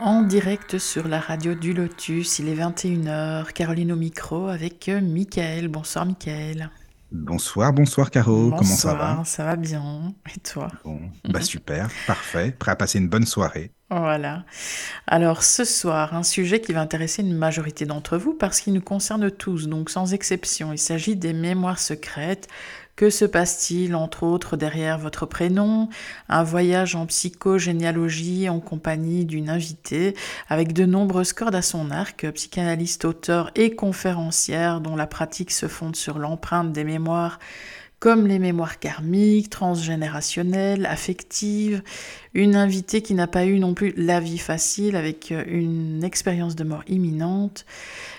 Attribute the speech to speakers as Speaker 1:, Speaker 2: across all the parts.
Speaker 1: En direct sur la radio du Lotus, il est 21h, Caroline au micro avec euh, Michael. Bonsoir Michael.
Speaker 2: Bonsoir, bonsoir Caro, comment ça va?
Speaker 1: Ça va bien, et toi?
Speaker 2: Bon, bah super, parfait, prêt à passer une bonne soirée.
Speaker 1: Voilà. Alors ce soir, un sujet qui va intéresser une majorité d'entre vous parce qu'il nous concerne tous, donc sans exception. Il s'agit des mémoires secrètes, que se passe-t-il, entre autres, derrière votre prénom? Un voyage en psychogénéalogie en compagnie d'une invitée avec de nombreuses cordes à son arc, psychanalyste, auteur et conférencière dont la pratique se fonde sur l'empreinte des mémoires comme les mémoires karmiques, transgénérationnelles, affectives, une invitée qui n'a pas eu non plus la vie facile avec une expérience de mort imminente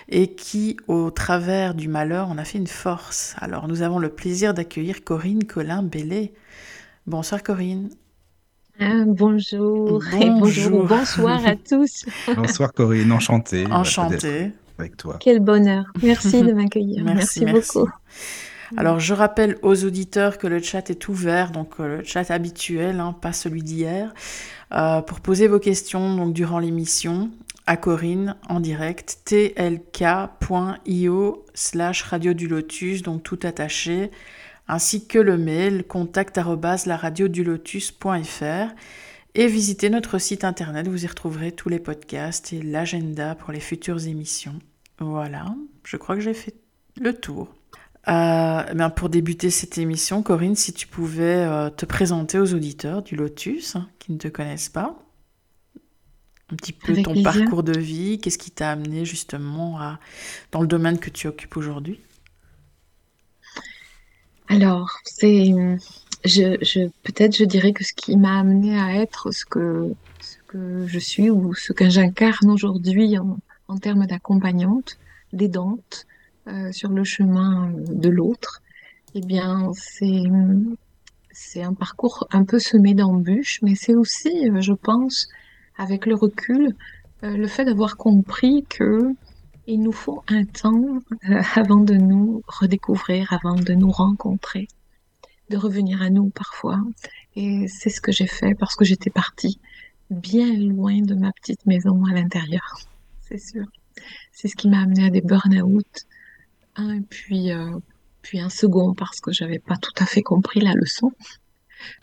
Speaker 1: et qui, au travers du malheur, en a fait une force. Alors nous avons le plaisir d'accueillir Corinne Colin Bellé. Bonsoir Corinne.
Speaker 3: Ah, bonjour. et bonjour bonsoir à tous.
Speaker 2: bonsoir Corinne, enchantée.
Speaker 1: Enchantée.
Speaker 2: Avec toi.
Speaker 3: Quel bonheur. Merci de m'accueillir. merci, beaucoup.
Speaker 1: Alors je rappelle aux auditeurs que le chat est ouvert, donc euh, le chat habituel, hein, pas celui d'hier, euh, pour poser vos questions donc, durant l'émission à Corinne en direct, tlk.io slash radio du lotus, donc tout attaché, ainsi que le mail contact lotus.fr et visitez notre site internet, vous y retrouverez tous les podcasts et l'agenda pour les futures émissions. Voilà, je crois que j'ai fait le tour. Euh, eh pour débuter cette émission, Corinne, si tu pouvais euh, te présenter aux auditeurs du Lotus hein, qui ne te connaissent pas, un petit peu ton parcours de vie, qu'est-ce qui t'a amené justement à, dans le domaine que tu occupes aujourd'hui?
Speaker 3: Alors, c'est, je, je peut-être je dirais que ce qui m'a amené à être ce que, ce que je suis ou ce que j'incarne aujourd'hui en, en termes d'accompagnante, d'aidante, euh, sur le chemin de l'autre, eh bien, c'est c'est un parcours un peu semé d'embûches, mais c'est aussi, euh, je pense, avec le recul, euh, le fait d'avoir compris que il nous faut un temps avant de nous redécouvrir, avant de nous rencontrer, de revenir à nous parfois. Et c'est ce que j'ai fait parce que j'étais partie bien loin de ma petite maison à l'intérieur, c'est sûr. C'est ce qui m'a amené à des burn-out, puis, euh, puis un second parce que j'avais pas tout à fait compris la leçon.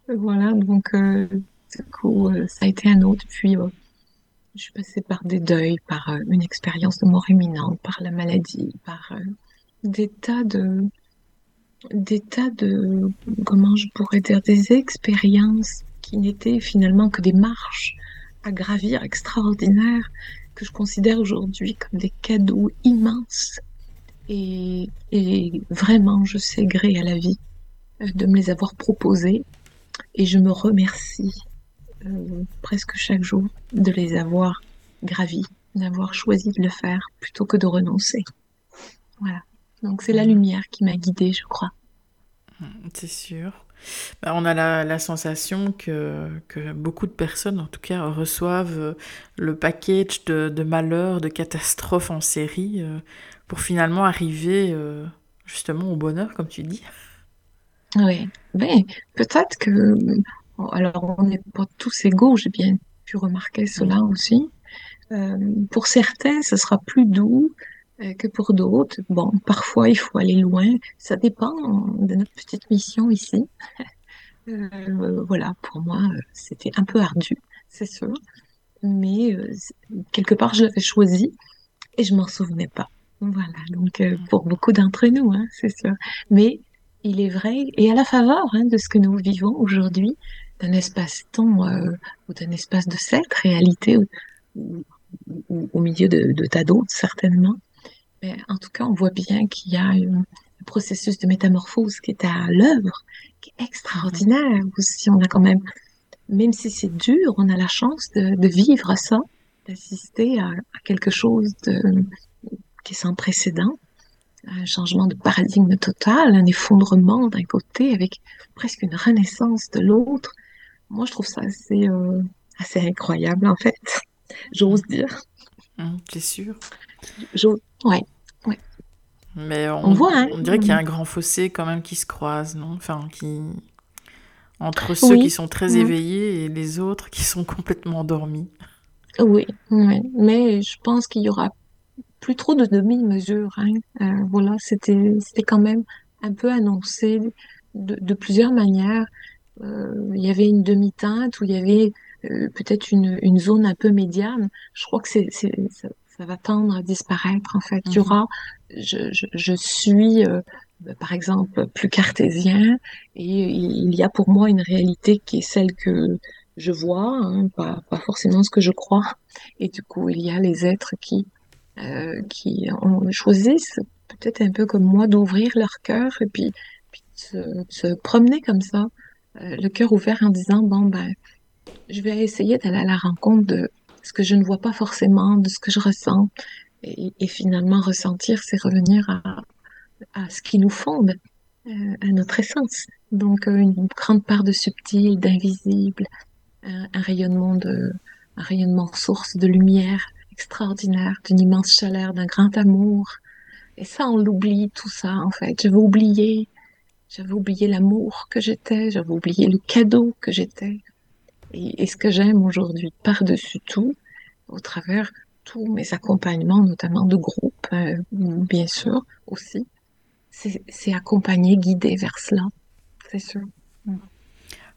Speaker 3: Voilà, donc euh, du coup, euh, ça a été un autre. Puis, je suis passée par des deuils, par une expérience de mort imminente, par la maladie, par des tas de des tas de comment je pourrais dire des expériences qui n'étaient finalement que des marches à gravir extraordinaires que je considère aujourd'hui comme des cadeaux immenses et, vraiment, je sais gré à la vie euh, de me les avoir proposés. Et je me remercie euh, presque chaque jour de les avoir gravis, d'avoir choisi de le faire plutôt que de renoncer. Voilà. Donc c'est la lumière qui m'a guidée, je crois.
Speaker 1: Mmh, c'est sûr. Bah, on a la, sensation que, que, beaucoup de personnes, en tout cas, reçoivent le package de, de malheurs, de catastrophes en série euh, pour finalement arriver euh, justement au bonheur, comme tu dis.
Speaker 3: Oui, mais peut-être que, alors on n'est pas tous égaux, j'ai bien pu remarquer cela aussi. Euh, pour certains, ce sera plus doux euh, que pour d'autres. Bon, parfois il faut aller loin, ça dépend de notre petite mission ici. voilà, pour moi, c'était un peu ardu, c'est sûr. Mais quelque part, je l'avais choisi et je m'en souvenais pas. Voilà, donc euh, pour beaucoup d'entre nous, hein, c'est sûr. Mais il est vrai, et à la faveur hein, de ce que nous vivons aujourd'hui, d'un espace-temps euh, ou d'un espace de cette réalité, ou, au milieu de, de tas d'autres certainement, mais en tout cas, on voit bien qu'il y a un, processus de métamorphose qui est à l'œuvre, qui est extraordinaire aussi. On a quand même, même si c'est dur, on a la chance de, de vivre ça d'assister à, à quelque chose de, qui est sans précédent, un changement de paradigme total, un effondrement d'un côté avec presque une renaissance de l'autre. Moi, je trouve ça assez, euh, assez incroyable, en fait. J'ose dire.
Speaker 1: C'est sûr.
Speaker 3: J'ose- Ouais.
Speaker 1: Mais on,
Speaker 3: On voit, hein.
Speaker 1: on dirait qu'il y a un grand fossé quand même qui se croise, non? Enfin, qui... Entre ceux
Speaker 3: Oui.
Speaker 1: qui sont très
Speaker 3: Mhm.
Speaker 1: éveillés et les autres qui sont complètement endormis.
Speaker 3: Oui, oui. Mais je pense qu'il y aura plus trop de demi-mesure. Hein. Euh, voilà, c'était, quand même un peu annoncé de, de plusieurs manières. Euh, il y avait une demi-teinte où il y avait euh, peut-être une, une zone un peu médiane. Je crois que c'est, ça, ça va tendre à disparaître en fait. Il y
Speaker 1: Mhm.
Speaker 3: aura, je, je, je suis euh, par exemple plus cartésien et il y a pour moi une réalité qui est celle que je vois, hein, pas, pas forcément ce que je crois. Et du coup, il y a les êtres qui qui ont choisissent peut-être un peu comme moi d'ouvrir leur cœur et puis, puis de se, de se promener comme ça, euh, le cœur ouvert en disant bon ben je vais essayer d'aller à la rencontre de ce que je ne vois pas forcément, de ce que je ressens et, et finalement ressentir c'est revenir à, à ce qui nous fonde, euh, à notre essence. Donc euh, une grande part de subtil, d'invisible, un, un rayonnement de un rayonnement source de lumière extraordinaire, d'une immense chaleur, d'un grand amour. Et ça, on l'oublie, tout ça, en fait. J'avais oublié, j'avais oublié l'amour que j'étais, j'avais oublié le cadeau que j'étais. Et, ce que j'aime aujourd'hui, par-dessus tout, au travers tous mes accompagnements, notamment de groupe, euh, bien sûr, aussi, c'est accompagner, guider vers cela, c'est sûr.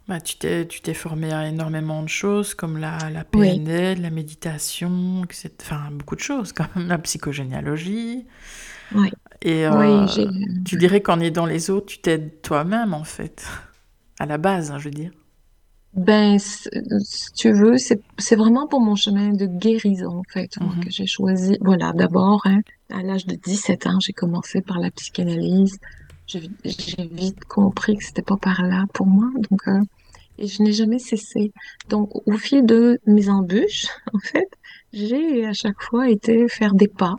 Speaker 1: Bah, tu t'es, formé à énormément de choses, comme la, la
Speaker 3: Oui.
Speaker 1: PNL, la méditation, etc. Enfin, beaucoup de choses, quand même, la psychogénéalogie.
Speaker 3: Oui.
Speaker 1: Et euh,
Speaker 3: Oui,
Speaker 1: tu dirais qu'en aidant les autres, tu t'aides toi-même, en fait. À la base, hein, je veux dire.
Speaker 3: Ben, si tu veux, c'est vraiment pour mon chemin de guérison, en fait, moi,
Speaker 1: Mhm.
Speaker 3: que j'ai choisi. Voilà, d'abord, hein, à l'âge de 17 ans, j'ai commencé par la psychanalyse. J'ai vite compris que c'était pas par là pour moi, donc euh, et je n'ai jamais cessé. Donc, au fil de mes embûches, en fait, j'ai à chaque fois été faire des pas.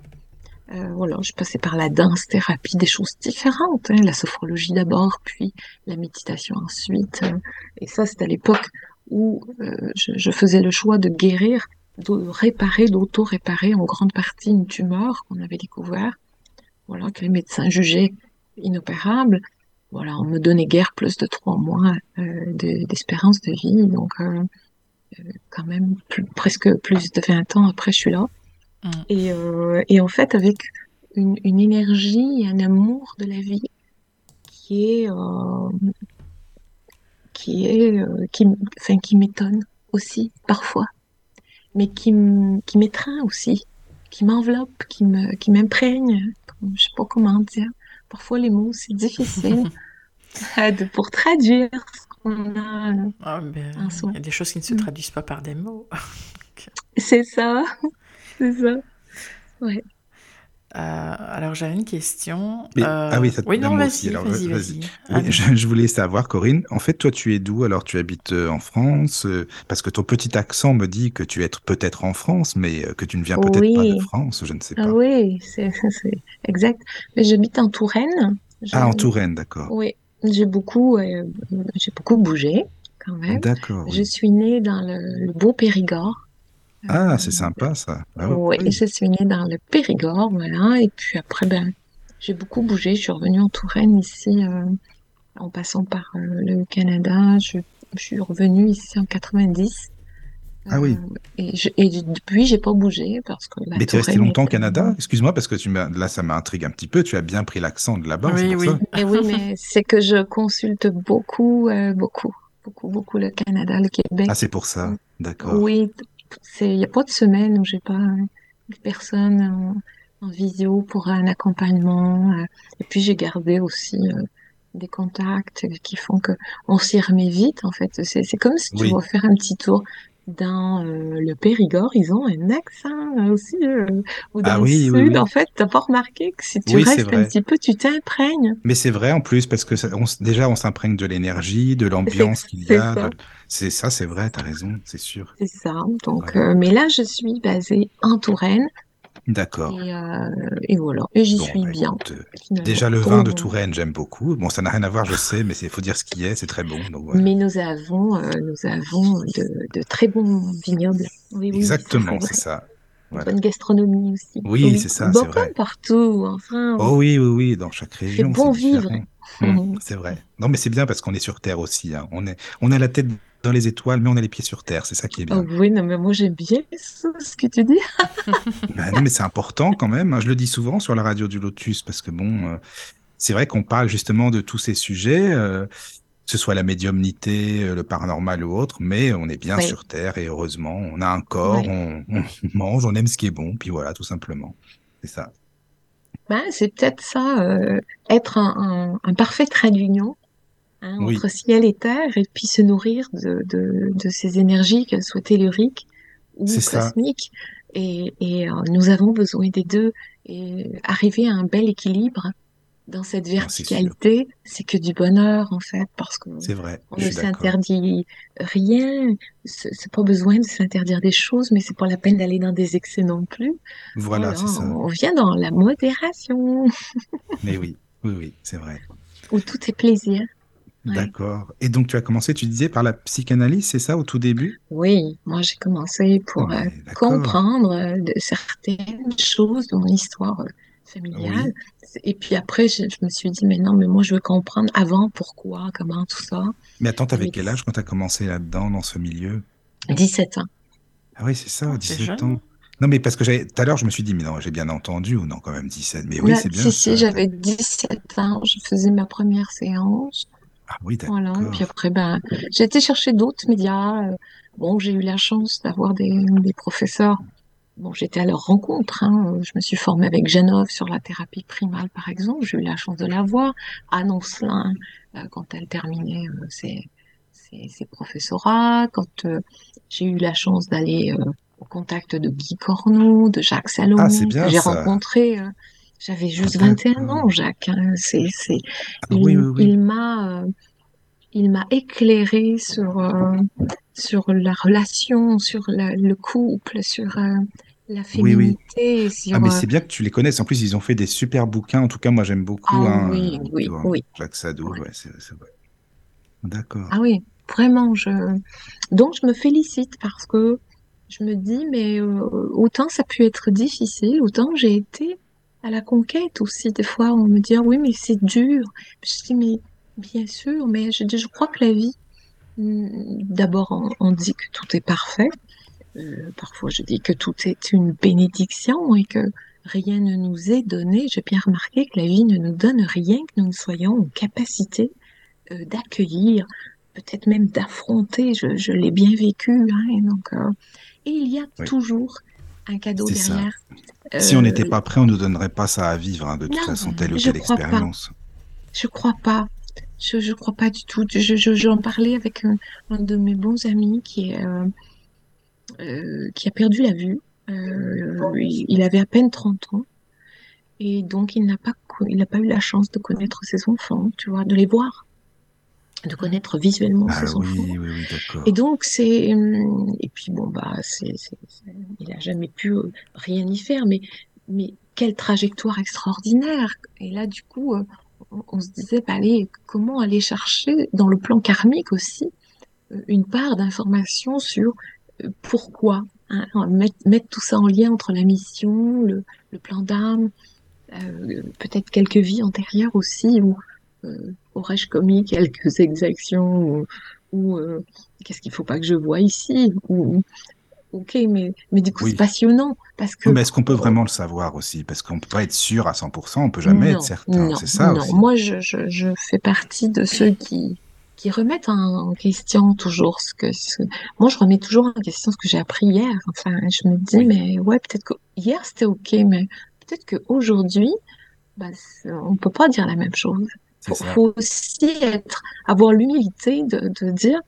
Speaker 3: Euh, voilà, je passais par la danse-thérapie, des choses différentes, hein, la sophrologie d'abord, puis la méditation ensuite. euh, et ça, c'était à l'époque où euh, je, je faisais le choix de guérir, de réparer, d'auto-réparer en grande partie une tumeur qu'on avait découvert, voilà, que les médecins jugeaient inopérable. Voilà, on me donnait guère plus de trois mois euh, de- d'espérance de vie, donc euh, euh, quand même plus- presque plus de 20 ans après, je suis là.
Speaker 1: Mm.
Speaker 3: Et, et en fait, avec une, une énergie et un amour de la vie qui est, qui est, euh, qui, enfin, qui m'étonne aussi parfois, mais qui, m'étreint aussi, qui m'enveloppe, qui me, qui m'imprègne. Je sais pas comment dire. Parfois, les mots, c'est difficile de- pour traduire ce qu'on a.
Speaker 1: Ah, ben, il y a des choses qui ne se
Speaker 3: Mm.
Speaker 1: traduisent pas par des mots.
Speaker 3: C'est ça, c'est ça.
Speaker 1: Euh, alors, j'avais une question.
Speaker 2: Mais-
Speaker 1: Euh,
Speaker 2: ah oui, ça te
Speaker 1: oui, non, vas-y,
Speaker 2: aussi, alors,
Speaker 1: vas-y,
Speaker 2: vas-y.
Speaker 1: vas-y.
Speaker 2: Oui,
Speaker 1: Allez.
Speaker 2: je, je voulais savoir, Corinne, en fait, toi, tu es d'où? Alors, tu habites euh, en France? euh, Parce que ton petit accent me dit que tu es peut-être en France, mais que tu ne viens peut-être pas de. France, je ne sais
Speaker 3: Ah
Speaker 2: pas.
Speaker 3: oui, c'est c'est exact. Mais j'habite en Touraine. Je-
Speaker 2: Ah, en Touraine, d'accord.
Speaker 3: Oui, j'ai beaucoup, euh, j'ai beaucoup bougé quand même.
Speaker 2: D'accord,
Speaker 3: Je
Speaker 2: oui.
Speaker 3: suis née dans le, le beau Périgord.
Speaker 2: Ah,
Speaker 3: Euh,
Speaker 2: c'est sympa, ça. Ah
Speaker 3: oui,
Speaker 2: oui.
Speaker 3: je suis née dans le Périgord, voilà. Et puis après, ben, j'ai beaucoup bougé. Je suis revenue en Touraine ici, euh, en passant par euh, le Canada. Je, je suis revenue ici en 90.
Speaker 2: Ah oui.
Speaker 3: Euh, et, je, et depuis, j'ai pas bougé parce que la
Speaker 2: Mais tu es resté longtemps au Canada? Excuse-moi, parce que tu m'as- là, ça m'intrigue un petit peu. Tu as bien pris l'accent de là-bas, c'est
Speaker 1: Oui,
Speaker 2: pour
Speaker 1: oui.
Speaker 2: ça?
Speaker 3: Mais oui, mais c'est que je consulte beaucoup, euh, beaucoup, beaucoup, beaucoup le Canada, le Québec.
Speaker 2: Ah, c'est pour ça. D'accord.
Speaker 3: Oui, il n'y a pas de semaine où j'ai pas euh, une personne en, en visio pour un accompagnement. euh. Et puis j'ai gardé aussi euh, des contacts qui font que on s'y remet vite, en fait. C'est, c'est comme si tu
Speaker 2: Oui.
Speaker 3: vas faire un petit tour. Dans euh, le Périgord, ils ont un accent aussi. euh, ou dans
Speaker 2: Ah
Speaker 3: le
Speaker 2: oui,
Speaker 3: sud,
Speaker 2: oui.
Speaker 3: en fait, t'as pas remarqué que si tu restes un petit peu, tu t'imprègnes.
Speaker 2: Mais c'est vrai en plus, parce que ça- on déjà, on s'imprègne de l'énergie, de l'ambiance qu'il y a. C'est ça, c'est vrai, t'as raison, c'est sûr.
Speaker 3: C'est ça. Donc, euh, mais là, je suis basée en Touraine
Speaker 2: D'accord.
Speaker 3: et, euh, et voilà. Et j'y
Speaker 2: Bon,
Speaker 3: suis
Speaker 2: bah,
Speaker 3: bien,
Speaker 2: écoute, euh, déjà le vin de Touraine, j'aime beaucoup. Bon, ça n'a rien à voir, je sais, mais il faut dire ce qui est, c'est très bon. Donc voilà.
Speaker 3: mais nous avons, euh, nous avons de, de très bons vignobles. Oui, oui, ça, c'est
Speaker 2: Exactement, c'est ça. Voilà.
Speaker 3: bonne gastronomie aussi.
Speaker 2: Oui,
Speaker 3: Oui.
Speaker 2: c'est ça,
Speaker 3: Bon,
Speaker 2: c'est vrai.
Speaker 3: partout, enfin,
Speaker 2: Oh oui, oui, oui, dans chaque région, c'est
Speaker 3: bon vivre.
Speaker 2: Hum, c'est vrai. Non, mais c'est bien parce qu'on est sur Terre aussi. hein. On est, on a la tête dans les étoiles, mais on a les pieds sur Terre. C'est ça qui est
Speaker 3: Oh
Speaker 2: bien.
Speaker 3: oui, non, mais moi j'aime bien ce que tu dis.
Speaker 2: Ben non, mais c'est important quand même. hein. Je le dis souvent sur la radio du Lotus parce que bon, euh, c'est vrai qu'on parle justement de tous ces sujets, euh, que ce soit la médiumnité, euh, le paranormal ou autre, mais on est bien
Speaker 3: Oui,
Speaker 2: sur Terre et heureusement, on a un corps,
Speaker 3: oui.
Speaker 2: on, on mange, on aime ce qui est bon, puis voilà, tout simplement. C'est ça.
Speaker 3: Ben, c'est peut-être ça, euh, être un, un, un parfait trait d'union hein,
Speaker 2: Oui,
Speaker 3: entre ciel et terre, et puis se nourrir de, de, de ces énergies, qu'elles soient telluriques ou
Speaker 2: ça.
Speaker 3: cosmiques. Et, et euh, nous avons besoin des deux. Et arriver à un bel équilibre dans cette
Speaker 2: sûr.
Speaker 3: verticalité, c'est que du bonheur, en fait, parce que
Speaker 2: C'est vrai.
Speaker 3: on
Speaker 2: Je
Speaker 3: ne s'interdit rien. C'est pas besoin de s'interdire des choses, mais c'est pas la peine d'aller dans des excès non plus.
Speaker 2: Voilà,
Speaker 3: Voilà,
Speaker 2: c'est ça.
Speaker 3: on vient dans la modération,
Speaker 2: Mais oui, oui, oui, c'est vrai.
Speaker 3: où tout est plaisir.
Speaker 2: D'accord. Et donc, tu as commencé, tu disais, par la psychanalyse, c'est ça, au tout début?
Speaker 3: Oui, moi j'ai commencé
Speaker 2: Oh,
Speaker 3: pour euh, comprendre euh, de certaines choses de mon histoire euh, familiale.
Speaker 2: Oui.
Speaker 3: Et puis après, je, je me suis dit, mais non, mais moi je veux comprendre avant, pourquoi, comment, tout ça.
Speaker 2: Mais attends, t'avais quel âge quand tu as commencé là-dedans, dans ce milieu?
Speaker 3: 17 ans.
Speaker 2: Ah oui, c'est ça,
Speaker 1: Oh, c'est
Speaker 2: 17
Speaker 1: jeune?
Speaker 2: ans. Non, mais parce que tout à l'heure, je me suis dit, mais non, j'ai bien entendu, ou non, quand même 17. Mais oui,
Speaker 3: Là,
Speaker 2: c'est bien
Speaker 3: si, si, j'avais 17 ans, je faisais ma première séance.
Speaker 2: Ah oui,
Speaker 3: Voilà, puis après, ben, j'ai été chercher d'autres médias. euh, Bon, j'ai eu la chance d'avoir des, des professeurs. Bon, j'étais à leur rencontre. Hein. euh, Je me suis formée avec Genov sur la thérapie primale, par exemple. J'ai eu la chance de la voir. Anne Oncelin, euh, quand elle terminait ses, ses, ses professorats. Quand euh, j'ai eu la chance d'aller euh, au contact de Guy Cornoud, de Jacques
Speaker 2: Ah, c'est
Speaker 3: Salomé, que j'ai rencontré. euh, j'avais
Speaker 2: Ah,
Speaker 3: juste 21 ans,
Speaker 2: d'accord.
Speaker 3: Jacques. hein. C'est, c'est,
Speaker 2: Ah oui,
Speaker 3: il,
Speaker 2: oui, oui.
Speaker 3: il m'a, euh, il m'a éclairé sur, euh, sur la relation, sur la- le couple, sur euh, la
Speaker 2: Oui, oui.
Speaker 3: féminité,
Speaker 2: Ah,
Speaker 3: sur...
Speaker 2: mais
Speaker 3: euh,
Speaker 2: c'est bien que tu les connaisses. En plus, ils ont fait des super bouquins. En tout cas, moi, j'aime beaucoup,
Speaker 3: Ah
Speaker 2: hein,
Speaker 3: oui, oui,
Speaker 2: vois,
Speaker 3: oui,
Speaker 2: Jacques Sadoul,
Speaker 3: oui.
Speaker 2: ouais, c'est c'est vrai. D'accord.
Speaker 3: Ah oui, vraiment, je... Donc, je me félicite parce que je me dis, mais euh, autant ça a pu être difficile, autant j'ai été à la conquête aussi. Des fois, on me dit, ah oui, mais c'est dur. Je dis, mais bien sûr, mais je dis, je crois que la vie, hum, d'abord, on, on dit que tout est parfait. Euh, parfois, je dis que tout est une bénédiction et que rien ne nous est donné. J'ai bien remarqué que la vie ne nous donne rien que nous ne soyons en capacité euh, d'accueillir, peut-être même d'affronter. Je, je l'ai bien vécu. Hein, et donc, euh, et il y a
Speaker 2: Oui,
Speaker 3: toujours un cadeau
Speaker 2: ça. Si on
Speaker 3: Euh,
Speaker 2: n'était pas prêt, on nous donnerait pas ça à vivre, hein, de toute
Speaker 3: non,
Speaker 2: façon, telle ou telle
Speaker 3: pas.
Speaker 2: expérience.
Speaker 3: Je crois pas. Je, je crois pas du tout. Je, je, j'en parlais avec un, un de mes bons amis qui est, euh, euh, qui a perdu la vue. Euh, il, il avait à peine 30 ans et donc il n'a pas, co- il n'a pas eu la chance de connaître ses enfants, tu vois, de les voir, de connaître visuellement
Speaker 2: Ah
Speaker 3: ses enfants.
Speaker 2: oui, oui, oui,
Speaker 3: Et donc c'est, hum, et puis bon bah c'est, il a jamais pu euh, rien y faire, mais mais quelle trajectoire extraordinaire. Et là du coup euh, on, se disait bah allez comment aller chercher dans le plan karmique aussi euh, une part d'information sur pourquoi, hein, mettre, mettre tout ça en lien entre la mission, le, le plan d'âme, euh, peut-être quelques vies antérieures aussi, euh, aurais-je commis quelques exactions, ou, ou, euh, qu'est-ce qu'il faut pas que je vois ici, ou ok, mais, mais du coup c'est passionnant, parce que
Speaker 2: mais est-ce qu'on peut vraiment le savoir aussi? Parce qu'on peut pas être sûr à 100%, on peut jamais être certain.
Speaker 3: non,
Speaker 2: C'est ça
Speaker 3: non,
Speaker 2: aussi.
Speaker 3: moi je, je, je fais partie de ceux qui qui remettent en question toujours ce que ce... moi je remets toujours en question ce que j'ai appris hier enfin je me dis
Speaker 2: Oui,
Speaker 3: mais ouais peut-être que hier c'était ok mais peut-être que aujourd'hui bah, on peut pas dire la même chose faut,
Speaker 2: ça.
Speaker 3: faut aussi être avoir l'humilité de, de dire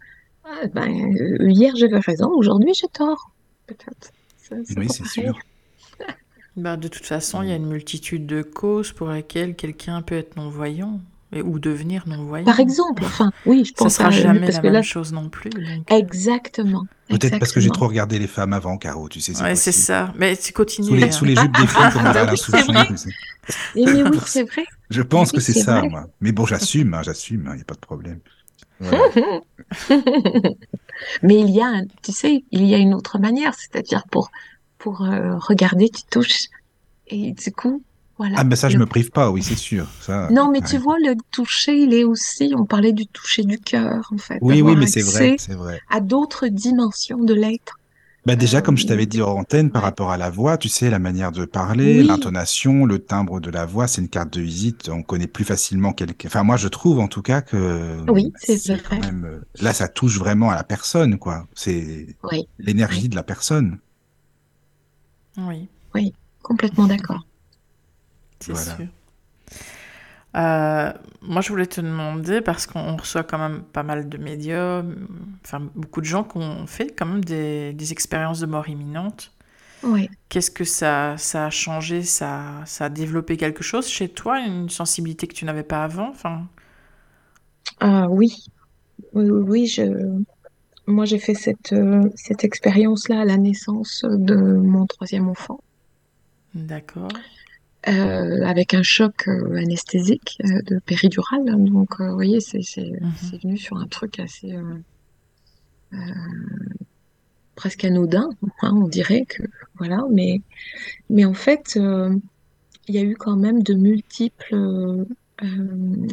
Speaker 3: Ah, ben, euh, hier j'avais raison, aujourd'hui j'ai tort. Peut-être.
Speaker 2: Oui, c'est sûr.
Speaker 1: Bah, de toute façon, il y a une multitude de causes pour lesquelles quelqu'un peut être non-voyant et- ou devenir non-voyant.
Speaker 3: Par exemple, enfin, oui, je
Speaker 1: Ça
Speaker 3: pense
Speaker 1: sera
Speaker 3: à
Speaker 1: jamais
Speaker 3: parce
Speaker 1: la
Speaker 3: que
Speaker 1: même
Speaker 3: là,
Speaker 1: chose non plus. donc.
Speaker 3: exactement,
Speaker 2: Peut-être parce que j'ai trop regardé les femmes avant, Caro, tu sais, c'est
Speaker 1: Ouais, ça. Mais tu
Speaker 2: Sous
Speaker 1: continues.
Speaker 2: les,
Speaker 1: hein.
Speaker 2: sous les jupes des filles comme tu sais.
Speaker 3: Et mais oui, c'est vrai.
Speaker 2: Je pense
Speaker 3: Oui,
Speaker 2: que c'est ça,
Speaker 3: vrai.
Speaker 2: moi. Mais bon, j'assume, hein, j'assume, il n'y a pas de problème. Voilà.
Speaker 3: Mais il y a, tu sais, il y a une autre manière, c'est-à-dire pour pour euh, regarder, tu touches et du coup, voilà.
Speaker 2: Ah, ben ça, je
Speaker 3: Le-
Speaker 2: me prive pas, oui, c'est sûr. Ça,
Speaker 3: Non, mais tu vois, le toucher, il est aussi, on parlait du toucher du cœur, en fait,
Speaker 2: Oui, oui, mais c'est vrai, c'est vrai.
Speaker 3: à d'autres dimensions de l'être.
Speaker 2: Bah déjà, comme je t'avais dit hors antenne, par rapport à la voix, tu sais, la manière de parler,
Speaker 3: Oui.
Speaker 2: l'intonation, le timbre de la voix, c'est une carte de visite. On connaît plus facilement quelqu'un. Enfin, moi, je trouve en tout cas que
Speaker 3: Oui,
Speaker 2: bah,
Speaker 3: c'est
Speaker 2: quand
Speaker 3: vrai.
Speaker 2: même. euh, Là, ça touche vraiment à la personne, quoi. C'est
Speaker 3: Oui,
Speaker 2: l'énergie de la personne.
Speaker 1: Oui,
Speaker 3: complètement d'accord.
Speaker 1: c'est
Speaker 2: Voilà.
Speaker 1: sûr. Euh, moi, je voulais te demander, parce qu'on reçoit quand même pas mal de médiums, enfin beaucoup de gens qui ont fait quand même des, des expériences de mort imminente.
Speaker 3: Oui.
Speaker 1: Qu'est-ce que ça, ça a changé? Ça, ça a développé quelque chose chez toi, une sensibilité que tu n'avais pas avant? Enfin,
Speaker 3: Ah oui, oui, oui, oui, je, moi j'ai fait cette, euh, cette expérience-là à la naissance de mon troisième enfant,
Speaker 1: D'accord.
Speaker 3: Euh, avec un choc euh, anesthésique euh, de péridurale. Donc, euh, vous voyez, c'est, c'est venu sur un truc assez presque anodin, hein, on dirait que voilà, mais, mais en fait, il y a eu quand même de multiples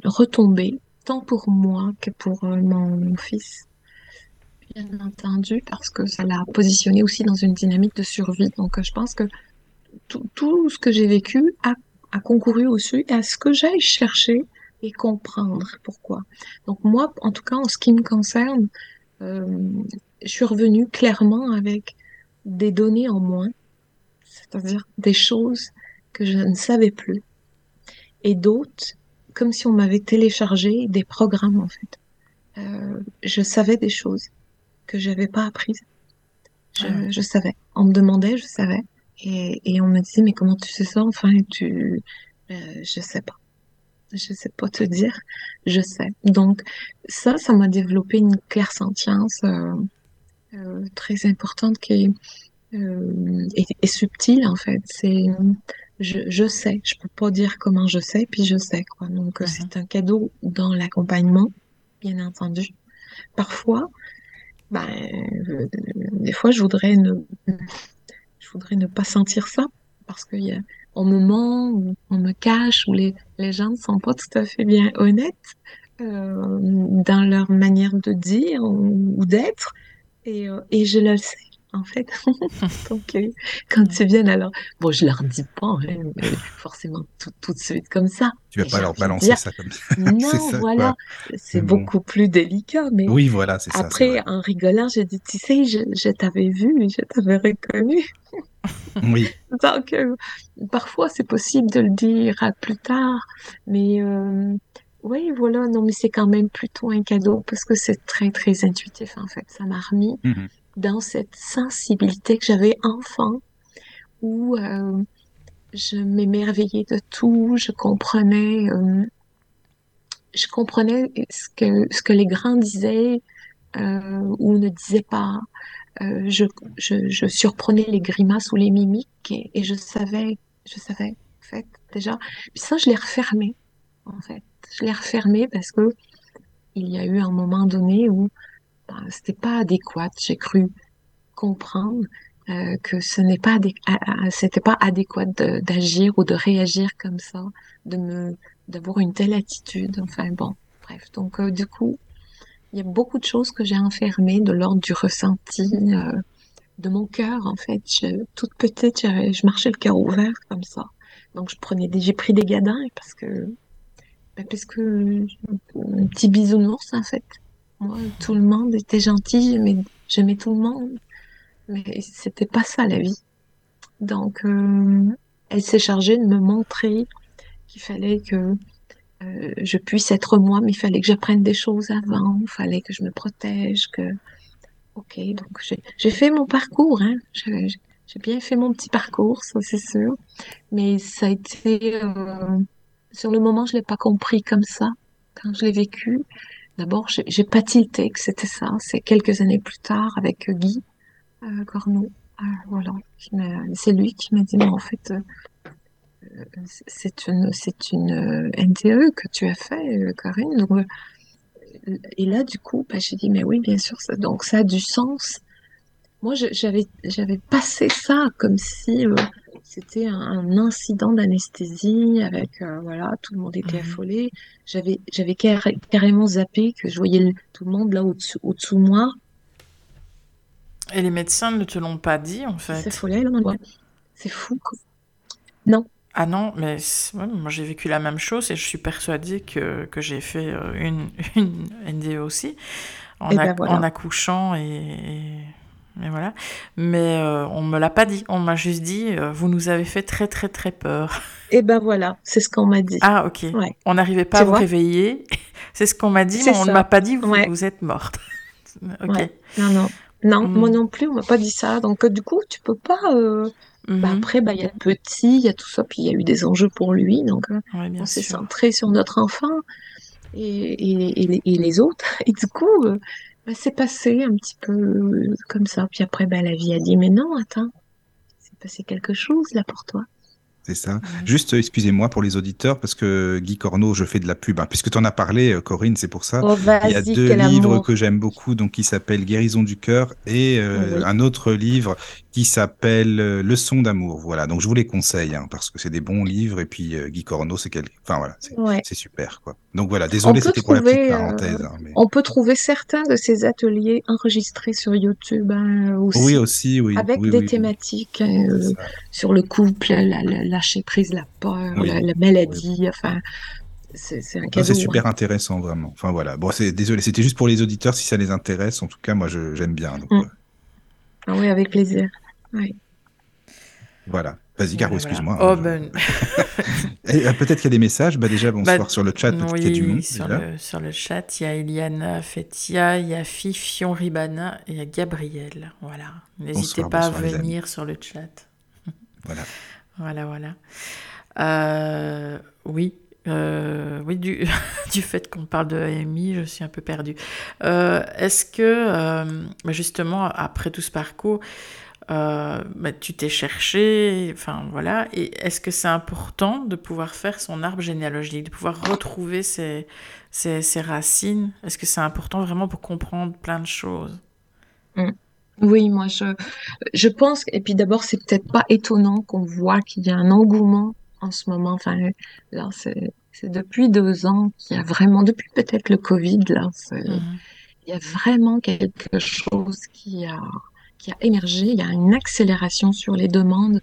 Speaker 3: retombées, tant pour moi que pour mon, mon fils. Bien entendu, parce que ça l'a positionné aussi dans une dynamique de survie. Donc, je pense que tout, tout ce que j'ai vécu a, a concouru aussi à ce que j'aille chercher et comprendre pourquoi. Donc, moi, en tout cas, en ce qui me concerne, euh, je suis revenue clairement avec des données en moins, c'est-à-dire des choses que je ne savais plus, et d'autres, comme si on m'avait téléchargé des programmes, en fait. Euh, je savais des choses que j'avais pas apprises. Je,
Speaker 1: Ah
Speaker 3: je savais. On me demandait, je savais. Et, et on me disait, mais comment tu sais ça? Enfin, tu, euh, je sais pas. Je sais pas te dire. Je sais. Donc, ça, ça m'a développé une clairsentience euh, euh, très importante qui est, euh, subtile, en fait. C'est, je, je sais. Je peux pas dire comment je sais, puis je sais, quoi. Donc, c'est un cadeau dans l'accompagnement, bien entendu. Parfois, ben, euh, des fois, je voudrais ne, je voudrais ne pas sentir ça parce qu'il y a, on me ment, ou on me cache, ou les, gens ne sont pas tout à fait bien honnêtes euh, dans leur manière de dire ou, d'être. Euh, et je le sais, en fait. Donc, euh, quand ils viennent, alors, bon, je leur dis pas hein, mais forcément tout, tout de suite comme ça.
Speaker 2: Tu vas pas leur balancer
Speaker 3: dire,
Speaker 2: ça comme ça.
Speaker 3: non,
Speaker 2: ça,
Speaker 3: voilà, c'est
Speaker 2: bon.
Speaker 3: beaucoup plus délicat, mais
Speaker 2: Oui, voilà, c'est ça,
Speaker 3: après, en rigolant, j'ai dit, tu sais, je, je t'avais vu, je t'avais reconnu.
Speaker 2: Oui,
Speaker 3: Donc, euh, parfois, c'est possible de le dire à plus tard, mais euh, oui, voilà, non, mais c'est quand même plutôt un cadeau parce que c'est très, très intuitif, en fait. Ça m'a remis
Speaker 2: Mhm.
Speaker 3: Dans cette sensibilité que j'avais enfant, où euh, je m'émerveillais de tout, je comprenais, euh, je comprenais ce que, ce que les grands disaient euh, ou ne disaient pas. Euh, je, je, je surprenais les grimaces ou les mimiques et, et je savais, je savais, en fait, déjà. Puis ça, je l'ai refermé, en fait. Je l'ai refermé parce que il y a eu un moment donné où c'était pas adéquat. J'ai cru comprendre euh, que ce n'est pas c'était pas adéquat d'agir ou de réagir comme ça, de me d'avoir une telle attitude. Enfin bon, bref. Donc euh, du coup, il y a beaucoup de choses que j'ai enfermées de l'ordre du ressenti, euh, de mon cœur en fait. Je, toute petite, j'avais- je marchais le cœur ouvert comme ça. Donc je prenais j'ai pris des gadins parce que ben, parce que un petit bisounours en fait. Moi, tout le monde était gentil, j'aimais tout le monde. Mais c'était pas ça la vie. Donc, euh, elle s'est chargée de me montrer qu'il fallait que euh, je puisse être moi, mais il fallait que j'apprenne des choses avant, il fallait que je me protège, que... Ok, donc j'ai fait mon parcours, hein. J'ai bien fait mon petit parcours, ça c'est sûr. Mais ça a été... Euh, sur le moment, je l'ai pas compris comme ça, quand je l'ai vécu. D'abord, j'ai pas tilté que c'était ça. C'est quelques années plus tard, avec Guy euh, Corneau, euh, voilà, c'est lui qui m'a dit, mais en fait, euh, c'est une, NTE que tu as fait, Corinne. Donc, et là, du coup, bah, j'ai dit, mais oui, bien sûr, ça, donc ça a du sens. Moi, j'avais, j'avais passé ça comme si c'était un, incident d'anesthésie avec, voilà, tout le monde était mmh affolé. J'avais, j'avais carrément zappé que je voyais tout le monde là au-dessous, au-dessous de moi.
Speaker 1: Et les médecins ne te l'ont pas dit, en fait?
Speaker 3: C'est follet, C'est fou. Quoi. Non.
Speaker 1: Ah non, mais moi j'ai vécu la même chose et je suis persuadée que, que j'ai fait euh, une, une NDE aussi, en, eh ben en accouchant et, et, voilà. Mais euh, on me l'a pas dit, on m'a juste dit, euh, vous nous avez fait très très très peur.
Speaker 3: Et ben voilà, c'est ce qu'on m'a dit.
Speaker 1: Ah ok, on n'arrivait pas à vous réveiller, c'est ce qu'on m'a dit, mais on ne m'a pas dit, vous, vous êtes morte.
Speaker 3: ok. Non, non. Non, moi mm. non plus, on m'a pas dit ça. Donc, euh, du coup, tu peux pas. Euh, bah, mm-hmm. après, bah, il y a le petit, il y a tout ça, puis il y a eu des enjeux pour lui. Donc, on s'est centré sur notre enfant et, et, et, les autres. Et du coup, bah, c'est passé un petit peu comme ça. Puis après, bah, la vie a dit Mais non, attends, c'est passé quelque chose là pour toi.
Speaker 2: C'est ça. Juste, excusez-moi pour les auditeurs, parce que Guy Corneau, je fais de la pub. Hein. puisque tu en as parlé, euh, Corinne, c'est pour ça.
Speaker 3: Oh,
Speaker 2: Il y a deux livres que j'aime beaucoup, donc qui s'appellent Guérison du cœur et euh, un autre livre qui s'appelle euh, Leçon d'amour. Voilà, donc je vous les conseille, hein, parce que c'est des bons livres. Et puis Guy Corneau, c'est quel... enfin voilà, c'est super quoi. Donc voilà, désolé, c'était pour la petite parenthèse. Hein,
Speaker 3: on peut trouver certains de ces ateliers enregistrés sur YouTube aussi.
Speaker 2: Oui, aussi, oui.
Speaker 3: Avec des thématiques sur le couple, la, la lâcher prise, la peur, la, maladie, enfin. C'est un
Speaker 2: C'est super intéressant, vraiment. Enfin voilà. Bon, c'est désolé, c'était juste pour les auditeurs si ça les intéresse. En tout cas, moi, j'aime bien.
Speaker 3: Mm. Ah oui, avec plaisir. Oui.
Speaker 2: Voilà. Vas-y, Caro, excuse-moi.
Speaker 1: Oh, ben...
Speaker 2: Euh, peut-être qu'il y a des messages. Bah, déjà, bonsoir bah, sur le chat.
Speaker 1: Oui, y a du monde, sur, le, sur, le, chat, il y a Eliana Fetia, il y a Fifion Ribana et il y a Gabriel. Voilà. N'hésitez pas à venir sur le chat.
Speaker 2: Voilà.
Speaker 1: Voilà, voilà. Euh, oui, euh, oui, du, du fait qu'on parle de AMI, je suis un peu perdue. Euh, est-ce que, bah, justement, après tout ce parcours, bah, tu t'es cherché, enfin voilà, et est-ce que c'est important de pouvoir faire son arbre généalogique, de pouvoir retrouver ses, ses, racines? Est-ce que c'est important vraiment pour comprendre plein de choses?
Speaker 3: Mmh. Oui, moi je, je pense, et puis d'abord, c'est peut-être pas étonnant qu'on voit qu'il y a un engouement en ce moment. Enfin, là, c'est, depuis deux ans qu'il y a vraiment, depuis peut-être le Covid, là, mmh. il y a vraiment quelque chose qui a, qui a émergé. Il y a une accélération sur les demandes,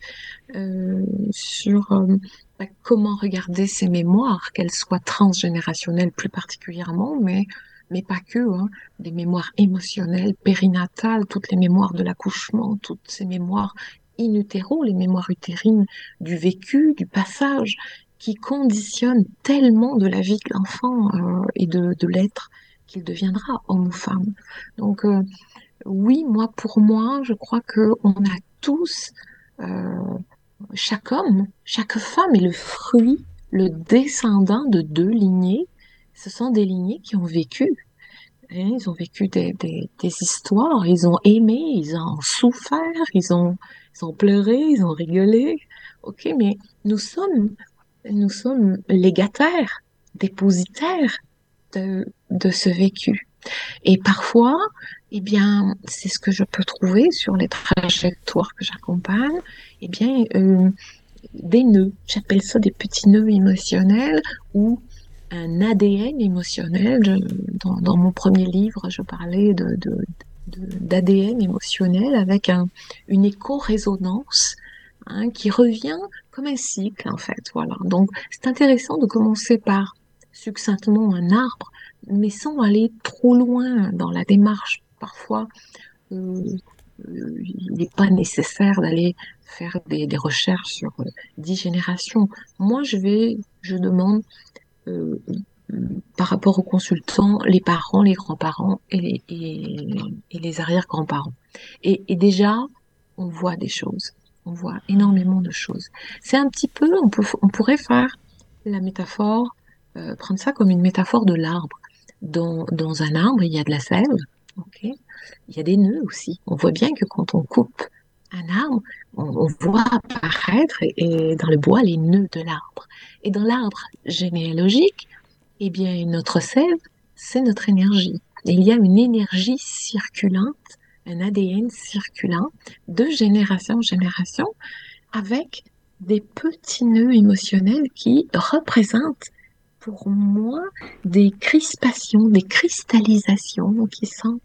Speaker 3: euh, sur euh, bah, comment regarder ces mémoires, qu'elles soient transgénérationnelles plus particulièrement, mais mais pas que, hein, des mémoires émotionnelles, périnatales, toutes les mémoires de l'accouchement, toutes ces mémoires in utero, les mémoires utérines du vécu, du passage, qui conditionnent tellement de la vie de l'enfant euh, et de, de l'être qu'il deviendra homme ou femme. Donc euh, oui, moi pour moi, je crois que on a tous, euh, chaque homme, chaque femme est le fruit, le descendant de deux lignées ce sont des lignées qui ont vécu. Hein, ils ont vécu des, des, histoires, ils ont aimé, ils ont souffert, ils ont, ils ont pleuré, ils ont rigolé. Ok, mais nous sommes, nous sommes légataires, dépositaires de, de ce vécu. Et parfois, eh bien, c'est ce que je peux trouver sur les trajectoires que j'accompagne, eh bien, euh, des nœuds. J'appelle ça des petits nœuds émotionnels où un ADN émotionnel. dans, mon premier livre, je parlais de, d'ADN émotionnel avec un, une écho-résonance hein, qui revient comme un cycle en fait. Voilà. Donc c'est intéressant de commencer par succinctement un arbre, mais sans aller trop loin dans la démarche. Parfois, euh, euh, il n'est pas nécessaire d'aller faire des, des recherches sur euh, dix générations. Moi, je vais, je demande euh, par rapport aux consultants, les parents, les grands-parents et les, arrière-grands-parents. Et, déjà, on voit des choses. On voit énormément de choses. C'est un petit peu, on, pourrait faire la métaphore, euh, prendre ça comme une métaphore de l'arbre. Dans, dans un arbre, il y a de la sève, ok? Il y a des nœuds aussi. On voit bien que quand on coupe un arbre, on, voit apparaître et dans le bois les nœuds de l'arbre. Et dans l'arbre généalogique, eh bien, notre sève, c'est notre énergie. Il y a une énergie circulante, un ADN circulant de génération en génération avec des petits nœuds émotionnels qui représentent pour moi des crispations, des cristallisations qui sont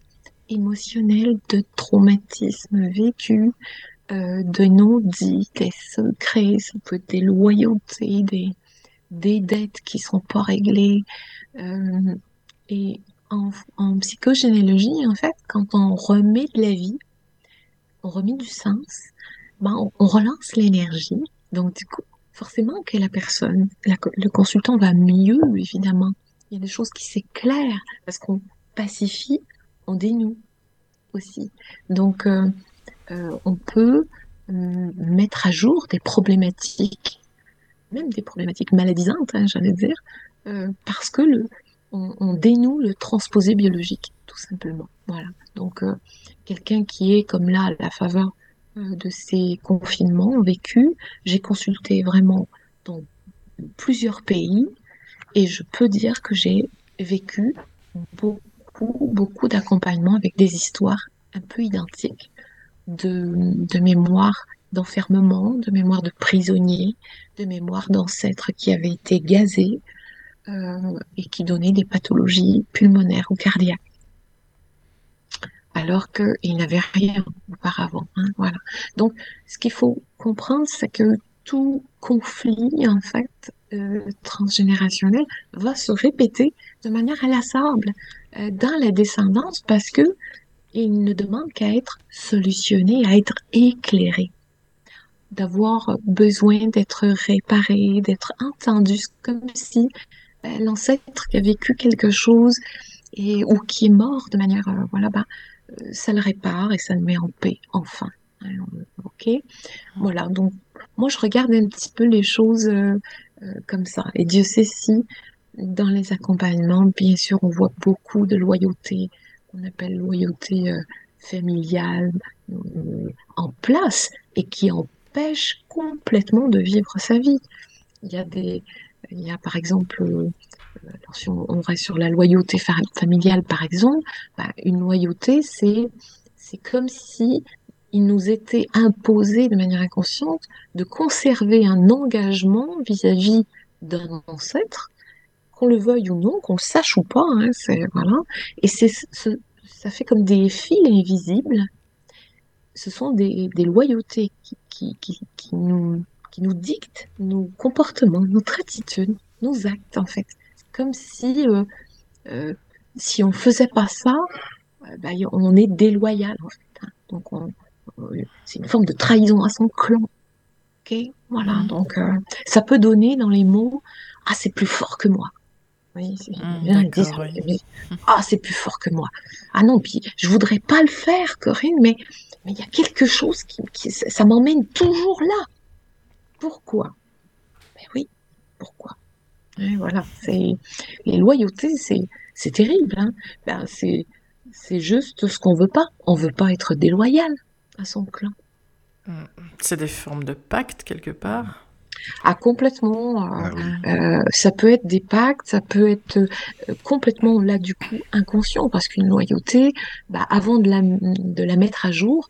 Speaker 3: émotionnelles de traumatismes vécus, euh, de non-dits, des secrets, ça peut être des loyautés, des, des dettes qui sont pas réglées. Euh, et en, en psychogénéalogie, en fait, quand on remet de la vie, on remet du sens, ben, on, relance l'énergie. Donc, du coup, forcément que la personne, le consultant va mieux, évidemment. Il y a des choses qui s'éclairent parce qu'on pacifie, on dénoue aussi. Donc, euh, euh, on peut euh, mettre à jour des problématiques, même des problématiques maladisantes, hein, j'allais dire, parce que le, on, dénoue le transposé biologique, tout simplement. Voilà. Donc, quelqu'un qui est comme là à la faveur de ces confinements vécus, j'ai consulté vraiment dans plusieurs pays et je peux dire que j'ai vécu beaucoup, beaucoup d'accompagnement avec des histoires un peu identiques de, de mémoire d'enfermement, de mémoire de prisonniers, de mémoire d'ancêtres qui avaient été gazés euh, et qui donnaient des pathologies pulmonaires ou cardiaques. Alors qu'ils n'avaient rien auparavant. Hein, voilà. Donc, ce qu'il faut comprendre, c'est que tout conflit, en fait, euh, transgénérationnel va se répéter de manière inlassable dans la descendance parce que il ne demande qu'à être solutionné, à être éclairé, d'avoir besoin d'être réparé, d'être entendu, comme si euh, l'ancêtre qui a vécu quelque chose et ou qui est mort de manière, euh, voilà, bah, euh, ça le répare et ça le met en paix, enfin. Ok, voilà. Donc moi je regarde un petit peu les choses euh, euh, comme ça. Et Dieu sait si dans les accompagnements, bien sûr, on voit beaucoup de loyauté, qu'on appelle loyauté euh, familiale, euh, en place et qui empêche complètement de vivre sa vie. Il y a des, il y a par exemple, euh, si on, on, reste sur la loyauté familiale par exemple, bah, une loyauté c'est c'est comme si il nous était imposé de manière inconsciente de conserver un engagement vis-à-vis d'un ancêtre, qu'on le veuille ou non, qu'on le sache ou pas, hein, c'est voilà. Et c'est ce, ça fait comme des fils invisibles. Ce sont des, des loyautés qui, qui, qui, qui, nous qui nous dictent nos comportements, notre attitude, nos actes en fait. Comme si euh, euh, si on faisait pas ça, ben, on est déloyal en fait. Hein. Donc on, c'est une forme de trahison à son clan. Ok, voilà. Mmh. Donc euh, ça peut donner dans les mots ah c'est plus fort que moi. Oui, mmh. Oui. Ah c'est plus fort que moi. Ah non puis je voudrais pas le faire Corinne mais mais il y a quelque chose qui, qui ça m'emmène toujours là. Pourquoi? Mais oui pourquoi? Et voilà c'est les loyautés c'est c'est terrible hein. Ben c'est c'est juste ce qu'on veut pas. On veut pas être déloyal à son clan.
Speaker 1: C'est des formes de pacte quelque part
Speaker 3: ah complètement. Ah, oui. euh, ça peut être des pactes, ça peut être euh, complètement là du coup inconscient parce qu'une loyauté, bah, avant de la, de la mettre à jour,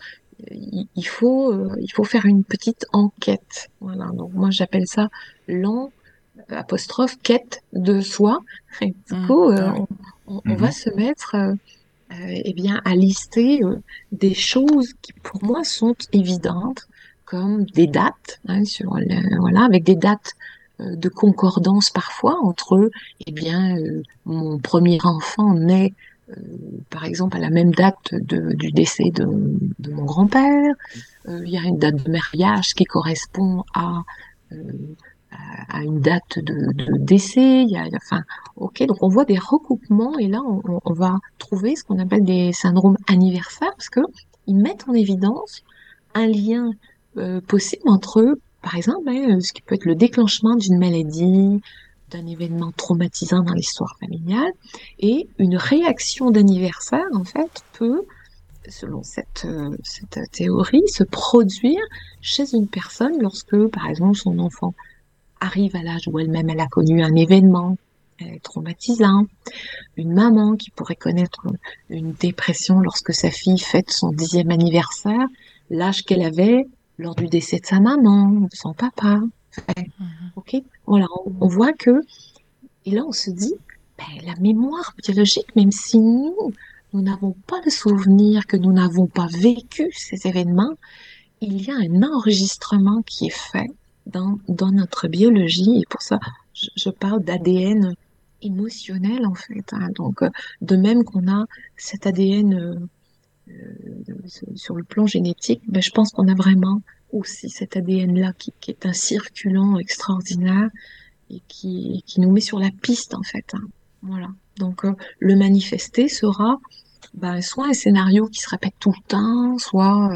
Speaker 3: il, faut euh, il faut faire une petite enquête. Voilà. Donc moi j'appelle ça l'en apostrophe quête de soi. Et du coup, mmh. on, on, on, va se mettre euh, eh bien, à lister euh, des choses qui pour moi sont évidentes, comme des dates, hein, sur voilà, avec des dates euh, de concordance parfois entre, eh bien, euh, mon premier enfant naît, par exemple, à la même date de, du décès de, mon grand-père. il y a une date de mariage qui correspond à à une date de, décès. Y a, enfin, ok, donc on voit des recoupements et là on, on va trouver ce qu'on appelle des syndromes anniversaires parce que ils mettent en évidence un lien euh, possible entre, par exemple, hein, ce qui peut être le déclenchement d'une maladie, d'un événement traumatisant dans l'histoire familiale, et une réaction d'anniversaire, en fait, peut, selon cette, euh, cette théorie, se produire chez une personne lorsque, par exemple, son enfant arrive à l'âge où elle-même elle a connu un événement traumatisant, une maman qui pourrait connaître une dépression lorsque sa fille fête son dixième anniversaire, l'âge qu'elle avait lors du décès de sa maman, de son papa. Mhm. Ok, voilà, on, voit que et là on se dit, ben, la mémoire biologique, même si nous nous n'avons pas le souvenir, que nous n'avons pas vécu ces événements, il y a un enregistrement qui est fait dans, dans notre biologie, et pour ça, je, je parle d'ADN émotionnel en fait. Hein. Donc, euh, de même qu'on a cet ADN euh, sur le plan génétique, ben, je pense qu'on a vraiment aussi cet ADN-là qui, est un circulant extraordinaire et qui, qui, nous met sur la piste en fait. Hein. Voilà. Donc, le manifester sera ben, soit un scénario qui se répète tout le temps, soit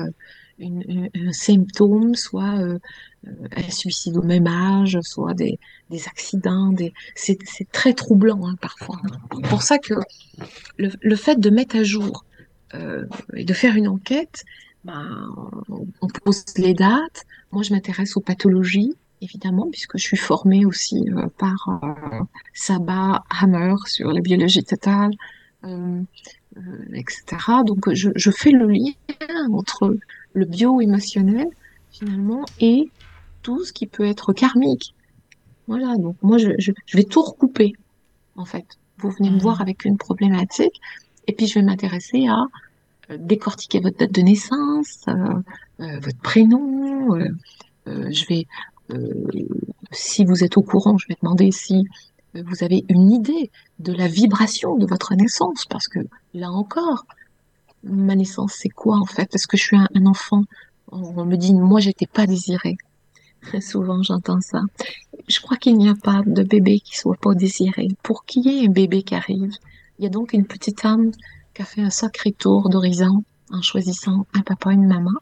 Speaker 3: une, un symptôme, soit euh, un suicide au même âge, soit des, des accidents. Des... C'est très troublant hein, parfois. C'est pour ça que le, le, fait de mettre à jour euh, et de faire une enquête, ben, on pose les dates. Moi, je m'intéresse aux pathologies, évidemment, puisque je suis formée aussi euh, par euh, Saba Hammer sur la biologie totale, euh, etc. Donc, je, je, fais le lien entre le bio-émotionnel, finalement, et tout ce qui peut être karmique. Voilà, donc moi, je, je, je vais tout recouper, en fait. Vous venez me voir mmh. avec une problématique, et puis je vais m'intéresser à euh, décortiquer votre date de naissance, euh, euh, votre prénom. Je vais, si vous êtes au courant, je vais demander si vous avez une idée de la vibration de votre naissance, parce que là encore, ma naissance, c'est quoi en fait? Est-ce que je suis un, enfant On me dit, moi, j'étais pas désirée. Très souvent, j'entends ça. Je crois qu'il n'y a pas de bébé qui soit pas désiré. Pour qu'il y ait un bébé qui arrive, il y a donc une petite âme qui a fait un sacré tour d'horizon en choisissant un papa et une maman.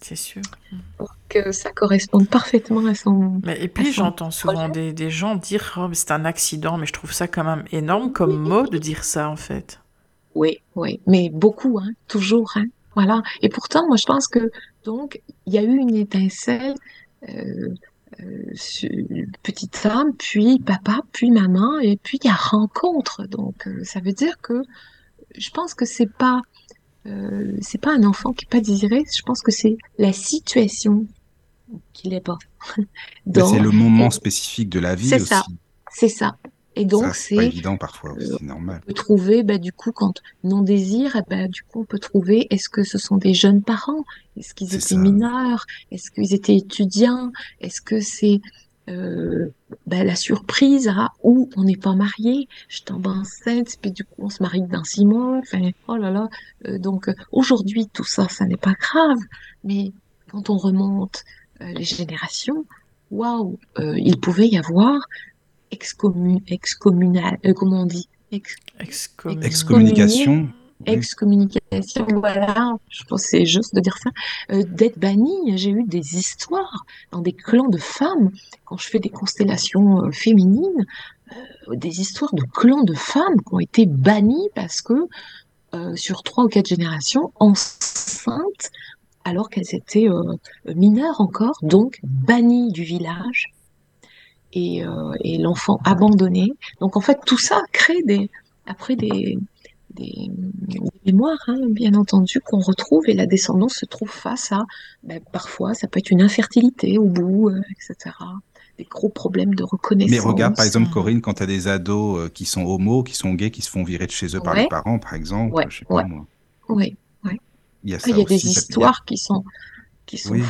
Speaker 1: C'est sûr.
Speaker 3: Pour que ça corresponde parfaitement à son.
Speaker 1: Mais, et puis j'entends souvent des, des, gens dire oh, c'est un accident, mais je trouve ça quand même énorme comme mot de dire ça en fait.
Speaker 3: Oui, oui, mais beaucoup, hein, toujours, hein, voilà. Et pourtant, moi, je pense que donc il y a eu une étincelle, euh, petite femme, puis papa, puis maman, et puis il y a rencontre. Donc, euh, ça veut dire que je pense que c'est pas euh, c'est pas un enfant qui est pas désiré. Je pense que c'est la situation qui l'est pas.
Speaker 2: c'est le moment spécifique de la vie.
Speaker 3: C'est ça, c'est ça. Et donc,
Speaker 2: c'est évident parfois, euh, c'est normal.
Speaker 3: On peut trouver, bah, du coup, quand non désir, bah, du coup, on peut trouver, est-ce que ce sont des jeunes parents? Est-ce qu'ils étaient mineurs? Est-ce qu'ils étaient étudiants? Est-ce que c'est euh, bah, la surprise à où on n'est pas marié, je tombe enceinte, puis du coup on se marie dans six mois, enfin oh là là. Euh, donc aujourd'hui tout ça, ça n'est pas grave, mais quand on remonte euh, les générations, waouh, il pouvait y avoir excommun, excommunal, euh, comment on dit?
Speaker 1: Ex,
Speaker 2: Excommunication.
Speaker 3: Excommunication, voilà, je pense que c'est juste de dire ça. Euh, D'être banni, j'ai eu des histoires dans des clans de femmes, quand je fais des constellations euh, féminines, euh, des histoires de clans de femmes qui ont été bannies parce que euh, sur trois ou quatre générations, enceintes, alors qu'elles étaient euh, mineures encore, donc bannies du village, et, euh, et l'enfant abandonné. Donc en fait, tout ça crée des, après des, des, des mémoires, hein, bien entendu, qu'on retrouve et la descendance se trouve face à, ben, parfois, ça peut être une infertilité au bout, euh, etc. Des gros problèmes de reconnaissance.
Speaker 2: Mais regarde, par exemple, Corinne, quand tu as des ados euh, qui sont homos, qui sont gays, qui se font virer de chez eux ouais. par les parents, par exemple,
Speaker 3: ouais,
Speaker 2: je sais pas
Speaker 3: ouais.
Speaker 2: moi.
Speaker 3: Oui, oui.
Speaker 2: Il y a,
Speaker 3: ça il y a des histoires qui sont, qui sont, oui.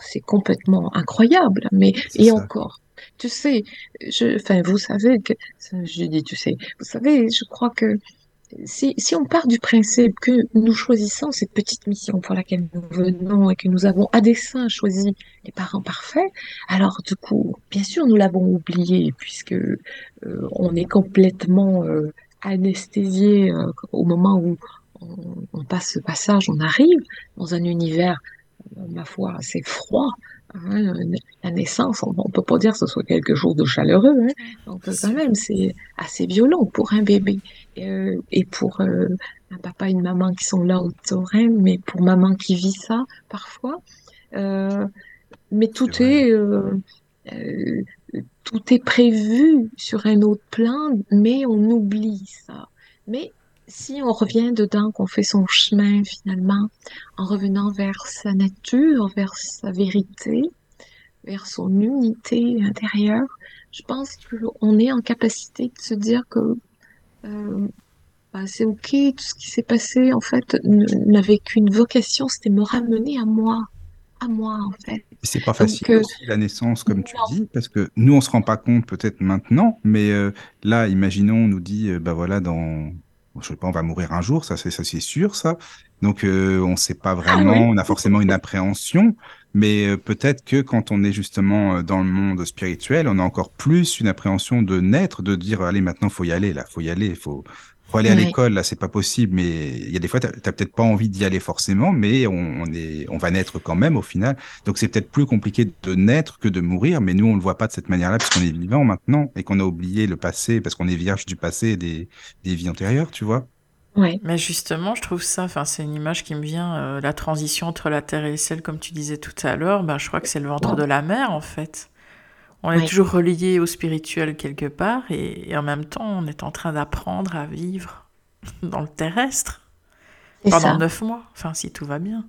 Speaker 3: c'est complètement incroyable. Mais et ça. encore, tu sais, je, enfin, vous savez que, je dis, tu sais, vous savez, je crois que si, si on part du principe que nous choisissons cette petite mission pour laquelle nous venons et que nous avons à dessein choisi les parents parfaits, alors du coup, bien sûr, nous l'avons oublié puisque euh, on est complètement euh, anesthésié euh, au moment où on, on passe ce passage, on arrive dans un univers, ma foi, assez froid. Hein, la naissance, on, on peut pas dire que ce soit quelque chose de chaleureux, hein. donc euh, quand même, c'est assez violent pour un bébé euh, et pour euh, un papa et une maman qui sont là autour, hein, mais pour maman qui vit ça parfois. Euh, mais tout est, euh, euh, tout est prévu sur un autre plan, mais on oublie ça. Mais si on revient dedans, qu'on fait son chemin finalement, en revenant vers sa nature, vers sa vérité, vers son unité intérieure, je pense qu'on est en capacité de se dire que euh, bah, c'est ok, tout ce qui s'est passé en fait n'avait qu'une vocation, c'était me ramener à moi, à moi en fait.
Speaker 2: C'est pas facile
Speaker 3: euh,
Speaker 2: aussi la naissance, comme tu dis, parce que nous, on se rend pas compte peut-être maintenant, mais euh, là, imaginons, on nous dit, euh, bah voilà, dans, je sais pas, on va mourir un jour, ça c'est ça c'est sûr, ça. Donc euh, on sait pas
Speaker 3: ah
Speaker 2: vraiment,
Speaker 3: oui,
Speaker 2: on a forcément une appréhension, mais euh, peut-être que quand on est justement euh, dans le monde spirituel, on a encore plus une appréhension de naître, de dire, allez, maintenant faut y aller, là, faut y aller, faut faut aller à
Speaker 3: ouais,
Speaker 2: l'école, là, c'est pas possible, mais il y a des fois, t'as t'as peut-être pas envie d'y aller forcément, mais on, on est, on va naître quand même au final. Donc c'est peut-être plus compliqué de naître que de mourir, mais nous on le voit pas de cette manière-là puisqu'on est vivant maintenant et qu'on a oublié le passé parce qu'on est vierge du passé et des, des vies antérieures, tu vois.
Speaker 3: ouais,
Speaker 1: Mais justement, je trouve ça, enfin, c'est une image qui me vient, euh, la transition entre la terre et le ciel, comme tu disais tout à l'heure, ben, je crois que c'est le ventre de la mer, en fait. On est toujours relié au spirituel quelque part, et, et en même temps, on est en train d'apprendre à vivre dans le terrestre pendant neuf mois, enfin, si tout va bien.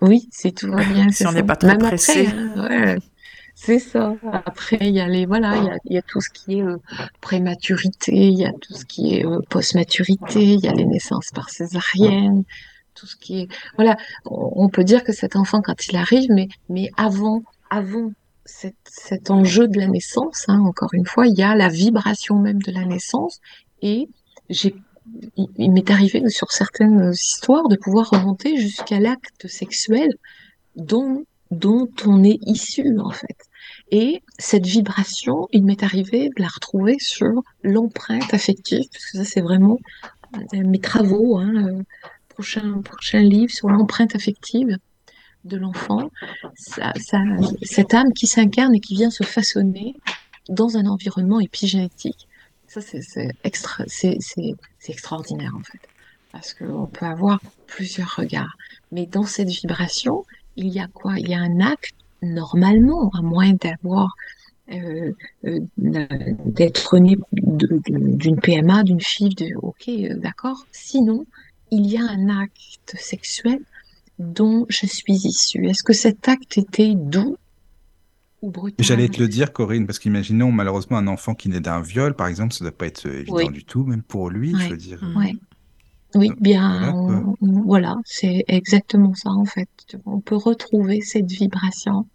Speaker 3: Oui, c'est tout va bien,
Speaker 1: Si on n'est pas trop
Speaker 3: Même après,
Speaker 1: pressé.
Speaker 3: hein, ouais, c'est ça. Après, il y a les, voilà, il y a, il y a tout ce qui est euh, prématurité, il y a tout ce qui est euh, post-maturité, il y a les naissances par césarienne, tout ce qui est, voilà, on on peut dire que cet enfant, quand il arrive, mais, mais avant, avant cet, enjeu de la naissance, hein, encore une fois, il y a la vibration même de la naissance et j'ai il, m'est arrivé sur certaines histoires de pouvoir remonter jusqu'à l'acte sexuel dont, dont on est issu, en fait. Et cette vibration, il m'est arrivé de la retrouver sur l'empreinte affective, parce que ça, c'est vraiment euh, mes travaux, hein, euh, prochain, prochain livre sur l'empreinte affective de l'enfant, cette âme qui s'incarne et qui vient se façonner dans un environnement épigénétique. Ça, c'est extra, extraordinaire, en fait, parce qu'on peut avoir plusieurs regards. Mais dans cette vibration, il y a quoi? Il y a un acte, normalement, à moins d'avoir, euh, euh, d'être né d'une PMA, d'une FIV, de, ok, euh, d'accord. Sinon, il y a un acte sexuel dont je suis issue. Est-ce que cet acte était doux ou
Speaker 2: J'allais
Speaker 3: brutal?
Speaker 2: te le dire, Corinne, parce qu'imaginons malheureusement un enfant qui naît d'un viol, par exemple, ça doit pas être évident
Speaker 3: Oui,
Speaker 2: du tout, même pour lui, je veux dire.
Speaker 1: Mm.
Speaker 3: ouais. Oui,
Speaker 2: Donc,
Speaker 3: bien,
Speaker 2: voilà quoi.
Speaker 3: on- on- voilà, c'est exactement ça en fait. On peut retrouver cette vibration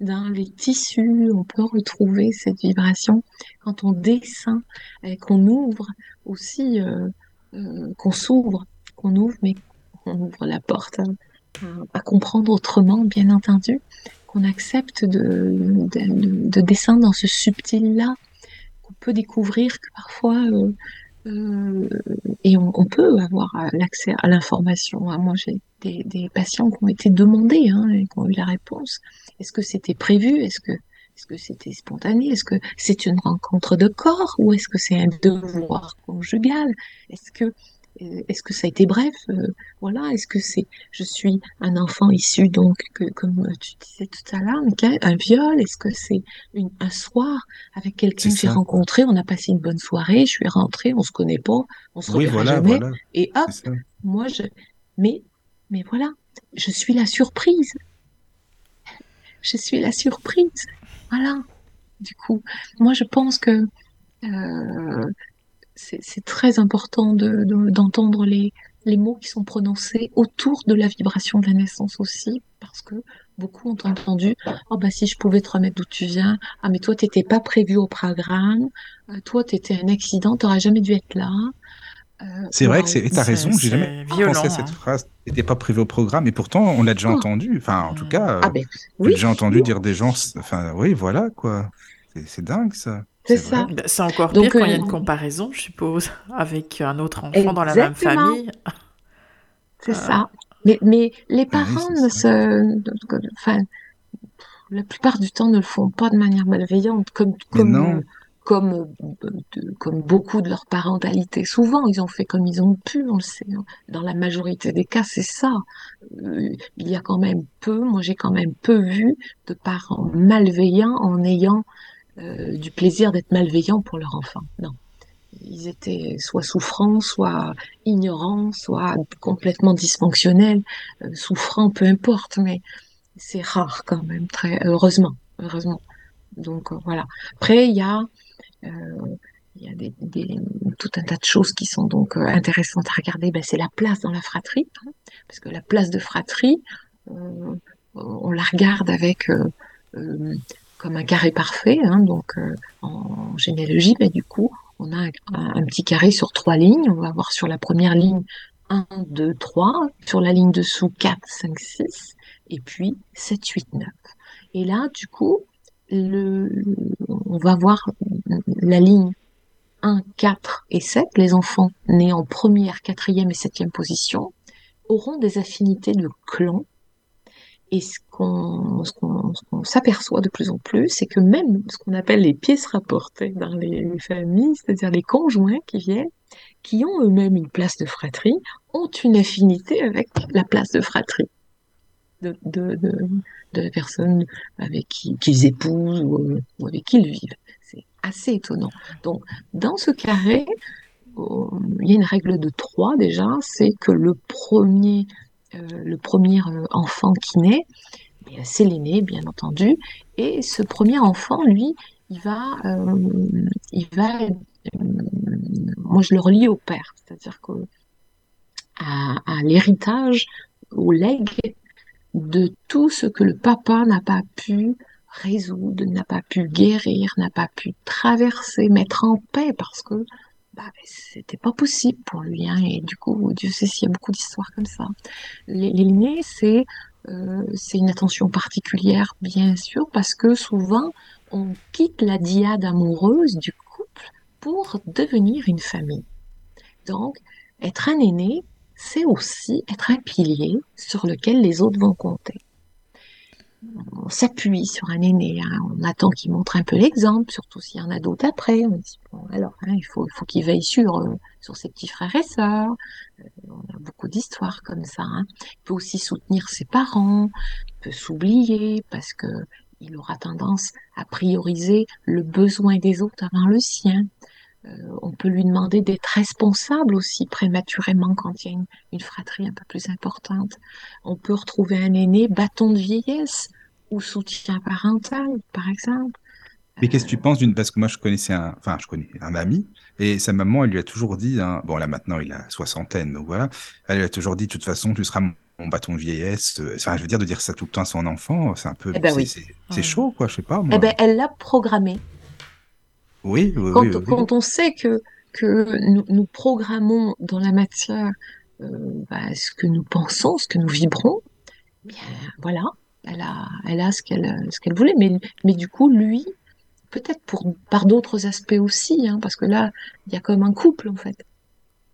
Speaker 3: dans les tissus, on peut retrouver cette vibration quand on descend et qu'on ouvre aussi, euh, euh, qu'on s'ouvre, qu'on ouvre, mais qu'on ouvre la porte à, comprendre autrement, bien entendu, qu'on accepte de, de, de- de descendre dans ce subtil-là, qu'on peut découvrir que parfois euh, euh, et on, on peut avoir l'accès à l'information. hein. Moi, j'ai des, des patients qui ont été demandés hein, et qui ont eu la réponse. Est-ce que c'était prévu? Est-ce que est-ce que c'était spontané? Est-ce que c'est une rencontre de corps? Ou est-ce que c'est un devoir conjugal? Est-ce que est-ce que ça a été bref? Euh, Voilà. Est-ce que c'est je suis un enfant issu donc que comme tu disais tout à l'heure, un viol Est-ce que c'est un soir avec quelqu'un que j'ai rencontré, on a passé une bonne soirée, je suis rentrée, on se connaît pas, on se
Speaker 2: Oui,
Speaker 3: reverra
Speaker 2: voilà,
Speaker 3: jamais,
Speaker 2: voilà.
Speaker 3: et hop, moi je, mais, mais voilà, je suis la surprise, je suis la surprise, voilà. Du coup, moi je pense que euh, c'est très important de, de- d'entendre les, les mots qui sont prononcés autour de la vibration de la naissance aussi, parce que beaucoup ont entendu, oh bah si je pouvais te remettre d'où tu viens, ah mais toi t'étais pas prévu au programme, Euh, toi t'étais un accident, t'aurais jamais dû être là, Euh,
Speaker 2: C'est vrai que c'est. Tu as
Speaker 1: C'est
Speaker 2: raison, j'ai jamais
Speaker 1: violent.
Speaker 2: pensé à cette
Speaker 1: hein.
Speaker 2: phrase. N'était pas prévu au programme, et pourtant on l'a déjà
Speaker 3: Oh.
Speaker 2: entendu. Enfin, en tout
Speaker 1: Mm.
Speaker 2: cas,
Speaker 3: Ah
Speaker 2: euh,
Speaker 3: ben
Speaker 2: j'ai déjà entendu
Speaker 3: oui,
Speaker 2: dire des gens. Enfin, oui, voilà quoi. C'est c'est dingue ça.
Speaker 3: C'est ça.
Speaker 1: Ben, C'est encore
Speaker 3: Donc,
Speaker 1: pire quand il y a
Speaker 3: euh,
Speaker 1: une comparaison, je suppose, avec un autre enfant dans la même famille.
Speaker 3: c'est
Speaker 1: Euh,
Speaker 3: ça. Mais, mais les
Speaker 2: Ah oui,
Speaker 3: parents ne
Speaker 2: ça.
Speaker 3: se, enfin, la plupart du temps ne le font pas de manière malveillante, comme,
Speaker 2: Mais
Speaker 3: comme,
Speaker 2: non.
Speaker 3: euh, comme, beaucoup de leur parentalité. Souvent, ils ont fait comme ils ont pu, on le sait. hein. Dans la majorité des cas, c'est ça. Il y a quand même peu, moi j'ai quand même peu vu de parents malveillants en ayant euh, du plaisir d'être malveillants pour leur enfant. Non. Ils étaient soit souffrants, soit ignorants, soit complètement dysfonctionnels, euh, souffrants, peu importe, mais c'est rare quand même, très heureusement, heureusement. Donc euh, voilà. Après, il y a, y a des, des- tout un tas de choses qui sont donc intéressantes à regarder. Ben, c'est la place dans la fratrie, hein, parce que la place de fratrie, on la regarde avec comme un carré parfait, hein, donc euh, en généalogie, mais du coup, on a un, petit carré sur trois lignes. On va avoir sur la première ligne 1, 2, 3, sur la ligne dessous 4, 5, 6, et puis 7, 8, 9. Et là, du coup, le, on va voir la ligne 1, 4 et 7, les enfants nés en première, quatrième et septième position, auront des affinités de clan. Et ce qu'on s'aperçoit de plus en plus, c'est que même ce qu'on appelle les pièces rapportées dans les familles, c'est-à-dire les conjoints qui viennent, qui ont eux-mêmes une place de fratrie, ont une affinité avec la place de fratrie de, la personne avec qui qu'ils épousent ou, euh, ou avec qui ils vivent. C'est assez étonnant. Donc, dans ce carré, euh, il y a une règle de trois déjà, c'est que le premier, le premier euh, enfant qui naît, eh c'est l'aîné, bien entendu, et ce premier enfant, lui, il va, euh, va, euh, moi je le relie au père, c'est-à-dire que à l'héritage, au legs de tout ce que le papa n'a pas pu résoudre, n'a pas pu guérir, n'a pas pu traverser, mettre en paix parce que bah, c'était pas possible pour lui. Hein, et du coup, Dieu sait s'il y a beaucoup d'histoires comme ça. Les, euh, c'est une attention particulière, bien sûr, parce que souvent, on quitte la diade amoureuse du couple pour devenir une famille. Donc, être un aîné, c'est aussi être un pilier sur lequel les autres vont compter. On s'appuie sur un aîné, hein, on attend qu'il montre un peu l'exemple, surtout s'il y en a d'autres après. On bon, alors, hein, il faut, faut qu'il veille sur, euh, sur ses petits frères et sœurs. Euh, on a beaucoup d'histoires comme ça. Hein. Il peut aussi soutenir ses parents, il peut s'oublier parce que il aura tendance à prioriser le besoin des autres avant le sien. Euh, on peut lui demander d'être responsable aussi prématurément quand il y a une, une, fratrie un peu plus importante. On peut retrouver un aîné bâton de vieillesse ou soutien parental, par exemple.
Speaker 2: Mais qu'est-ce que tu penses d'une... Parce que moi, je connaissais un... Enfin, je connais un ami, et sa maman, elle lui a toujours dit... Hein... Bon, là, maintenant, il a soixantaine, donc voilà. Elle lui a toujours dit, de toute façon, tu seras mon bâton de vieillesse. Enfin, je veux dire, de dire ça tout le temps à son enfant, c'est un peu...
Speaker 3: Eh ben oui.
Speaker 2: C'est chaud, quoi, je sais pas, moi.
Speaker 3: Eh ben, elle l'a programmé.
Speaker 2: Oui, oui,
Speaker 3: quand,
Speaker 2: oui, oui.
Speaker 3: quand on sait que, que nous, nous programmons dans la matière euh, bah, ce que nous pensons, ce que nous vibrons, bien voilà, elle a, elle a ce qu'elle qu'elle voulait. Mais, mais du coup, lui, peut-être pour par d'autres aspects aussi, hein, parce que là, il y a comme un couple en fait.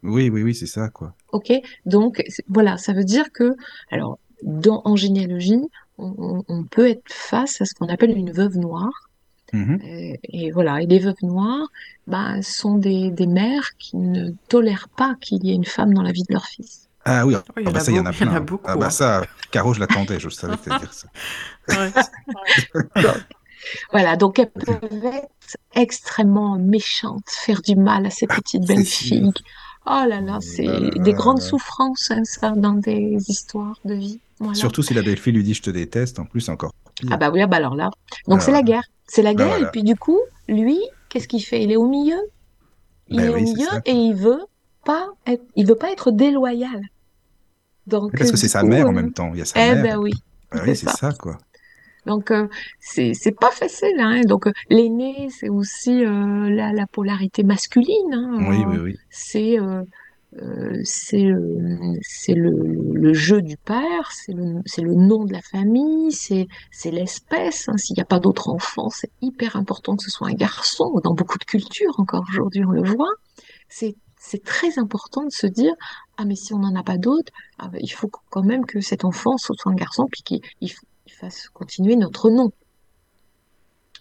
Speaker 2: Oui, oui, oui, c'est ça, quoi.
Speaker 3: Ok, donc voilà, ça veut dire que, alors, dans, en généalogie, on, on peut être face à ce qu'on appelle une veuve noire.
Speaker 2: Mmh.
Speaker 3: Et, et, voilà, et les veuves noires bah, sont des, des mères qui ne tolèrent pas qu'il y ait une femme dans la vie de leur fils.
Speaker 2: Ah oui,
Speaker 1: Oui,
Speaker 2: ah bah ça, il y en a
Speaker 1: il y en
Speaker 2: plein.
Speaker 1: a beaucoup,
Speaker 2: ah bah
Speaker 1: hein.
Speaker 2: ça, Caro, je l'attendais, je savais que dire ça.
Speaker 3: Voilà, donc elles peuvent être extrêmement méchantes, faire du mal à ces petites
Speaker 2: c'est
Speaker 3: belles filles. Oh là là, c'est
Speaker 2: là là
Speaker 3: des grandes souffrances, hein, ça, dans des histoires de vie. Voilà.
Speaker 2: Surtout si la belle-fille lui dit je te déteste, en plus, encore pire.
Speaker 3: Ah bah oui, ah bah alors là. Donc
Speaker 2: Ah
Speaker 3: c'est la guerre. C'est la
Speaker 2: Bah
Speaker 3: guerre,
Speaker 2: voilà.
Speaker 3: et puis du coup, lui, qu'est-ce qu'il fait? Il est au milieu? Il
Speaker 2: Ben
Speaker 3: est
Speaker 2: oui,
Speaker 3: au milieu et il veut pas être, il veut pas être déloyal. Donc,
Speaker 2: Parce que
Speaker 3: euh,
Speaker 2: c'est sa mère en
Speaker 3: euh,
Speaker 2: même temps. Il y a sa
Speaker 3: Eh
Speaker 2: mère.
Speaker 3: ben oui,
Speaker 2: Bah oui, c'est
Speaker 3: ça.
Speaker 2: ça, quoi.
Speaker 3: Donc euh, c'est pas facile. Hein. Donc euh, l'aîné, c'est aussi la, la polarité masculine. Hein.
Speaker 2: Oui, oui, oui.
Speaker 3: c'est euh, c'est le, jeu du père, c'est le, nom de la famille, c'est l'espèce. Hein. S'il n'y a pas d'autres enfants, c'est hyper important que ce soit un garçon. Dans beaucoup de cultures, encore aujourd'hui, on le voit. C'est très important de se dire ah mais si on n'en a pas d'autres, ah, ben, il faut quand même que cet enfant soit un garçon puis qu'il fasse continuer notre nom.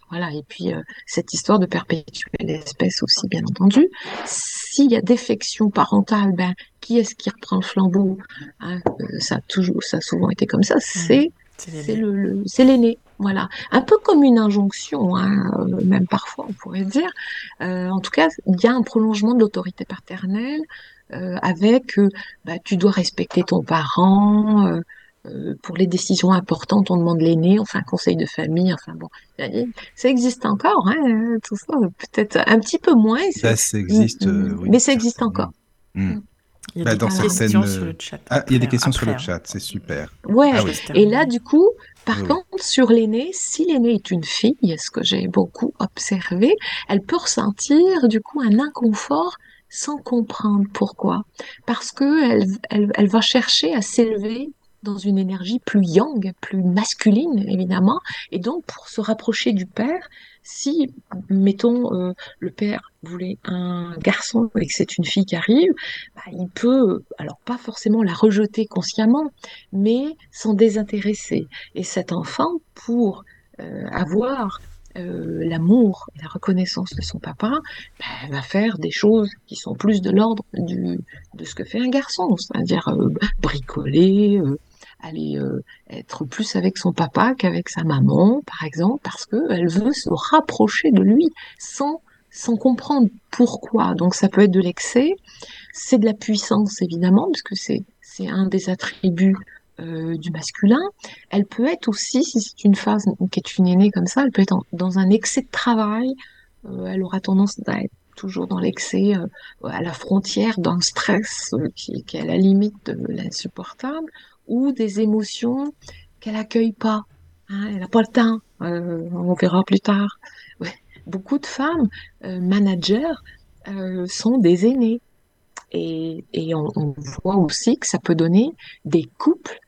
Speaker 3: Voilà, et puis euh, cette histoire de perpétuer l'espèce aussi, bien entendu. S'il y a défection parentale, ben, qui est-ce qui reprend le flambeau? Hein, euh, Ça a toujours, ça a souvent été comme ça. C'est l'aîné. Voilà, un peu comme une injonction, hein, euh, même parfois on pourrait dire. en tout cas, il y a un prolongement de l'autorité paternelle avec bah, tu dois respecter ton parent, euh, pour les décisions importantes, on demande l'aîné, enfin conseil de famille, enfin bon, ça existe encore, hein, tout ça, peut-être un petit peu moins.
Speaker 2: Ça, existe,
Speaker 3: mm, mm. oui, mais ça existe encore.
Speaker 1: Mm. Il y a bah, des questions sur le chat.
Speaker 2: Ah, il y a des questions sur le chat, c'est super.
Speaker 3: Ouais, ah et là, du coup, par contre, sur l'aîné, si l'aîné est une fille, ce que j'ai beaucoup observé, elle peut ressentir, du coup, un inconfort sans comprendre pourquoi. Parce que elle, elle, elle va chercher à s'élever dans une énergie plus yang, plus masculine évidemment, et donc pour se rapprocher du père, si mettons euh, le père voulait un garçon et que c'est une fille qui arrive, bah, il peut alors pas forcément la rejeter consciemment, mais s'en désintéresser. Et cet enfant pour euh, avoir euh, l'amour et la reconnaissance de son papa, bah, va faire des choses qui sont plus de l'ordre de ce que fait un garçon, c'est-à-dire bricoler, aller euh, être plus avec son papa qu'avec sa maman, par exemple, parce qu'elle veut se rapprocher de lui sans, sans comprendre pourquoi. Donc ça peut être de l'excès, c'est de la puissance évidemment, puisque c'est, c'est un des attributs euh, du masculin. Elle peut être aussi, si c'est une phase qui est une aînée comme ça, elle peut être dans un excès de travail. Euh, elle aura tendance à être toujours dans l'excès, à la frontière d'un stress qui, qui, est à la limite de l'insupportable, ou des émotions qu'elle accueille pas. Hein, elle n'a pas le temps. Euh, on verra plus tard. Beaucoup de femmes euh, managers euh, sont des aînés. Et, on, voit aussi que ça peut donner des couples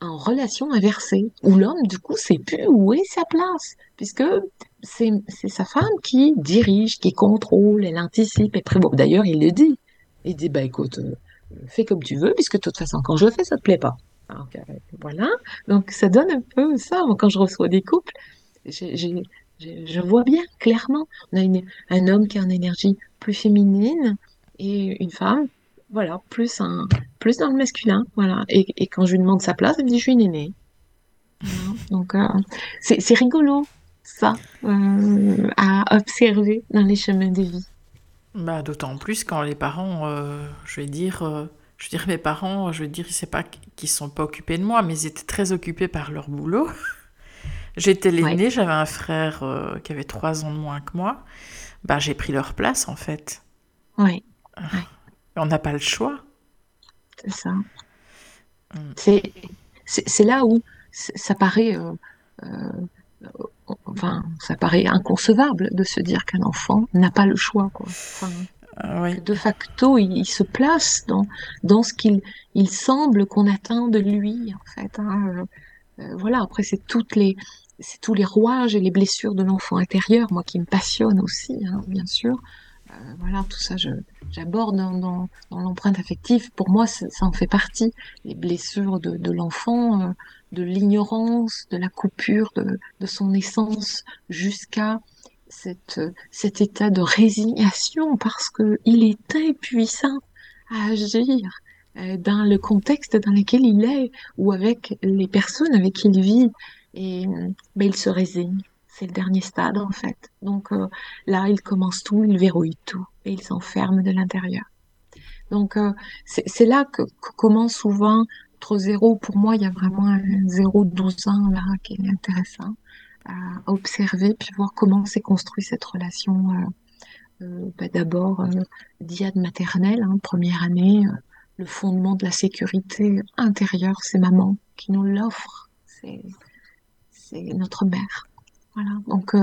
Speaker 3: en relation inversée, où l'homme, du coup, sait plus où est sa place, puisque c'est sa femme qui dirige, qui contrôle, elle anticipe et prévoit. D'ailleurs, il le dit. Il dit, bah écoute, fais comme tu veux, puisque de toute façon, quand je le fais, ça te plaît pas. Donc, voilà. Donc, ça donne un peu ça. Quand je reçois des couples, je vois bien clairement. On a un homme qui a une énergie plus féminine et une femme, voilà, plus, un, plus dans le masculin. Voilà. Et, quand je lui demande sa place, elle me dit Je suis une aînée. Donc, euh, c'est rigolo, ça, euh, à observer dans les chemins de vie.
Speaker 1: Bah, D'autant plus quand les parents, euh, je vais dire je veux dire, mes parents, je veux dire, c'est pas qu'ils sont pas occupés de moi, mais ils étaient très occupés par leur boulot. J'étais l'aînée, j'avais un frère euh, qui avait trois ans de moins que moi. Bah, j'ai pris leur place, en fait.
Speaker 3: Oui.
Speaker 1: On n'a pas le choix.
Speaker 3: C'est ça. Mm. C'est là où ça paraît, euh, euh, enfin, ça paraît inconcevable de se dire qu'un enfant n'a pas le choix, quoi. Enfin, de facto, il, se place dans, dans ce qu'il il semble qu'on attend de lui, en fait. Hein. Euh, euh, voilà, après, c'est toutes les, c'est tous les rouages et les blessures de l'enfant intérieur, moi qui me passionne aussi, hein, bien sûr. Euh, voilà, tout ça, j'aborde dans, dans, dans l'empreinte affective. Pour moi, ça, en fait partie. Les blessures de, de l'enfant, de l'ignorance, de la coupure de, de son essence jusqu'à cette, cet état de résignation parce qu'il est impuissant à agir euh, dans le contexte dans lequel il est ou avec les personnes avec qui il vit et ben, il se résigne. C'est le dernier stade en fait. Donc euh, là, il commence tout, il verrouille tout et il s'enferme de l'intérieur. Donc euh, c'est là que, commence souvent entre zéro. Pour moi, il y a vraiment un zéro 12 ans là qui est intéressant à observer puis voir comment s'est construit cette relation. Euh, euh, bah, D'abord, euh, diade maternelle, hein, première année, le fondement de la sécurité intérieure, c'est maman qui nous l'offre, c'est notre mère. Voilà, donc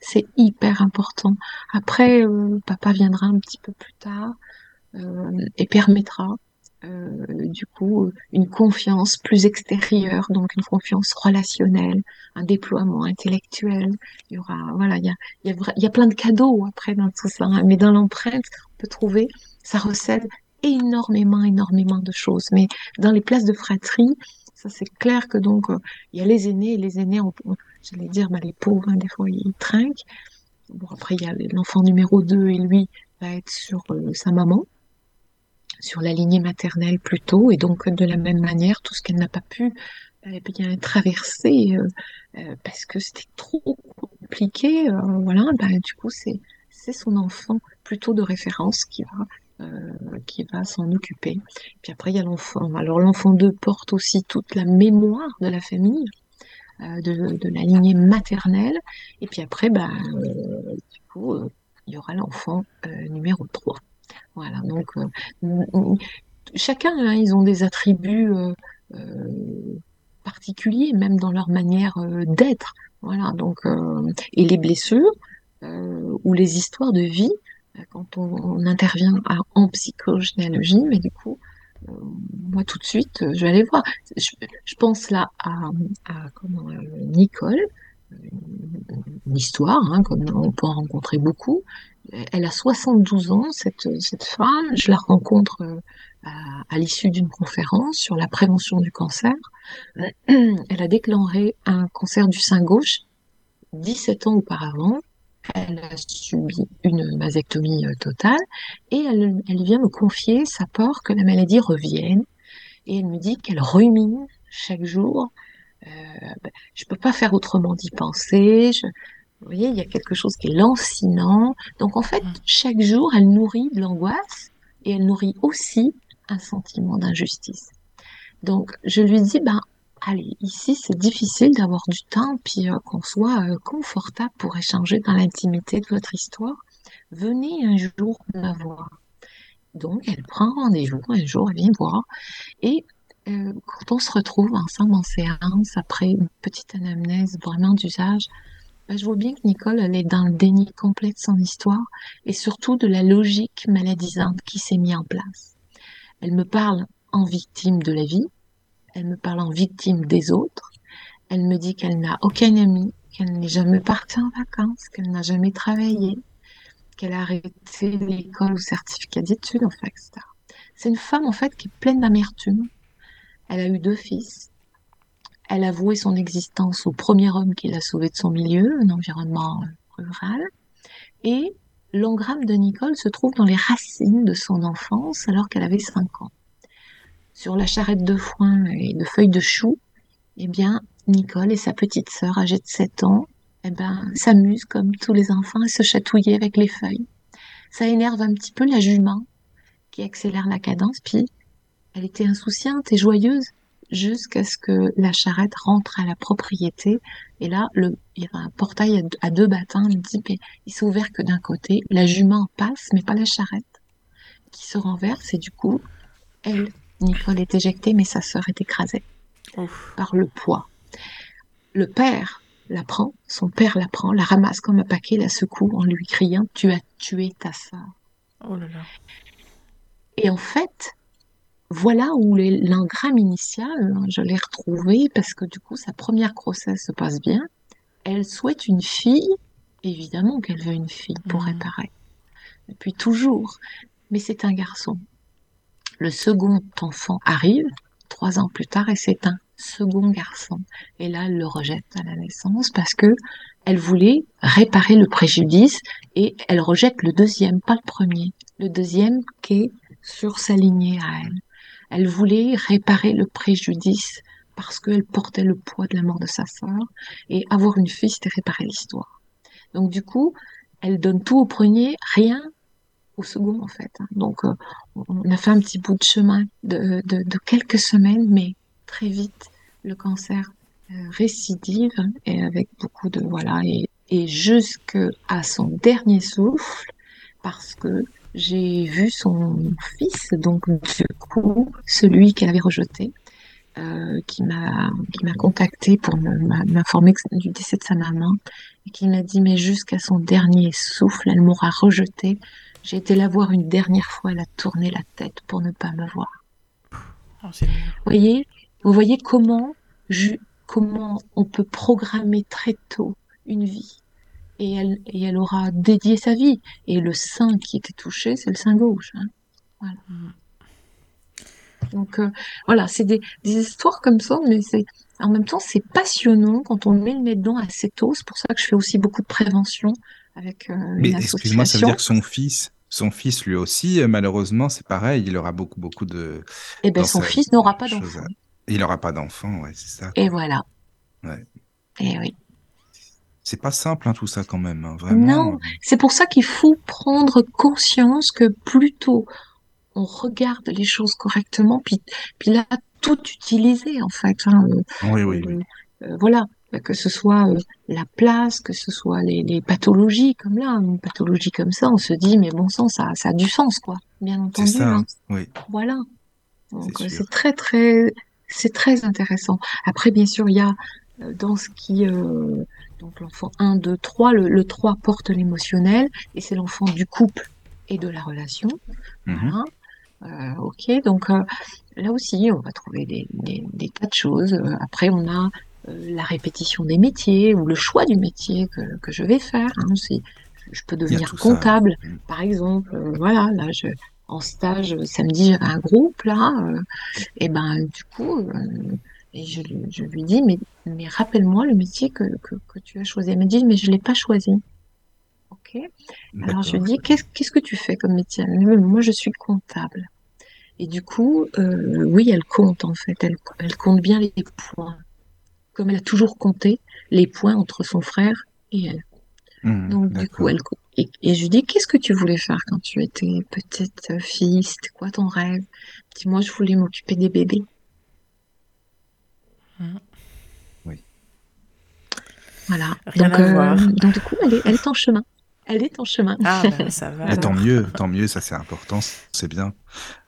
Speaker 3: c'est hyper important. Après, papa viendra un petit peu plus tard. et permettra du coup une confiance plus extérieure, donc une confiance relationnelle, un déploiement intellectuel. Il y aura, voilà, il y a, il y a, plein de cadeaux après dans tout ça, hein. mais dans l'empreinte, on peut trouver, ça recèle énormément, énormément de choses. Mais dans les places de fratrie, ça c'est clair que donc il y a les aînés et les aînés, j'allais dire, bah, les pauvres, hein, des fois ils trinquent. Bon, après il y a l'enfant numéro 2 et lui va être sur sa maman sur la lignée maternelle plutôt, et donc de la même manière, tout ce qu'elle n'a pas pu bien, traverser euh, euh, parce que c'était trop compliqué, euh, voilà, ben, du coup c'est son enfant plutôt de référence qui va qui va s'en occuper. Puis après il y a l'enfant. Alors l'enfant 2 porte aussi toute la mémoire de la famille. de, la lignée maternelle et puis après bah, il y aura l'enfant numéro 3 voilà, donc euh, chacun, hein, ils ont des attributs euh, euh, particuliers, même dans leur manière d'être. Voilà, donc et les blessures ou les histoires de vie, quand on, intervient en psychogénéalogie, mais du coup, moi tout de suite, je vais aller voir. Je, pense là à, comment, Nicole, une histoire, hein, comme on peut en rencontrer beaucoup, elle a 72 ans, cette, cette femme. Je la rencontre euh, à, l'issue d'une conférence sur la prévention du cancer. Elle a déclaré un cancer du sein gauche 17 ans auparavant. Elle a subi une mastectomie euh, totale et elle, elle vient me confier sa peur que la maladie revienne. Et elle me dit qu'elle rumine chaque jour. Euh, ben, je peux pas faire autrement d'y penser. Vous voyez, il y a quelque chose qui est lancinant. Donc en fait, mm. chaque jour, elle nourrit de l'angoisse et elle nourrit aussi un sentiment d'injustice. Donc je lui dis, ben allez, ici c'est difficile d'avoir du temps, puis euh, qu'on soit euh, confortable pour échanger dans l'intimité de votre histoire. Venez un jour la voir. Donc elle prend rendez-vous un jour, elle vient voir. Et euh, quand on se retrouve ensemble en séance, après une petite anamnèse vraiment d'usage, je vois bien que Nicole, elle est dans le déni complet de son histoire et surtout de la logique maladisante qui s'est mise en place. Elle me parle en victime de la vie, elle me parle en victime des autres, elle me dit qu'elle n'a aucun ami, qu'elle n'est jamais partie en vacances, qu'elle n'a jamais travaillé, qu'elle a arrêté l'école ou certificat d'études, enfin, etc. C'est une femme, en fait, qui est pleine d'amertume. Elle a eu deux fils. Elle a voué son existence au premier homme qui l'a sauvé de son milieu, un environnement rural. Et l'engramme de Nicole se trouve dans les racines de son enfance alors qu'elle avait 5 ans. Sur la charrette de foin et de feuilles de chou, eh bien, Nicole et sa petite sœur âgée de 7 ans, eh ben, s'amusent comme tous les enfants à se chatouiller avec les feuilles. Ça énerve un petit peu la jument qui accélère la cadence, puis elle était insouciante et joyeuse jusqu'à ce que la charrette rentre à la propriété. Et là, le, il y a un portail à deux battants. Il dit, mais il s'est ouvert que d'un côté. La jument passe, mais pas la charrette, qui se renverse. Et du coup, elle, Nicole, est éjectée, mais sa sœur est écrasée par le poids. Le père la prend, son père la prend, la ramasse comme un paquet, la secoue en lui criant, tu as tué ta sœur.
Speaker 1: Oh là là.
Speaker 3: Et en fait, voilà où l'engramme initial, je l'ai retrouvé parce que du coup, sa première grossesse se passe bien. Elle souhaite une fille, évidemment qu'elle veut une fille pour mmh. réparer. Depuis toujours. Mais c'est un garçon. Le second enfant arrive, trois ans plus tard, et c'est un second garçon. Et là, elle le rejette à la naissance parce que elle voulait réparer le préjudice et elle rejette le deuxième, pas le premier. Le deuxième qui est sur sa lignée à elle. Elle voulait réparer le préjudice parce qu'elle portait le poids de la mort de sa sœur et avoir une fille, c'était réparer l'histoire. Donc du coup, elle donne tout au premier, rien au second en fait. Donc euh, on a fait un petit bout de chemin de, quelques semaines, mais très vite le cancer euh, récidive et avec beaucoup de voilà et, et jusqu'à son dernier souffle parce que j'ai vu son fils, donc du coup, celui qu'elle avait rejeté, euh, qui m'a contacté pour m'informer du décès de sa maman et qui m'a dit mais jusqu'à son dernier souffle elle m'aura rejeté J'ai été la voir une dernière fois, elle a tourné la tête pour ne pas me voir.
Speaker 1: Oh, mignon.
Speaker 3: Vous voyez, vous voyez comment, je- comment on peut programmer très tôt une vie et elle, et elle aura dédié sa vie. Et le sein qui était touché, c'est le sein gauche. hein. Voilà. Donc euh, voilà, c'est des, des histoires comme ça, mais c'est en même temps c'est passionnant quand on met le nez dedans assez tôt. C'est pour ça que je fais aussi beaucoup de prévention avec euh,
Speaker 2: Mais excuse-moi, ça veut dire que son fils, son fils lui aussi, euh, malheureusement, c'est pareil, il aura beaucoup, beaucoup de.
Speaker 3: Eh ben son
Speaker 2: sa
Speaker 3: fils n'aura pas d'enfant.
Speaker 2: à- Il n'aura pas d'enfant, ouais, c'est ça.
Speaker 3: Et voilà.
Speaker 2: Ouais.
Speaker 3: Et oui.
Speaker 2: C'est pas simple, hein, tout ça, quand même. hein, Vraiment.
Speaker 3: Non, c'est pour ça qu'il faut prendre conscience que plutôt on regarde les choses correctement, puis, puis là, tout utiliser, en fait. hein, euh,
Speaker 2: Oui, oui, oui.
Speaker 3: euh, euh, voilà, que ce soit euh, la place, que ce soit les, les pathologies, comme là, une pathologie comme ça, on se dit, mais bon sang, ça, ça a du sens, quoi, bien
Speaker 2: C'est
Speaker 3: entendu.
Speaker 2: ça,
Speaker 3: hein.
Speaker 2: hein, oui.
Speaker 3: Voilà. Donc,
Speaker 2: C'est
Speaker 3: euh, c'est très, très, c'est très intéressant. Après, bien sûr, il y a euh, dans ce qui, euh, donc l'enfant 1, 2, 3, le, le 3 porte l'émotionnel, et c'est l'enfant du couple et de la relation.
Speaker 2: Mhm.
Speaker 3: Voilà. Euh, ok, donc euh, là aussi, on va trouver des, des, des tas de choses. Euh, Après, on a la répétition des métiers ou le choix du métier que, que je vais faire. hein. Si je peux devenir
Speaker 2: ça.
Speaker 3: comptable,
Speaker 2: Mm.
Speaker 3: par exemple. Voilà, là, je, en stage samedi, j'avais un groupe là, et ben du coup, et je, lui- je lui dis, mais, mais rappelle-moi le métier que, que, que tu as choisi. Elle me dit, mais je l'ai pas choisi. Ok. Alors je lui dis, qu'est-ce qu'est-ce que tu fais comme métier? Elle me dit, Mais moi, je suis comptable. Et du coup, euh, oui, elle compte en fait. Elle, elle compte bien les points, comme elle a toujours compté les points entre son frère et elle.
Speaker 2: Mhm,
Speaker 3: Donc du coup, elle co- et, et je lui dis, qu'est-ce que tu voulais faire quand tu étais petite fille? C'était quoi ton rêve? Elle dit, moi, je voulais m'occuper des bébés.
Speaker 2: Oui.
Speaker 3: Voilà.
Speaker 1: Rien
Speaker 3: donc,
Speaker 1: à voir.
Speaker 3: donc du coup, elle est, elle est en chemin. Elle est en chemin.
Speaker 1: Ah, ben, ça va.
Speaker 2: Ah, tant
Speaker 1: alors.
Speaker 2: mieux, tant mieux, ça c'est important, c'est bien.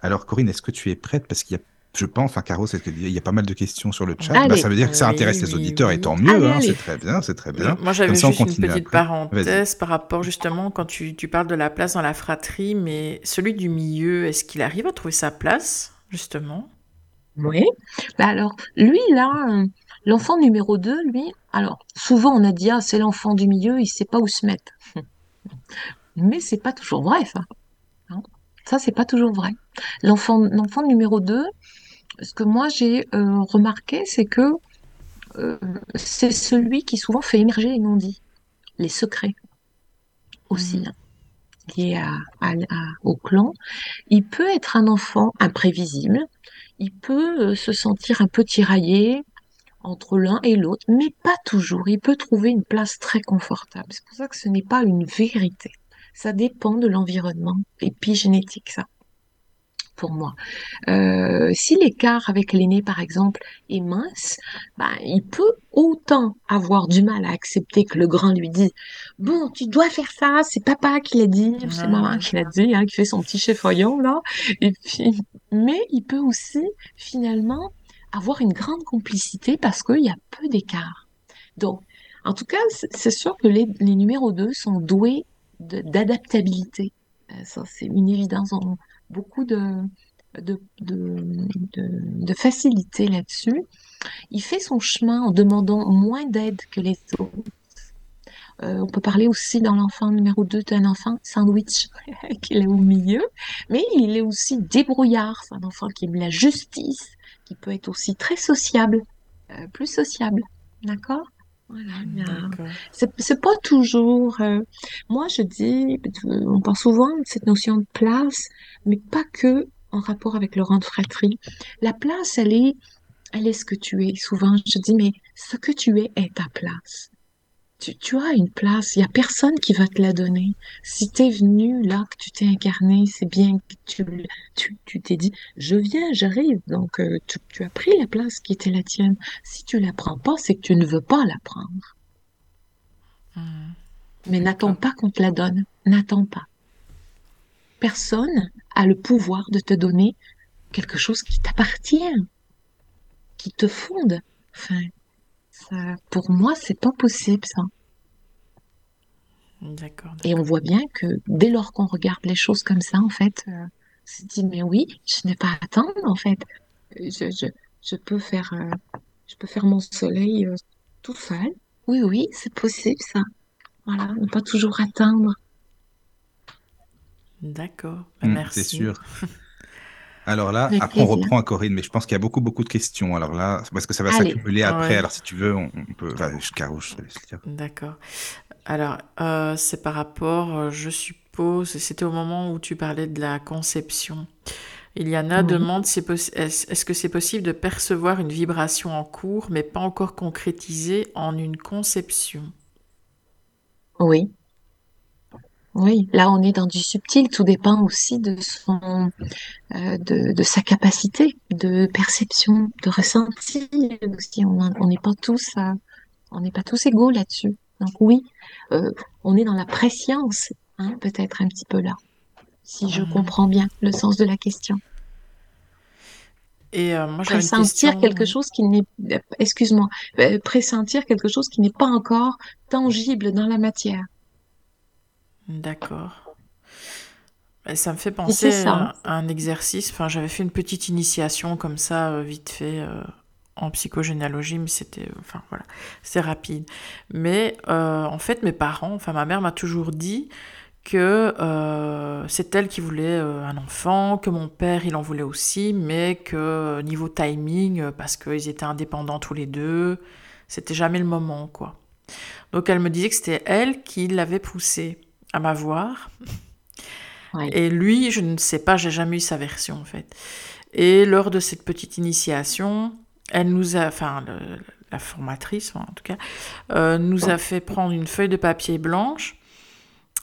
Speaker 2: Alors Corinne, est-ce que tu es prête? Parce qu'il y a, je pense, enfin Caro, c'est que il y a pas mal de questions sur le chat. Bah, ça veut dire que ça
Speaker 1: Oui,
Speaker 2: intéresse les
Speaker 1: oui,
Speaker 2: auditeurs et tant mieux,
Speaker 3: Allez,
Speaker 2: hein,
Speaker 3: allez.
Speaker 2: c'est très bien, c'est très bien.
Speaker 1: Moi, j'avais juste une petite
Speaker 2: après.
Speaker 1: parenthèse par rapport justement quand tu, tu parles de la place dans la fratrie, mais celui du milieu, est-ce qu'il arrive à trouver sa place, justement?
Speaker 3: Oui. Bah alors, lui, là, euh, l'enfant numéro 2, lui, alors, souvent on a dit, ah, c'est l'enfant du milieu, il sait pas où se mettre. Mais c'est pas toujours vrai, ça. hein. Ça, c'est pas toujours vrai. L'enfant, l'enfant numéro 2, ce que moi j'ai euh, remarqué, c'est que euh, c'est celui qui souvent fait émerger les non-dits, les secrets aussi, hein, liés à, à- à- au clan. Il peut être un enfant imprévisible, il peut euh, se sentir un peu tiraillé entre l'un et l'autre, mais pas toujours. Il peut trouver une place très confortable. C'est pour ça que ce n'est pas une vérité. Ça dépend de l'environnement épigénétique, ça, pour moi. Euh, si l'écart avec l'aîné, par exemple, est mince, ben, il peut autant avoir du mal à accepter que le grand lui dit Bon, tu dois faire ça, c'est papa qui l'a dit, ou c'est maman qui l'a dit, hein, qui fait son petit chef-oignon, là. Et puis, mais il peut aussi, finalement, avoir une grande complicité parce qu'il y a peu d'écart. Donc, en tout cas, c'est sûr que les, les numéros 2 sont doués d'adaptabilité. Euh, ça, c'est une évidence. Beaucoup de, de, de, facilité là-dessus. Il fait son chemin en demandant moins d'aide que les autres. Euh, on peut parler aussi dans l'enfant numéro 2 d'un enfant sandwich qu'il est au milieu, mais il est aussi débrouillard. C'est un enfant qui aime la justice, qui peut être aussi très sociable, euh, plus sociable. D'accord? Voilà. c'est pas toujours. euh, moi, je dis, on parle souvent de cette notion de place, mais pas que en rapport avec le rang de fratrie. La place, elle est, elle est ce que tu es. Souvent, je dis, mais ce que tu es est ta place. Tu, tu as une place, il y a personne qui va te la donner. Si t'es venu là, que tu t'es incarné, c'est bien que tu l- tu tu t'es dit, je viens, j'arrive. Donc, euh, tu, tu as pris la place qui était la tienne. Si tu la prends pas, c'est que tu ne veux pas la prendre.
Speaker 1: Mhm.
Speaker 3: Mais n'attends pas qu'on te la donne. N'attends pas. Personne a le pouvoir de te donner quelque chose qui t'appartient, qui te fonde. Enfin, pour moi, c'est pas possible, ça.
Speaker 1: D'accord.
Speaker 3: Et on voit bien que dès lors qu'on regarde les choses comme ça, en fait, euh, on se dit, mais oui, je n'ai pas à attendre, en fait. Je, je, je peux faire, euh, je peux faire mon soleil euh, tout seul. Oui, oui, c'est possible, ça. Voilà, ne pas toujours attendre.
Speaker 1: D'accord. Bah,
Speaker 2: Mm,
Speaker 1: merci.
Speaker 2: c'est sûr. Alors là,
Speaker 3: Avec
Speaker 2: après on reprend à Corinne, mais je pense qu'il y a beaucoup beaucoup de questions. Alors là, parce que ça va s'accumuler après.
Speaker 1: Ouais.
Speaker 2: Alors si tu veux, on, on peut. Enfin, je Caro, je te laisse le dire.
Speaker 1: D'accord. Alors, euh, c'est par rapport, euh, je suppose, c'était au moment où tu parlais de la conception. Iliana
Speaker 3: Oui.
Speaker 1: demande si possi- est-ce est-ce que c'est possible de percevoir une vibration en cours, mais pas encore concrétisée en une conception?
Speaker 3: Oui. Oui, là on est dans du subtil, tout dépend aussi de son, euh, de, de sa capacité de perception, de ressenti aussi. On n'est pas tous, euh, on n'est pas tous égaux là-dessus. Donc oui, euh, on est dans la préscience, hein, peut-être un petit peu là, si je
Speaker 1: Mhm.
Speaker 3: comprends bien le sens de la question.
Speaker 1: Et euh, moi, j'avais une
Speaker 3: Pressentir
Speaker 1: question.
Speaker 3: quelque chose qui n'est, excuse-moi, pressentir quelque chose qui n'est pas encore tangible dans la matière.
Speaker 1: D'accord. Et ça me fait penser à un exercice. Enfin, j'avais fait une petite initiation comme ça, euh, vite fait, euh, en psychogénéalogie, mais c'était, enfin voilà, c'est rapide. Mais euh, en fait, mes parents, enfin ma mère m'a toujours dit que euh, c'est elle qui voulait euh, un enfant, que mon père il en voulait aussi, mais que euh, niveau timing, euh, parce qu'ils étaient indépendants tous les deux, c'était jamais le moment, quoi. Donc elle me disait que c'était elle qui l'avait poussé à m'avoir.
Speaker 3: Ouais.
Speaker 1: Et lui, je ne sais pas, j'ai jamais eu sa version en fait. Et lors de cette petite initiation, elle nous a, enfin le- la formatrice en tout cas, euh, nous a fait prendre une feuille de papier blanche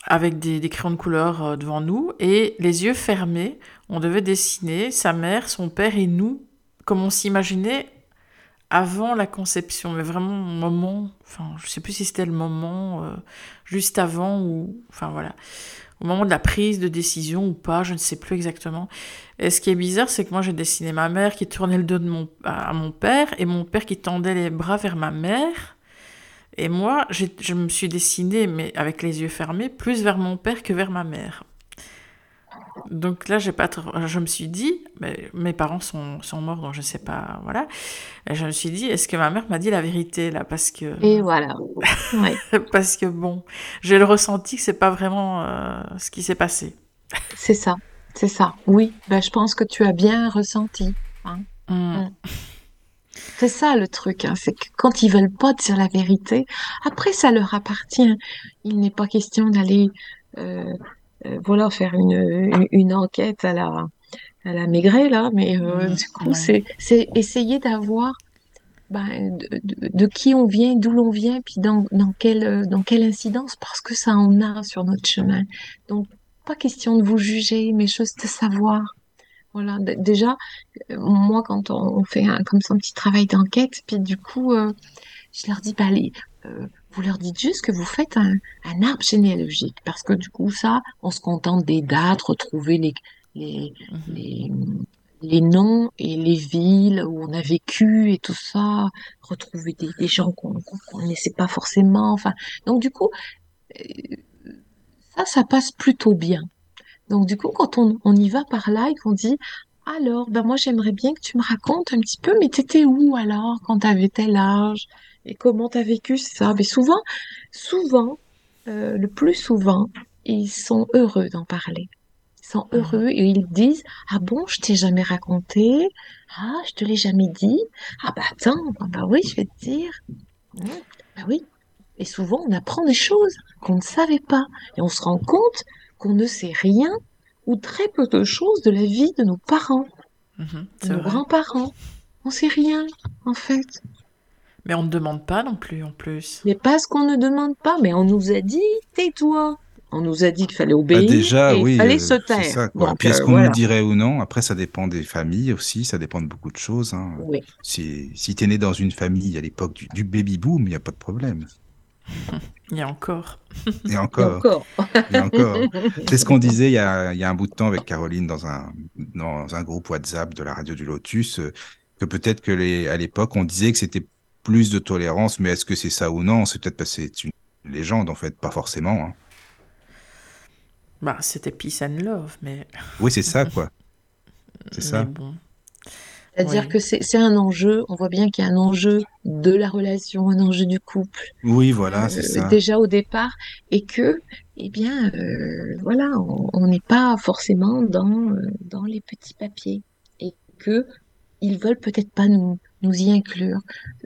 Speaker 1: avec des, des crayons de couleur euh, devant nous et les yeux fermés, on devait dessiner sa mère, son père et nous comme on s'imaginait avant la conception, mais vraiment au moment, enfin je sais plus si c'était le moment euh, juste avant ou, enfin voilà, au moment de la prise de décision ou pas, je ne sais plus exactement. Et ce qui est bizarre, c'est que moi j'ai dessiné ma mère qui tournait le dos à mon père et mon père qui tendait les bras vers ma mère. Et moi, je me suis dessinée, mais avec les yeux fermés, plus vers mon père que vers ma mère. Donc là, j'ai pas trop- je me suis dit, mais mes parents sont, sont morts, donc je sais pas, voilà. Et je me suis dit, est-ce que ma mère m'a dit la vérité là? Parce que,
Speaker 3: Et voilà. Ouais.
Speaker 1: parce que bon, j'ai le ressenti que c'est pas vraiment euh, ce qui s'est passé.
Speaker 3: C'est ça, c'est ça. Oui, ben, je pense que tu as bien ressenti. hein.
Speaker 1: Hmm.
Speaker 3: C'est ça le truc, hein, c'est que quand ils veulent pas dire la vérité, après ça leur appartient. Il n'est pas question d'aller, euh, voilà, faire une, une, une enquête à la, à la Maigret là, mais euh,
Speaker 1: Mhm,
Speaker 3: du coup
Speaker 1: non.
Speaker 3: c'est, c'est essayer d'avoir ben, de, de, de qui on vient, d'où l'on vient, puis dans, dans quelle, euh, dans quelle incidence, parce que ça en a sur notre chemin. Donc pas question de vous juger, mais juste de savoir. Voilà, déjà, euh, moi, quand on, on fait un, comme ça un petit travail d'enquête, puis du coup, euh, je leur dis, bah, allez, euh, vous leur dites juste que vous faites un, un arbre généalogique, parce que du coup, ça, on se contente des dates, retrouver les, les,
Speaker 1: Mhm.
Speaker 3: les, les noms et les villes où on a vécu et tout ça, retrouver des, des gens qu'on qu'on connaissait pas forcément, enfin, donc du coup, euh, ça, ça passe plutôt bien. Donc du coup, quand on, on y va par là et qu'on dit, alors, ben moi j'aimerais bien que tu me racontes un petit peu, mais t'étais où alors quand t'avais tel âge? Et comment t'as vécu ça? Mais souvent, souvent, euh, le plus souvent, ils sont heureux d'en parler. Ils sont
Speaker 1: Mhm.
Speaker 3: heureux et ils disent, ah bon, je t'ai jamais raconté, ah, je te l'ai jamais dit, ah bah attends, ah bah oui, je vais te dire, bah oui. Et souvent, on apprend des choses qu'on ne savait pas et on se rend compte qu'on ne sait rien ou très peu de choses de la vie de nos parents,
Speaker 1: Mhm,
Speaker 3: de nos grands-parents. On sait rien, en fait.
Speaker 1: Mais on ne demande pas non plus en plus.
Speaker 3: Mais parce qu'on ne demande pas, mais on nous a dit, tais-toi. On nous a dit qu'il fallait
Speaker 2: Bah,
Speaker 3: obéir
Speaker 2: déjà,
Speaker 3: et il fallait
Speaker 2: euh,
Speaker 3: se taire.
Speaker 2: ça, quoi.
Speaker 3: Donc,
Speaker 2: Puis est-ce
Speaker 3: euh,
Speaker 2: qu'on
Speaker 3: voilà.
Speaker 2: nous dirait ou non? Après, ça dépend des familles aussi, ça dépend de beaucoup de choses, hein.
Speaker 3: Oui.
Speaker 2: Si, si t'es né dans une famille à l'époque du, du baby-boom, il n'y a pas de problème.
Speaker 1: Il y a encore.
Speaker 2: Et encore. et encore. C'est ce qu'on disait il y, a, il y a un bout de temps avec Caroline dans un, dans un groupe WhatsApp de la radio du Lotus, euh, que peut-être que les, à l'époque, on disait que c'était plus de tolérance, mais est-ce que c'est ça ou non? C'est peut-être parce que c'est une légende, en fait, pas forcément, hein.
Speaker 1: Bah, c'était peace and love, mais.
Speaker 2: Oui, c'est ça, quoi. C'est ça.
Speaker 1: Bon.
Speaker 3: C'est-à-dire
Speaker 1: Oui.
Speaker 3: que c'est c'est un enjeu, on voit bien qu'il y a un enjeu de la relation, un enjeu du couple,
Speaker 2: Oui, voilà, c'est
Speaker 3: euh,
Speaker 2: ça.
Speaker 3: déjà au départ, et que, eh bien, euh, voilà, on on n'est pas forcément dans, euh, dans les petits papiers, et que ils veulent peut-être pas nous, nous y inclure.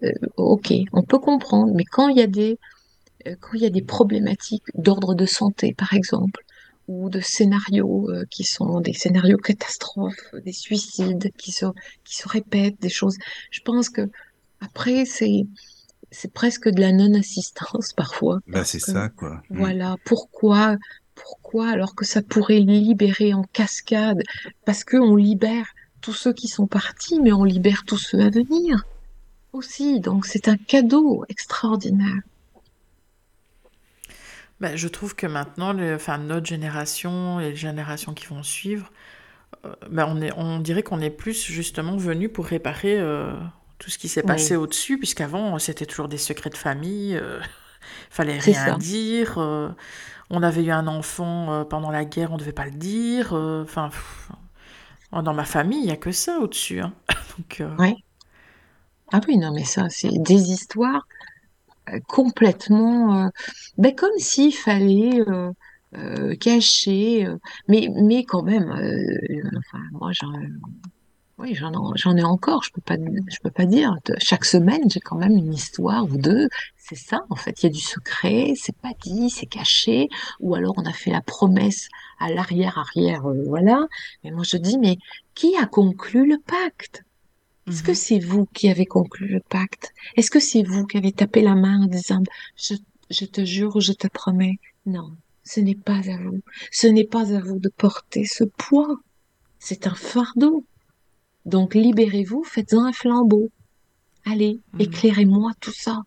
Speaker 3: Euh, ok, on peut comprendre, mais quand il y a des, euh, quand il y a des problématiques d'ordre de santé, par exemple, ou de scénarios euh, qui sont des scénarios catastrophes, des suicides qui se, qui se répètent, des choses. Je pense que après, c'est, c'est presque de la non-assistance parfois,
Speaker 2: Bah, c'est ça, quoi. Mm.
Speaker 3: voilà, pourquoi, pourquoi, alors que ça pourrait libérer en cascade, parce que on libère tous ceux qui sont partis, mais on libère tous ceux à venir aussi. Donc c'est un cadeau extraordinaire.
Speaker 1: Bah, je trouve que maintenant, le- enfin, notre génération et les générations qui vont suivre, euh, bah, on est, on dirait qu'on est plus justement venu pour réparer euh, tout ce qui s'est passé au-dessus, puisqu'avant, c'était toujours des secrets de famille, euh, fallait rien
Speaker 3: ça.
Speaker 1: dire, euh, on avait eu un enfant pendant la guerre, on devait pas le dire, enfin, oh, dans ma famille, il y a que ça au-dessus, hein. Donc, euh,
Speaker 3: Ouais. Ah oui, non, mais ça, c'est des histoires euh, complètement, euh, ben, comme s'il fallait cacher, mais mais quand même, enfin, moi, j'en, oui, j'en, en- j'en ai encore. Je peux pas, je peux pas dire. Chaque semaine, j'ai quand même une histoire ou deux. C'est ça, en fait. Il y a du secret, c'est pas dit, c'est caché, ou alors on a fait la promesse à l'arrière-arrière, euh, voilà. Mais moi, je dis, mais qui a conclu le pacte? Est-ce que
Speaker 1: mhm.
Speaker 3: c'est vous qui avez conclu le pacte? Est-ce que c'est vous qui avez tapé la main en disant je, je te jure ou je te promets? Non, ce n'est pas à vous. Ce n'est pas à vous de porter ce poids. C'est un fardeau. Donc libérez-vous, faites-en un flambeau. Allez,
Speaker 1: Mhm.
Speaker 3: éclairez-moi tout ça.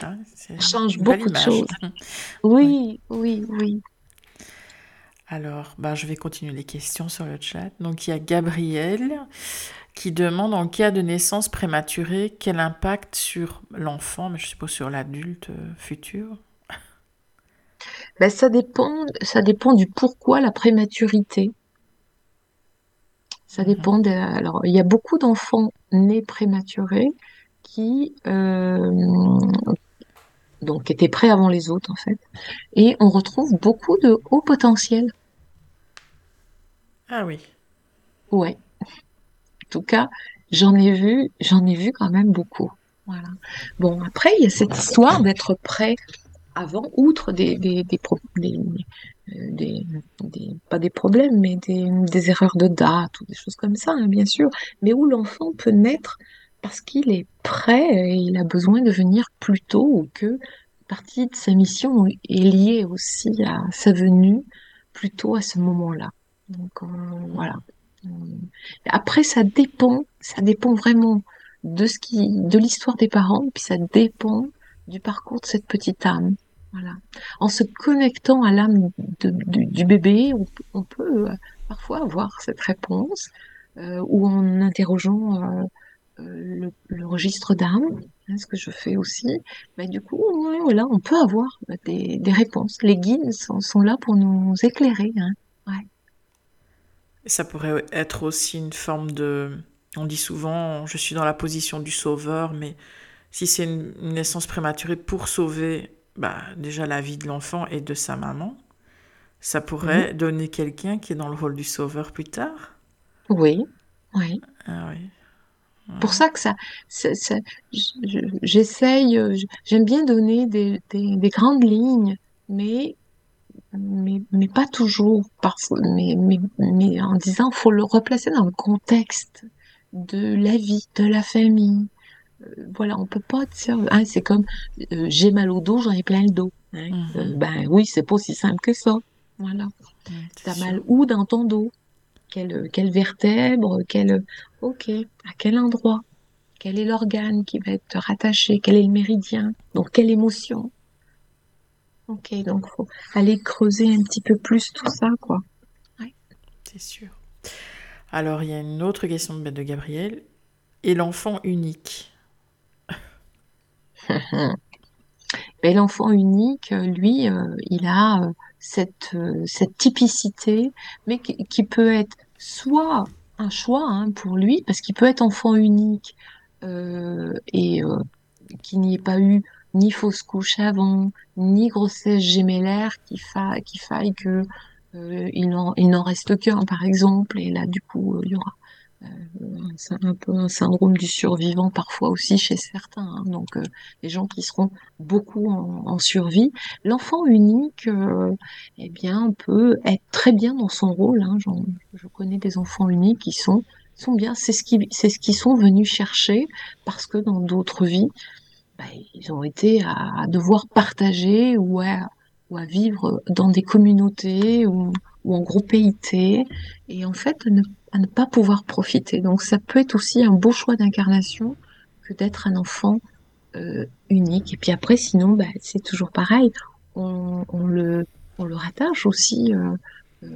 Speaker 1: Ah,
Speaker 3: Ça change beaucoup de choses.
Speaker 1: Oui.
Speaker 3: Oui, oui, oui.
Speaker 1: Alors, ben, je vais continuer les questions sur le chat. Donc, il y a Gabriel qui demande en cas de naissance prématurée, quel impact sur l'enfant, mais je suppose sur l'adulte euh, futur?
Speaker 3: Ben, ça dépend, ça dépend du pourquoi la prématurité. Ça dépend de, alors, il y a beaucoup d'enfants nés prématurés qui, euh, donc, étaient prêts avant les autres, en fait. Et on retrouve beaucoup de haut potentiel.
Speaker 1: Ah oui.
Speaker 3: Ouais. En tout cas, j'en ai vu, j'en ai vu quand même beaucoup. Voilà. Bon, après, il y a cette histoire d'être prêt avant, outre des, des, des, des, pas des problèmes, mais des, erreurs de date ou des choses comme ça, hein, bien sûr, mais où l'enfant peut naître parce qu'il est prêt et il a besoin de venir plus tôt ou que partie de sa mission est liée aussi à sa venue plus tôt à ce moment-là. Voilà. Euh, Après, ça dépend, ça dépend vraiment de ce qui, de l'histoire des parents, puis ça dépend du parcours de cette petite âme. Voilà. En se connectant à l'âme du, bébé, on, peut euh, parfois avoir cette réponse, euh, ou en interrogeant euh, le, registre d'âme, hein, ce que je fais aussi. Ben, du coup, voilà, on peut avoir des, des réponses. Les guides sont, là pour nous éclairer. Hein. Ouais.
Speaker 1: Ça pourrait être aussi une forme de... On dit souvent, je suis dans la position du sauveur, mais si c'est une naissance prématurée pour sauver bah, déjà la vie de l'enfant et de sa maman, ça
Speaker 3: Mhm.
Speaker 1: pourrait donner quelqu'un qui est dans le rôle du sauveur plus tard.
Speaker 3: Oui, oui.
Speaker 1: Ah oui.
Speaker 3: pour ça que ça, ça- ça- je- je- j'essaye, euh, j'aime bien donner des, des, des grandes lignes, mais, mais, mais pas toujours, parfois, mais, mais, mais en disant, faut le replacer dans le contexte de la vie, de la famille. Euh, Voilà, on peut pas dire, hein, c'est comme, euh, j'ai mal au dos, j'en ai plein le dos. hein. Euh,
Speaker 1: Mhm.
Speaker 3: ben oui, c'est pas aussi simple que ça. Voilà.
Speaker 1: Mm,
Speaker 3: T'as mal où dans ton dos? Quelle, quelle vertèbre? Quelle, ok, à quel endroit? Quel est l'organe qui va être rattaché? Quel est le méridien? Donc, quelle émotion? Ok, donc faut aller creuser un petit peu plus tout ça, quoi. Ouais.
Speaker 1: C'est sûr. Alors, il y a une autre question de de Gabriel. Et l'enfant unique?
Speaker 3: Et l'enfant unique, lui, euh, il a euh, cette, euh, cette typicité, mais qui, qui peut être soit un choix hein, pour lui, parce qu'il peut être enfant unique et qu'il n'y ait pas eu ni fausse couche avant, ni grossesse gémellaire, qu'il fa qu'il faille que il n'en reste qu'un, par exemple, et là, du coup, il y aura euh, un, peu un syndrome du survivant parfois aussi chez certains, hein. donc euh, les gens qui seront beaucoup en, survie. L'enfant unique, euh, eh bien, peut être très bien dans son rôle. Hein. Je connais des enfants uniques qui sont sont bien. C'est ce qui ce qu'ils sont venus chercher parce que dans d'autres vies, bah, ils ont été à, devoir partager ou à, ou à vivre dans des communautés ou, ou en groupéité et en fait ne, à ne pas pouvoir profiter. Donc ça peut être aussi un beau choix d'incarnation que d'être un enfant euh, unique. Et puis après, sinon, bah, c'est toujours pareil. On, on le, on le rattache aussi euh, euh,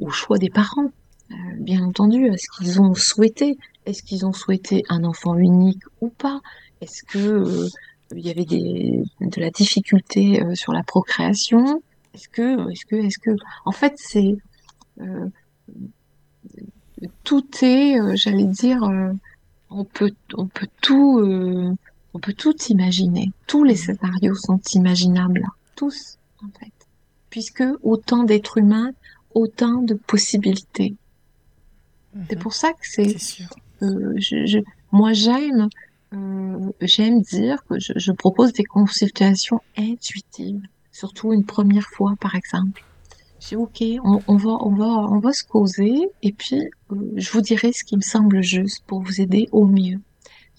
Speaker 3: au choix des parents, euh, bien entendu, à ce qu'ils ont souhaité. Est-ce qu'ils ont souhaité un enfant unique ou pas? Est-ce que euh, il y avait des, de la difficulté euh, sur la procréation? Est-ce que, est-ce que, est-ce que, en fait, c'est tout est, euh, j'allais dire, euh, on peut, on peut tout, euh, on peut tout imaginer. Tous les scénarios sont imaginables, tous en fait, puisque autant d'êtres humains, autant de possibilités. C'est
Speaker 1: Mhm.
Speaker 3: pour ça que c'est,
Speaker 1: C'est sûr.
Speaker 3: euh, je, je- moi j'aime, euh, j'aime dire que je, je propose des consultations intuitives, surtout une première fois par exemple. Dis ok, on, va, on va, on va se causer et puis euh, je vous dirai ce qui me semble juste pour vous aider au mieux.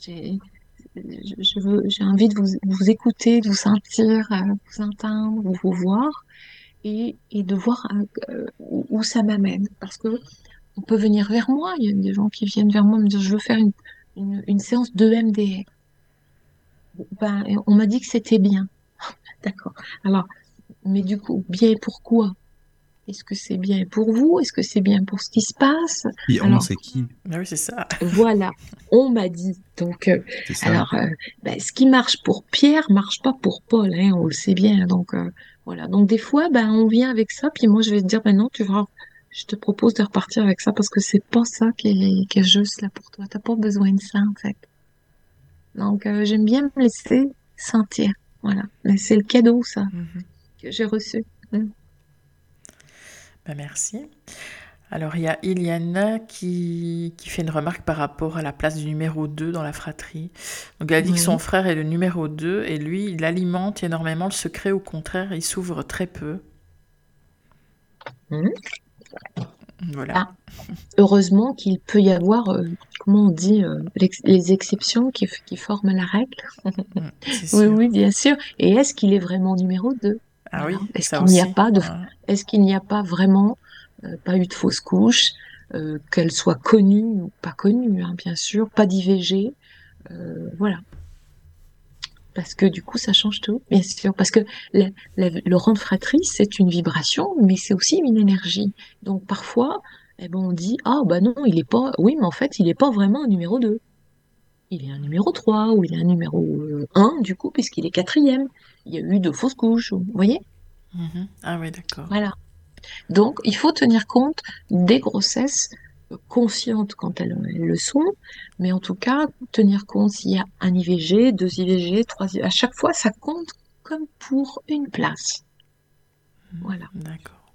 Speaker 3: J'ai, j'ai envie de vous, écouter, de vous sentir, euh, vous entendre, vous voir et, et de voir euh, où, ça m'amène. Parce que on peut venir vers moi. Il y a des gens qui viennent vers moi me dire je veux faire une, séance de MDR. Ben, on m'a dit que c'était bien. D'accord. Alors, mais du coup, bien et pourquoi? Est-ce que c'est bien pour vous? Est-ce que c'est bien pour ce qui se passe?
Speaker 2: Puis on,
Speaker 3: Alors-
Speaker 2: c'est qui
Speaker 1: Ah oui, c'est ça.
Speaker 3: Voilà, on m'a dit. Donc, euh, alors, euh, ben, ce qui marche pour Pierre marche pas pour Paul, hein, on le sait bien. Donc, euh, voilà. Donc, des fois, ben, on vient avec ça, puis moi, je vais te dire, ben non, tu vas, je te propose de repartir avec ça parce que c'est pas ça qui est, qui est juste là pour toi. T'as pas besoin de ça, en fait. Donc, euh, j'aime bien me laisser sentir. Voilà. Mais c'est le cadeau, ça,
Speaker 1: Mhm.
Speaker 3: que j'ai reçu.
Speaker 1: Ben, merci. Alors, il y a Iliana qui, qui fait une remarque par rapport à la place du numéro 2 dans la fratrie. Donc, elle a dit que son frère est le numéro 2 et lui, il alimente énormément le secret. Au contraire, il s'ouvre très peu.
Speaker 3: Mhm.
Speaker 1: Voilà.
Speaker 3: Ah. Heureusement qu'il peut y avoir, euh, comment on dit, euh, les exceptions qui, forment la règle.
Speaker 1: Mm,
Speaker 3: Oui, oui, bien sûr. Et est-ce qu'il est vraiment numéro 2?
Speaker 1: Ah oui.
Speaker 3: Est-ce qu'il n'y a pas de,
Speaker 1: Ah,
Speaker 3: est-ce qu'il n'y a pas vraiment euh, pas eu de fausse couche, euh, qu'elle soit connue ou pas connue, hein, bien sûr, pas d'IVG, euh, voilà. Parce que du coup, ça change tout, bien sûr. Parce que la- la- le rang de fratrie, c'est une vibration, mais c'est aussi une énergie. Donc parfois, eh ben, on dit, ah bah non, il est pas, oui, mais en fait, il est pas vraiment un numéro 2. Il est un numéro 3 ou il est un numéro euh, 1, du coup, puisqu'il est quatrième. Il y a eu de fausses couches, vous voyez?
Speaker 1: mhm. Ah oui, d'accord.
Speaker 3: Voilà. Donc, il faut tenir compte des grossesses euh, conscientes quand elles, elles le sont, mais en tout cas, tenir compte s'il y a un IVG, deux IVG, trois IVG. À chaque fois, ça compte comme pour une place. Voilà.
Speaker 1: D'accord.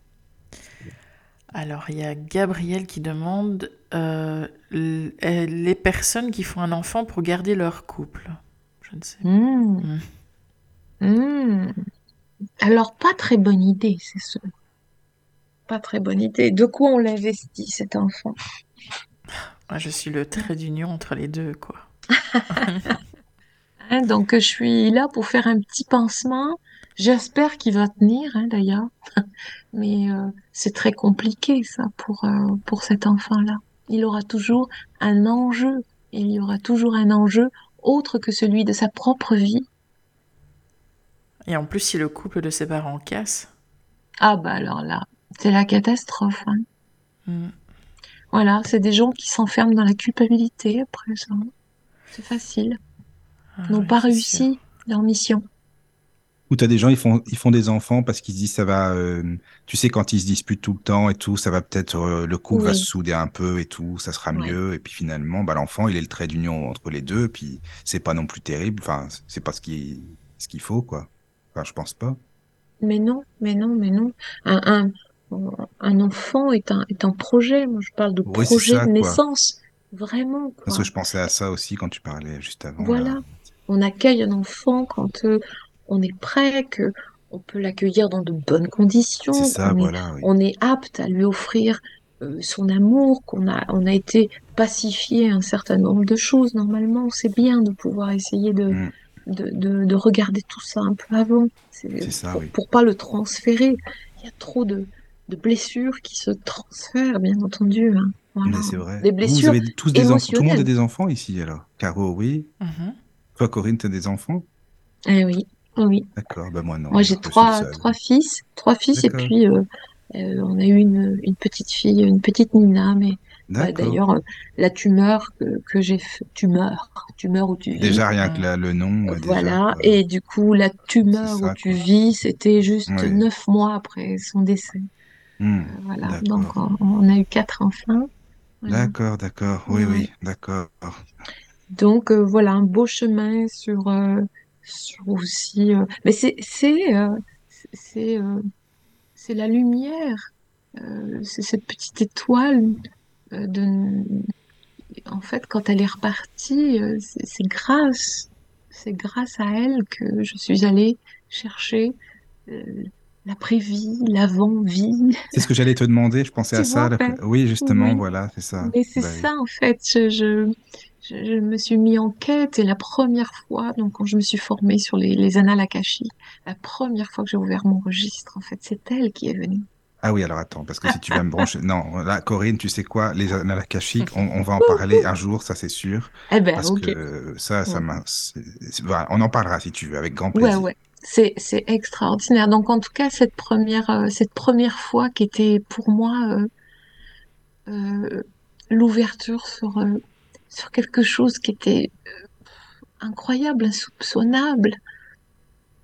Speaker 1: Alors, il y a Gabriel qui demande euh, euh, les personnes qui font un enfant pour garder leur couple. Je ne sais.
Speaker 3: Hmm. Hmm. Alors, pas très bonne idée, c'est sûr. Pas très bonne idée. De quoi on l'investit, cet enfant?
Speaker 1: Moi, je suis le trait d'union entre les deux, quoi.
Speaker 3: Hein, donc, je suis là pour faire un petit pansement. J'espère qu'il va tenir, hein, d'ailleurs. Mais euh, c'est très compliqué, ça, pour, euh, pour cet enfant-là. Il aura toujours un enjeu. Il y aura toujours un enjeu autre que celui de sa propre vie.
Speaker 1: Et en plus, si le couple de ses parents casse,
Speaker 3: Ah bah alors là, c'est la catastrophe. hein.
Speaker 1: hmm,
Speaker 3: Voilà, c'est des gens qui s'enferment dans la culpabilité après ça. C'est facile.
Speaker 1: ah
Speaker 3: Ils n'ont pas
Speaker 1: sûr.
Speaker 3: réussi leur mission.
Speaker 2: Ou t'as des gens, ils font, ils font des enfants parce qu'ils se disent ça va, euh, tu sais, quand ils se disputent tout le temps et tout, ça va peut-être, euh, le couple va se souder un peu et tout, ça sera
Speaker 3: ouais.
Speaker 2: mieux. Et puis finalement, bah, l'enfant, il est le trait d'union entre les deux, puis c'est pas non plus terrible. Enfin, c'est pas ce qui, ce qu'il faut, quoi. Enfin, je pense pas.
Speaker 3: Mais non, mais non, mais non. Un, un, un enfant est un, est un projet. Moi, je parle de
Speaker 2: Oui,
Speaker 3: projet
Speaker 2: ça,
Speaker 3: de
Speaker 2: quoi.
Speaker 3: naissance. Vraiment,
Speaker 2: Parce que je pensais à ça aussi quand tu parlais juste avant, là.
Speaker 3: Voilà. On accueille un enfant quand euh, on est prêt, que on peut l'accueillir dans de bonnes
Speaker 2: C'est
Speaker 3: conditions,
Speaker 2: ça,
Speaker 3: est,
Speaker 2: voilà, oui.
Speaker 3: on est apte à lui offrir euh, son amour, qu'on a, on a été pacifié un certain nombre de choses. Normalement, c'est bien de pouvoir essayer de,
Speaker 2: Mm,
Speaker 3: de, de, de regarder tout ça un peu avant. C'est
Speaker 2: c'est ça,
Speaker 3: pour,
Speaker 2: oui.
Speaker 3: pour pas le transférer. Il y a trop de, de blessures qui se transfèrent, bien entendu. hein. Voilà.
Speaker 2: Mais c'est vrai.
Speaker 3: Des
Speaker 2: Vous, vous
Speaker 3: blessures
Speaker 2: avez tous des enfants. Tout le monde a des enfants ici, alors. Caro, oui.
Speaker 1: Mhm.
Speaker 2: Toi, Corinne, t'as des enfants?
Speaker 3: Eh oui, oui.
Speaker 2: D'accord. Bah, moi, non.
Speaker 3: Moi, j'ai trois, trois fils, trois fils, et puis euh, euh, on a eu une, une petite fille, une petite Nina, mais
Speaker 2: D'accord.
Speaker 3: d'ailleurs, euh, la tumeur que, que j'ai tumeur, tumeur où tu vis,
Speaker 2: Déjà, rien que la- le nom, déjà,
Speaker 3: voilà, et du coup, la tumeur où tu
Speaker 2: quoi.
Speaker 3: vis, c'était juste
Speaker 2: Oui.
Speaker 3: neuf mois après son décès. Euh, voilà, donc on, on a eu quatre enfants. Voilà.
Speaker 2: D'accord, d'accord. Oui, oui, d'accord.
Speaker 3: Donc euh, voilà, un beau chemin sur, euh, sur aussi. euh, mais c'est c'est euh, c'est euh, c'est la lumière, c'est cette petite étoile de. En fait, quand elle est repartie, c'est grâce, c'est grâce à elle que je suis allée chercher l'après-vie, l'avant-vie.
Speaker 2: C'est ce que j'allais te demander. Je pensais
Speaker 3: Tu
Speaker 2: à ça.
Speaker 3: vois, ben,
Speaker 2: Oui, justement,
Speaker 3: oui.
Speaker 2: voilà, c'est ça.
Speaker 3: Mais c'est
Speaker 2: Bah oui.
Speaker 3: ça en fait, je, je, je, je me suis mis en quête et la première fois, donc quand je me suis formée sur les, les annales la première fois que j'ai ouvert mon registre, en fait, c'est elle qui est venue.
Speaker 2: Ah oui, alors attends, parce que si tu vas me brancher. Non, là, Corinne, tu sais quoi? Les annales akashiques, on, on va en parler un jour, ça c'est sûr.
Speaker 3: Eh ben,
Speaker 2: Parce
Speaker 3: ok.
Speaker 2: que ça, ça
Speaker 3: Ouais.
Speaker 2: voilà, on en parlera si tu veux, avec grand
Speaker 3: Ouais,
Speaker 2: plaisir.
Speaker 3: ouais. C'est, c'est extraordinaire. Donc, en tout cas, cette première, euh, cette première fois qui était pour moi euh, euh, l'ouverture sur, sur quelque chose qui était incroyable, insoupçonnable.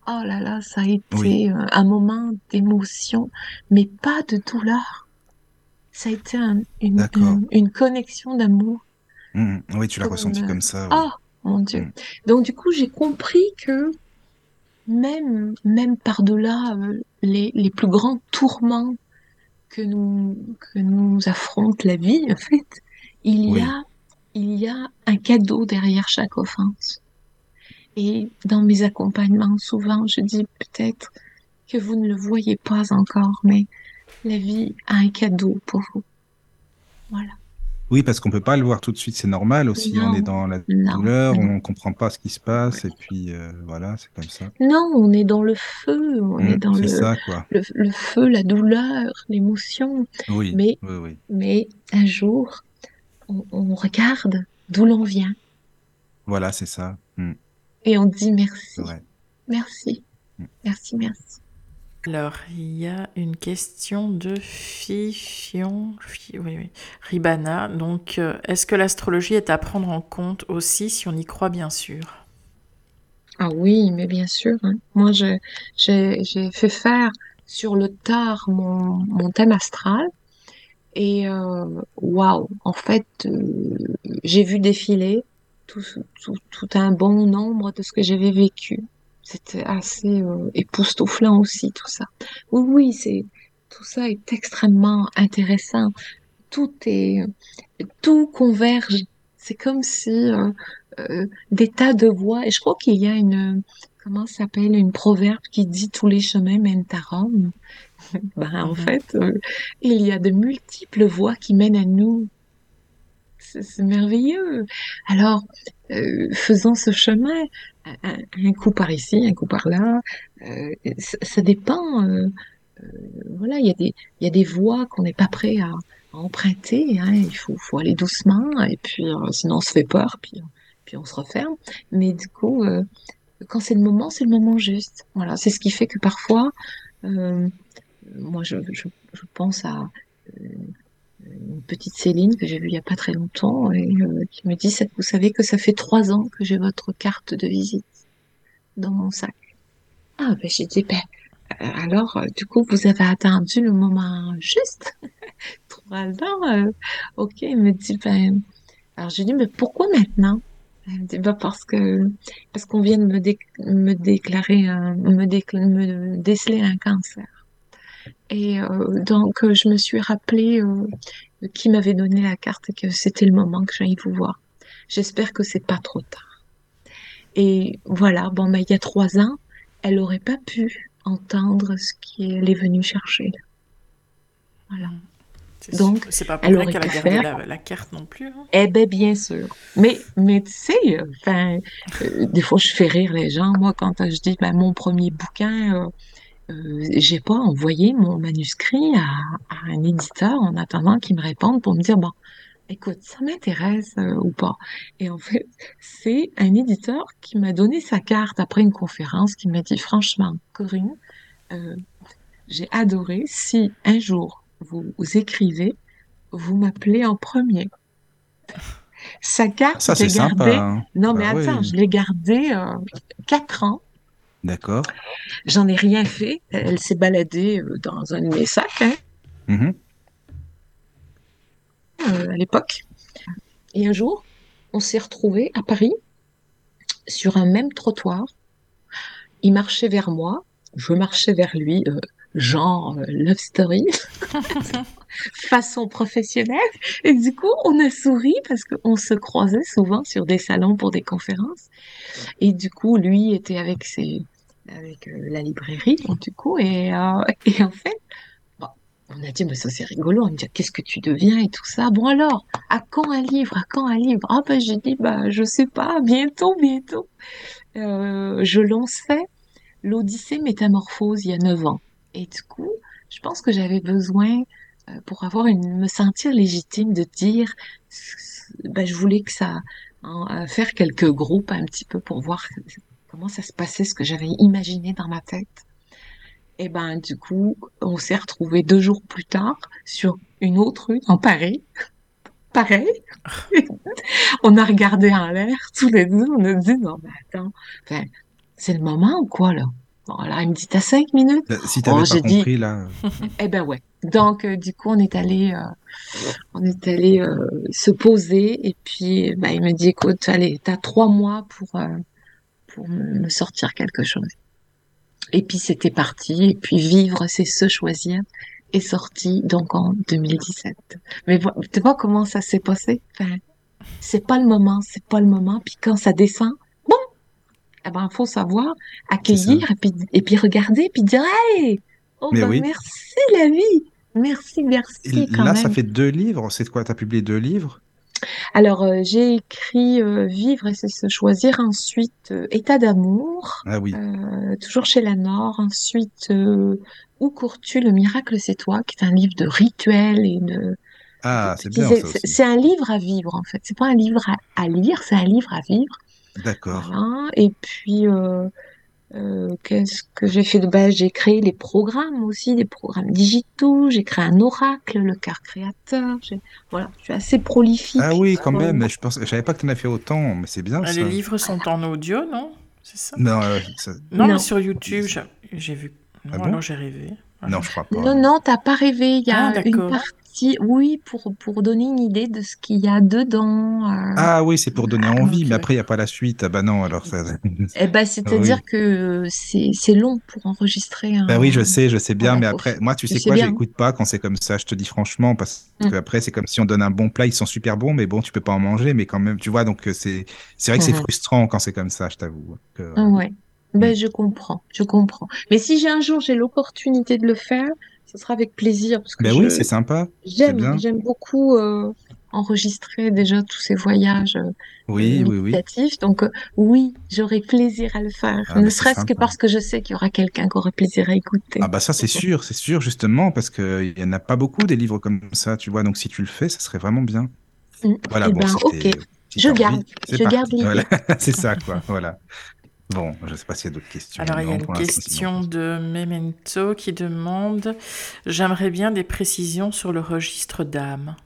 Speaker 3: Oh là là, ça a été euh, un moment d'émotion, mais pas de douleur. Ça a été un- une, une, une connexion d'amour.
Speaker 2: Hmm, Oui, tu l'as ressenti
Speaker 3: euh,
Speaker 2: comme ça, oui.
Speaker 3: oh mon Dieu.
Speaker 2: Hmm.
Speaker 3: Donc du coup, j'ai compris que même, même par-delà euh, les, les plus grands tourments que nous, que nous affronte la vie, en fait, il y a, il y a un cadeau derrière chaque offense. Et dans mes accompagnements, souvent, je dis peut-être que vous ne le voyez pas encore, mais la vie a un cadeau pour vous. Voilà.
Speaker 2: oui, parce qu'on peut pas le voir tout de suite, c'est normal aussi. On est dans la
Speaker 3: non,
Speaker 2: douleur,
Speaker 3: non.
Speaker 2: on comprend pas ce qui se passe, et puis euh, voilà, c'est comme ça.
Speaker 3: Non, on est dans le feu, on est
Speaker 2: Hmm,
Speaker 3: dans
Speaker 2: c'est
Speaker 3: le,
Speaker 2: ça, quoi.
Speaker 3: le, le feu, la douleur, l'émotion.
Speaker 2: Oui,
Speaker 3: Mais,
Speaker 2: oui, oui.
Speaker 3: mais un jour, on, on regarde d'où l'on vient
Speaker 2: Voilà, c'est ça. Hmm,
Speaker 3: et on dit
Speaker 2: c'est
Speaker 3: merci,
Speaker 2: vrai.
Speaker 3: merci,
Speaker 2: Hmm.
Speaker 3: merci, merci.
Speaker 1: Alors, il y a une question de Fifion, Fi- oui, oui, Ribana. Donc, euh, est-ce que l'astrologie est à prendre en compte aussi si on y croit, bien sûr?
Speaker 3: Ah oui, mais bien sûr. hein. Moi, je- j'ai, j'ai fait faire sur le tard mon, mon thème astral et euh, waouh, en fait, euh, j'ai vu défiler tout, un bon nombre de ce que j'avais vécu. C'était assez euh, époustouflant aussi, tout ça. Oui, oui, c'est, tout ça est extrêmement intéressant. Tout est, tout converge. C'est comme si des tas de voies. Et je crois qu'il y a une, comment s'appelle, une proverbe qui dit tous les chemins mènent à Rome. Ben, en
Speaker 1: Mhm.
Speaker 3: fait, euh, il y a de multiples voies qui mènent à nous. C'est merveilleux. Alors, euh, faisons ce chemin, un, coup par ici, un coup par là. Euh, ça, ça dépend. euh, voilà, il y a des, il y a des voies qu'on n'est pas prêt à, à emprunter. Hein, il faut, faut aller doucement et puis sinon on se fait peur, puis, puis on se referme. Mais du coup, quand c'est le moment, c'est le moment juste. Voilà, c'est ce qui fait que parfois, euh, moi, je, je, je pense à euh, une petite Céline que j'ai vue il y a pas très longtemps et euh, qui me dit, vous savez que ça fait trois ans que j'ai votre carte de visite dans mon sac. Ah, ben, j'ai dit, ben, euh, alors, du coup, vous avez attendu le moment juste? Trois ans, ok. Il me dit, ben, alors je lui dis, mais pourquoi maintenant? Elle me dit, bah, parce que, parce qu'on vient de me, dé- me déclarer, me déceler un cancer. Et euh, donc, euh, je me suis rappelé euh, qui m'avait donné la carte et que c'était le moment que j'aille vous voir. J'espère que c'est pas trop tard. Et voilà, bon, mais il y a trois ans, elle aurait pas pu entendre ce qu'elle est venue chercher. Voilà.
Speaker 1: C'est
Speaker 3: Donc,
Speaker 1: c'est pas pour
Speaker 3: elle
Speaker 1: qu'elle a gardé la, la carte non plus. hein.
Speaker 3: Eh ben, bien sûr. Mais, mais tu sais, enfin, euh, des fois, je fais rire les gens. Moi, quand je dis, ben, mon premier bouquin, euh, j'ai pas envoyé mon manuscrit à, à un éditeur en attendant qu'il me réponde pour me dire, bon, écoute, ça m'intéresse euh, ou pas. Et en fait, c'est un éditeur qui m'a donné sa carte après une conférence, qui m'a dit, franchement, Corinne, euh, j'ai adoré. Si un jour vous, vous écrivez, vous m'appelez en premier. Sa carte,
Speaker 2: Ça, c'est sympa.
Speaker 3: gardée.
Speaker 2: hein.
Speaker 3: Non, mais
Speaker 2: Bah
Speaker 3: attends,
Speaker 2: oui.
Speaker 3: je l'ai gardée quatre ans.
Speaker 2: D'accord.
Speaker 3: J'en ai rien fait. Elle s'est baladée dans un de mes sacs hein,
Speaker 2: Mhm.
Speaker 3: euh, à l'époque. Et un jour, on s'est retrouvés à Paris sur un même trottoir. Il marchait vers moi, je marchais vers lui, euh, genre euh, love story, façon professionnelle. Et du coup, on a souri parce qu'on se croisait souvent sur des salons pour des conférences. Et du coup, lui était avec ses, avec euh, la librairie, du coup, et, euh, et en fait, on a dit, mais ça c'est rigolo, on me dit, qu'est-ce que tu deviens et tout ça. Bon alors, à quand un livre, à quand un livre? Ah ben j'ai dit, bah je sais pas, bientôt, bientôt. Euh, je lançais l'Odyssée Métamorphose il y a neuf ans. Et du coup, je pense que j'avais besoin, euh, pour avoir une, me sentir légitime de dire, ben, je voulais que ça, hein, faire quelques groupes un petit peu pour voir comment ça se passait, ce que j'avais imaginé dans ma tête. Et ben, du coup, on s'est retrouvés deux jours plus tard sur une autre rue dans Paris. Pareil. on a regardé en l'air tous les deux. On a dit, non, mais attends, enfin, c'est le moment ou quoi, là? Bon, alors, il me dit, t'as cinq minutes?
Speaker 2: Bah, Si t'avais
Speaker 3: Oh,
Speaker 2: pas
Speaker 3: dit-
Speaker 2: compris, là.
Speaker 3: Eh ben ouais. Donc euh, du coup on est allé euh, on est allé euh, se poser et puis bah, il me dit écoute allez t'as trois mois pour euh, pour me sortir quelque chose. Et puis c'était parti et puis vivre c'est se choisir est sorti donc en 2017. Mais tu vois comment ça s'est passé? Enfin, c'est pas le moment c'est pas le moment puis quand ça descend bon eh ben faut savoir accueillir et puis et puis regarder puis dire hey oh ben,
Speaker 2: oui.
Speaker 3: merci la vie Merci, merci
Speaker 2: Et
Speaker 3: quand
Speaker 2: là,
Speaker 3: même.
Speaker 2: ça fait deux livres. C'est quoi? T'as publié deux livres?
Speaker 3: Alors, euh, j'ai écrit euh, Vivre et c'est se choisir, ensuite euh, État d'amour,
Speaker 2: Ah oui.
Speaker 3: toujours chez la Nord, ensuite Où cours-tu Le miracle c'est toi, qui est un livre de rituels et de...
Speaker 2: Ah, c'est bien ça
Speaker 3: c'est- un livre à vivre en fait, c'est pas un livre à, à lire, c'est un livre à vivre.
Speaker 2: D'accord.
Speaker 3: Voilà. Et puis, euh, euh, qu'est-ce que j'ai fait de base? J'ai créé les programmes aussi, des programmes digitaux. J'ai créé un oracle, le cœur créateur. Voilà, je suis assez prolifique.
Speaker 2: Ah oui, quand
Speaker 3: Voilà.
Speaker 2: même. mais Je pense, je savais pas que t'en as fait autant, mais c'est bien
Speaker 1: Ah,
Speaker 2: ça.
Speaker 1: Les livres sont en audio, non? C'est ça?
Speaker 2: Non, euh, ça-
Speaker 1: Non,
Speaker 3: Non.
Speaker 1: mais sur YouTube, j'ai vu. Non,
Speaker 2: Ah bon
Speaker 1: j'ai rêvé.
Speaker 2: non, je crois pas.
Speaker 3: Non, non, t'as pas rêvé. Il y a
Speaker 1: Ah,
Speaker 3: une
Speaker 1: d'accord.
Speaker 3: Oui, pour, pour donner une idée de ce qu'il y a dedans. euh,
Speaker 2: Ah oui, c'est pour donner
Speaker 3: Ah,
Speaker 2: envie, mais après, il n'y a pas la suite. Ah bah non, alors ça.
Speaker 3: eh ben, c'est-à-dire
Speaker 2: Oui.
Speaker 3: que c'est, c'est long pour enregistrer un.
Speaker 2: Bah oui, je sais, je sais bien, mais après, moi, tu sais quoi, j'écoute pas quand c'est comme ça, je te dis franchement, parce
Speaker 3: Mm.
Speaker 2: que après, c'est comme si on donne un bon plat, ils sont super bons, mais bon, tu peux pas en manger, mais quand même, tu vois, donc euh, c'est, c'est vrai que c'est
Speaker 3: Mhm.
Speaker 2: frustrant quand c'est comme ça, je t'avoue.
Speaker 3: Ah Ouais. Ben, je comprends, je comprends. Mais si j'ai un jour j'ai l'opportunité de le faire, ce sera avec plaisir parce que
Speaker 2: Ben
Speaker 3: je,
Speaker 2: oui, c'est sympa.
Speaker 3: j'aime, j'aime beaucoup euh, enregistrer déjà tous ces voyages euh,
Speaker 2: Oui, oui, oui.
Speaker 3: Donc euh, oui, j'aurai plaisir à le faire,
Speaker 2: Ah,
Speaker 3: ne
Speaker 2: mais c'est
Speaker 3: serait-ce que parce que je sais qu'il y aura quelqu'un qui aura plaisir à écouter.
Speaker 2: Ah bah ça c'est sûr, c'est sûr justement parce que il y en a pas beaucoup des livres comme ça, tu vois. Donc si tu le fais, ça serait vraiment bien.
Speaker 3: Mm.
Speaker 2: Voilà,
Speaker 3: Eh
Speaker 2: bon,
Speaker 3: ben, ok. Je garde, je
Speaker 2: parti.
Speaker 3: garde l'idée.
Speaker 2: Voilà, c'est ça quoi. Voilà. Bon, je sais pas s'il y a d'autres questions.
Speaker 1: Alors, il y a une question de Memento qui demande J'aimerais bien des précisions sur le registre d'âme.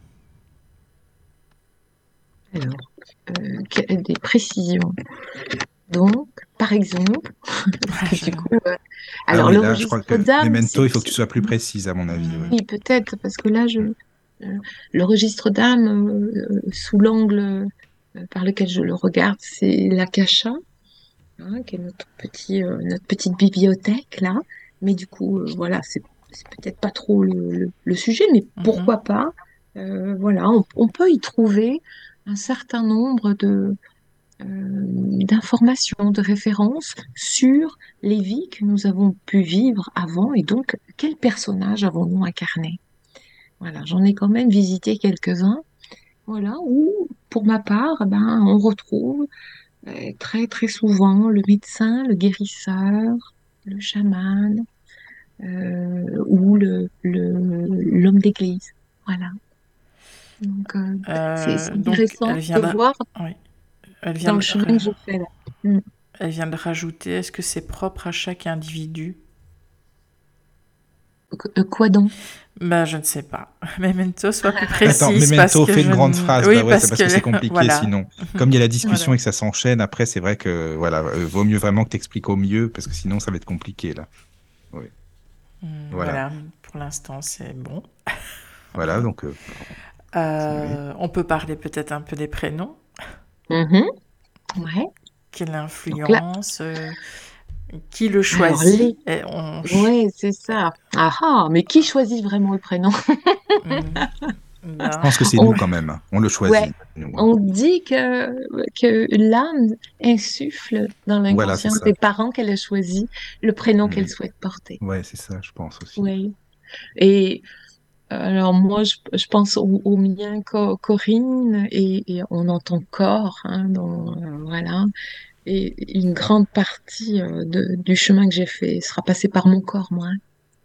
Speaker 3: Alors, euh, des précisions? Donc, par exemple, du coup, euh,
Speaker 2: Ah
Speaker 3: alors
Speaker 2: oui,
Speaker 3: le
Speaker 2: là, je crois
Speaker 3: registre
Speaker 2: que
Speaker 3: d'âme,
Speaker 2: Memento, il faut que tu sois plus précise, à mon avis. ouais.
Speaker 3: oui, peut-être, parce que là, je, euh, le registre d'âme, euh, sous l'angle euh, par lequel je le regarde, c'est l'akasha, hein, qui est notre petit, euh, notre petite bibliothèque là. Mais du coup, euh, voilà, c'est peut-être pas trop le, le- le sujet, mais
Speaker 1: Mhm.
Speaker 3: pourquoi pas? Euh, voilà, on, on peut y trouver un certain nombre de d'informations, de références sur les vies que nous avons pu vivre avant et donc quels personnages avons-nous incarnés. Voilà, j'en ai quand même visité quelques-uns. Voilà, où pour ma part, ben, on retrouve très très souvent le médecin, le guérisseur, le chaman euh, ou le le- l'homme d'église. Voilà. Donc euh, c'est
Speaker 1: Euh, donc,
Speaker 3: intéressant de voir
Speaker 1: oui, elle vient
Speaker 3: dans le chemin que je fais là.
Speaker 1: elle vient de rajouter, est-ce que c'est propre à chaque individu?
Speaker 3: Qu- euh, Quoi donc?
Speaker 1: Ben, je ne sais pas. Memento, sois plus
Speaker 2: Attends,
Speaker 1: précise parce
Speaker 2: Memento
Speaker 1: que
Speaker 2: fait une grande
Speaker 1: ne-
Speaker 2: phrase.
Speaker 1: Oui,
Speaker 2: Bah ouais,
Speaker 1: parce
Speaker 2: c'est parce que,
Speaker 1: que
Speaker 2: c'est compliqué
Speaker 1: voilà.
Speaker 2: sinon. Comme il y a la discussion
Speaker 1: Voilà.
Speaker 2: et que ça s'enchaîne, après, c'est vrai que voilà, euh, vaut mieux vraiment que tu expliques au mieux parce que sinon, ça va être compliqué là.
Speaker 1: Hmm,
Speaker 2: Voilà.
Speaker 1: Voilà, pour l'instant, c'est bon.
Speaker 2: Voilà, donc euh,
Speaker 1: Euh, on peut parler peut-être un peu des prénoms.
Speaker 3: Mhm. Ouais.
Speaker 1: Quelle influence Qui le choisit on...
Speaker 3: Ouais, c'est ça. Ah ah, mais qui choisit vraiment le prénom?
Speaker 1: Hmm,
Speaker 2: je
Speaker 1: ben,
Speaker 2: pense que c'est
Speaker 3: On-
Speaker 2: nous quand même. On le choisit.
Speaker 3: Ouais.
Speaker 2: nous.
Speaker 3: On dit que, que l'âme insuffle dans
Speaker 2: Voilà,
Speaker 3: l'inconscient
Speaker 2: ça.
Speaker 3: des parents qu'elle a choisi le prénom qu'elle souhaite porter.
Speaker 2: Ouais, c'est ça, je pense aussi.
Speaker 3: Oui. Et alors moi, je, je pense au, au mien, Co- Corinne, et, et on entend corps, hein, dans, euh, voilà. Et une grande partie euh, du chemin que j'ai fait sera passé par mon corps, moi. hein.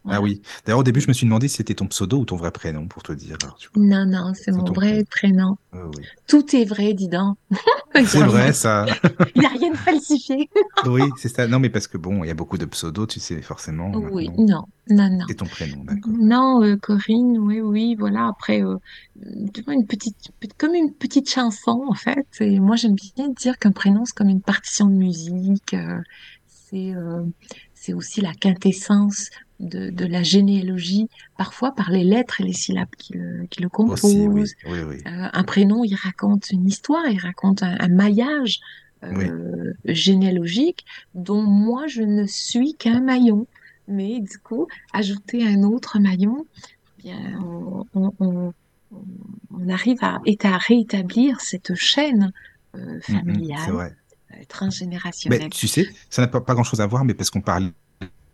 Speaker 2: Ah oui. D'ailleurs, au début, je me suis demandé si c'était ton pseudo ou ton vrai prénom, pour te dire. alors, tu vois.
Speaker 3: Non, non, c'est mon vrai prénom.
Speaker 2: Oui.
Speaker 3: Tout est vrai, dis donc.
Speaker 2: C'est vrai, ça.
Speaker 3: Il n'y a rien de falsifié.
Speaker 2: oui, c'est ça. Non, mais parce que bon, il y a beaucoup de pseudos, tu sais, forcément.
Speaker 3: Oui,
Speaker 2: maintenant.
Speaker 3: non, non, non.
Speaker 2: C'est ton prénom, d'accord.
Speaker 3: Non, euh, Corinne, oui, oui, voilà. Après, euh, tu vois, une petite, comme une petite chanson, en fait. Et moi, j'aime bien dire qu'un prénom, c'est comme une partition de musique. euh, c'est, euh, c'est aussi la quintessence de, de la généalogie, parfois par les lettres et les syllabes qui le, qui le composent.
Speaker 2: Aussi, oui, oui, oui.
Speaker 3: Euh, un prénom, il raconte une histoire, il raconte un, un maillage euh, généalogique dont moi, je ne suis qu'un maillon. Mais du coup, ajouter un autre maillon, eh bien, on, on, on, on arrive à, à réétablir cette chaîne euh,
Speaker 2: Mm, mm,
Speaker 3: familiale,
Speaker 2: Mais
Speaker 3: transgénérationnelle.
Speaker 2: tu sais, ça n'a pas, pas grand-chose à voir, mais parce qu'on parlait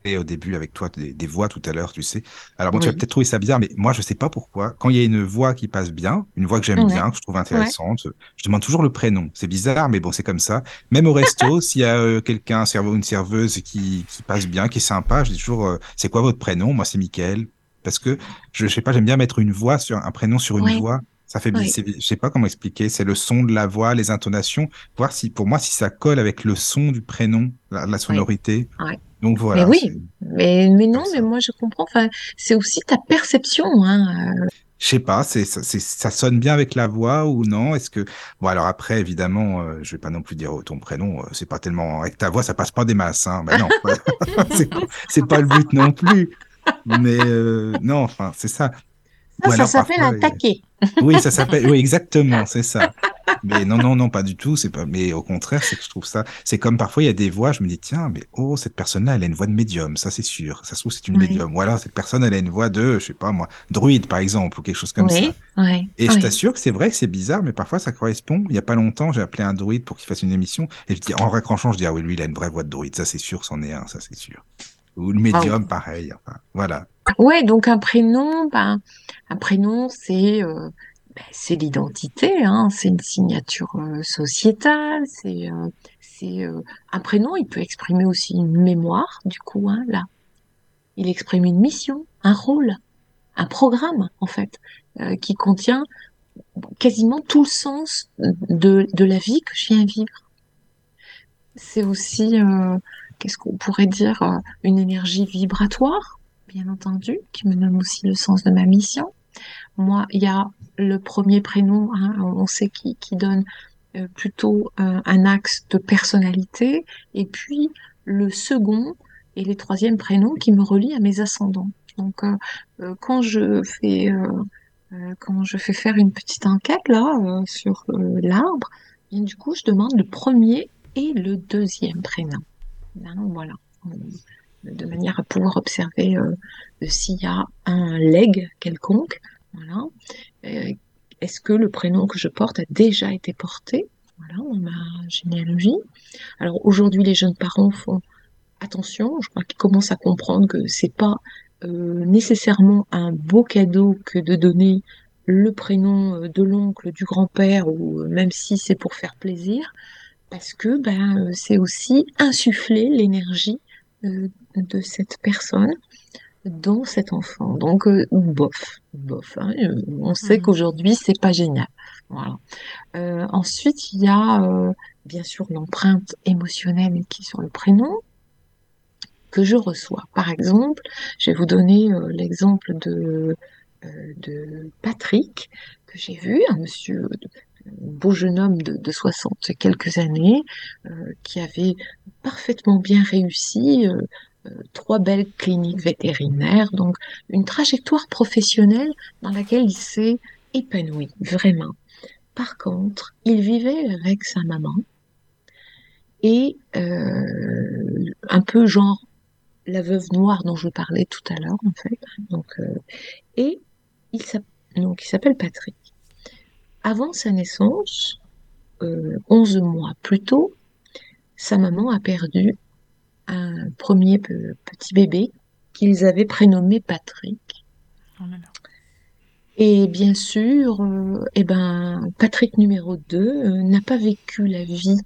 Speaker 2: au début avec toi des, des voix tout à l'heure, tu sais. Alors bon, tu vas
Speaker 3: Oui.
Speaker 2: peut-être trouver ça bizarre, mais moi, je sais pas pourquoi. Quand il y a une voix qui passe bien, une voix que j'aime
Speaker 3: Ouais.
Speaker 2: bien, que je trouve intéressante, je demande toujours le prénom. C'est bizarre, mais bon, c'est comme ça. Même au resto, s'il y a euh, quelqu'un, un serveur ou une serveuse qui, qui passe bien, qui est sympa, je dis toujours, euh, c'est quoi votre prénom? Moi, c'est Mickaël. Parce que, je, je sais pas, j'aime bien mettre une voix sur un prénom sur une
Speaker 3: Ouais.
Speaker 2: voix. Ça fait, bi- je sais pas comment expliquer. C'est le son de la voix, les intonations. Voir si, pour moi, si ça colle avec le son du prénom, la, la sonorité.
Speaker 3: Ouais.
Speaker 2: Donc voilà.
Speaker 3: mais oui, mais, mais non, mais moi je comprends. Enfin, c'est aussi ta perception, hein. euh,
Speaker 2: Je sais pas, c'est, ça- sonne bien avec la voix ou non? Est-ce que, bon, alors après, évidemment, euh, je vais pas non plus dire oh, ton prénom, euh, c'est pas tellement, avec ta voix, ça passe pas des masses, hein. Ben non, c'est, pas le but non plus. Mais, euh, non, enfin, c'est ça.
Speaker 3: Ça,
Speaker 2: Ou
Speaker 3: ça s'appelle un taquet.
Speaker 2: Oui, ça s'appelle, oui, exactement, c'est ça. Mais non, non, non, pas du tout. C'est pas, mais au contraire, c'est que je trouve ça, c'est comme parfois il y a des voix, je me dis, tiens, mais oh, cette personne-là, elle a une voix de médium, ça c'est sûr. Ça se trouve, c'est une
Speaker 3: Oui.
Speaker 2: médium. Ou alors, cette personne, elle a une voix de, je sais pas moi, druide, par exemple, ou quelque chose comme
Speaker 3: oui,
Speaker 2: ça.
Speaker 3: oui,
Speaker 2: Et je t'assure que c'est vrai que c'est bizarre, mais parfois ça correspond. Il y a pas longtemps, j'ai appelé un druide pour qu'il fasse une émission, et je dis, en raccrochant, je dis, ah oui, lui, il a une vraie voix de druide, ça c'est sûr, c'en est un, ça c'est sûr. Ou le médium, pareil. Enfin, voilà.
Speaker 3: Ouais, donc un prénom, ben, un prénom, c'est euh, ben, c'est l'identité, hein, c'est une signature euh, sociétale, c'est euh, euh, un prénom, il peut exprimer aussi une mémoire, du coup, hein, là, il exprime une mission, un rôle, un programme, en fait, qui contient quasiment tout le sens de de la vie que je viens vivre. C'est aussi, qu'est-ce qu'on pourrait dire, une énergie vibratoire bien entendu, qui me donne aussi le sens de ma mission. Moi, il y a le premier prénom, hein, on sait qui, qui donne euh, plutôt un, un axe de personnalité, et puis le second et les troisièmes prénoms qui me relient à mes ascendants. Donc, euh, euh, quand je fais euh, euh, quand je fais faire une petite enquête là euh, sur euh, l'arbre, du coup, je demande le premier et le deuxième prénom. Voilà, Euh, de manière à pouvoir observer euh, s'il y a un leg quelconque. Voilà. Euh, Est-ce que le prénom que je porte a déjà été porté? Voilà, dans ma généalogie Alors aujourd'hui, les jeunes parents font attention. Je crois qu'ils commencent à comprendre que c'est pas euh, nécessairement un beau cadeau que de donner le prénom euh, de l'oncle, du grand-père, ou même si c'est pour faire plaisir, parce que ben c'est aussi insuffler l'énergie de cette personne dans cet enfant. Donc euh, bof, bof. hein. Euh, on sait
Speaker 1: Mhm.
Speaker 3: qu'aujourd'hui c'est pas génial. Voilà. Euh, ensuite il y a euh, bien sûr l'empreinte émotionnelle qui est sur le prénom que je reçois. Par exemple, je vais vous donner l'exemple de, de Patrick, que j'ai vu, un monsieur, un beau jeune homme de, de 60 et quelques années, euh, qui avait parfaitement bien réussi, euh, trois belles cliniques vétérinaires, donc une trajectoire professionnelle dans laquelle il s'est épanoui, vraiment. Par contre, il vivait avec sa maman et euh, un peu genre la veuve noire dont je parlais tout à l'heure, en fait. Donc, euh, et il s'appelle Patrick. Avant sa naissance, euh, 11 mois plus tôt, sa maman a perdu un premier pe- petit bébé qu'ils avaient prénommé Patrick.
Speaker 1: Oh là là.
Speaker 3: Et bien sûr, euh, eh ben, Patrick numéro 2 euh, n'a pas vécu la vie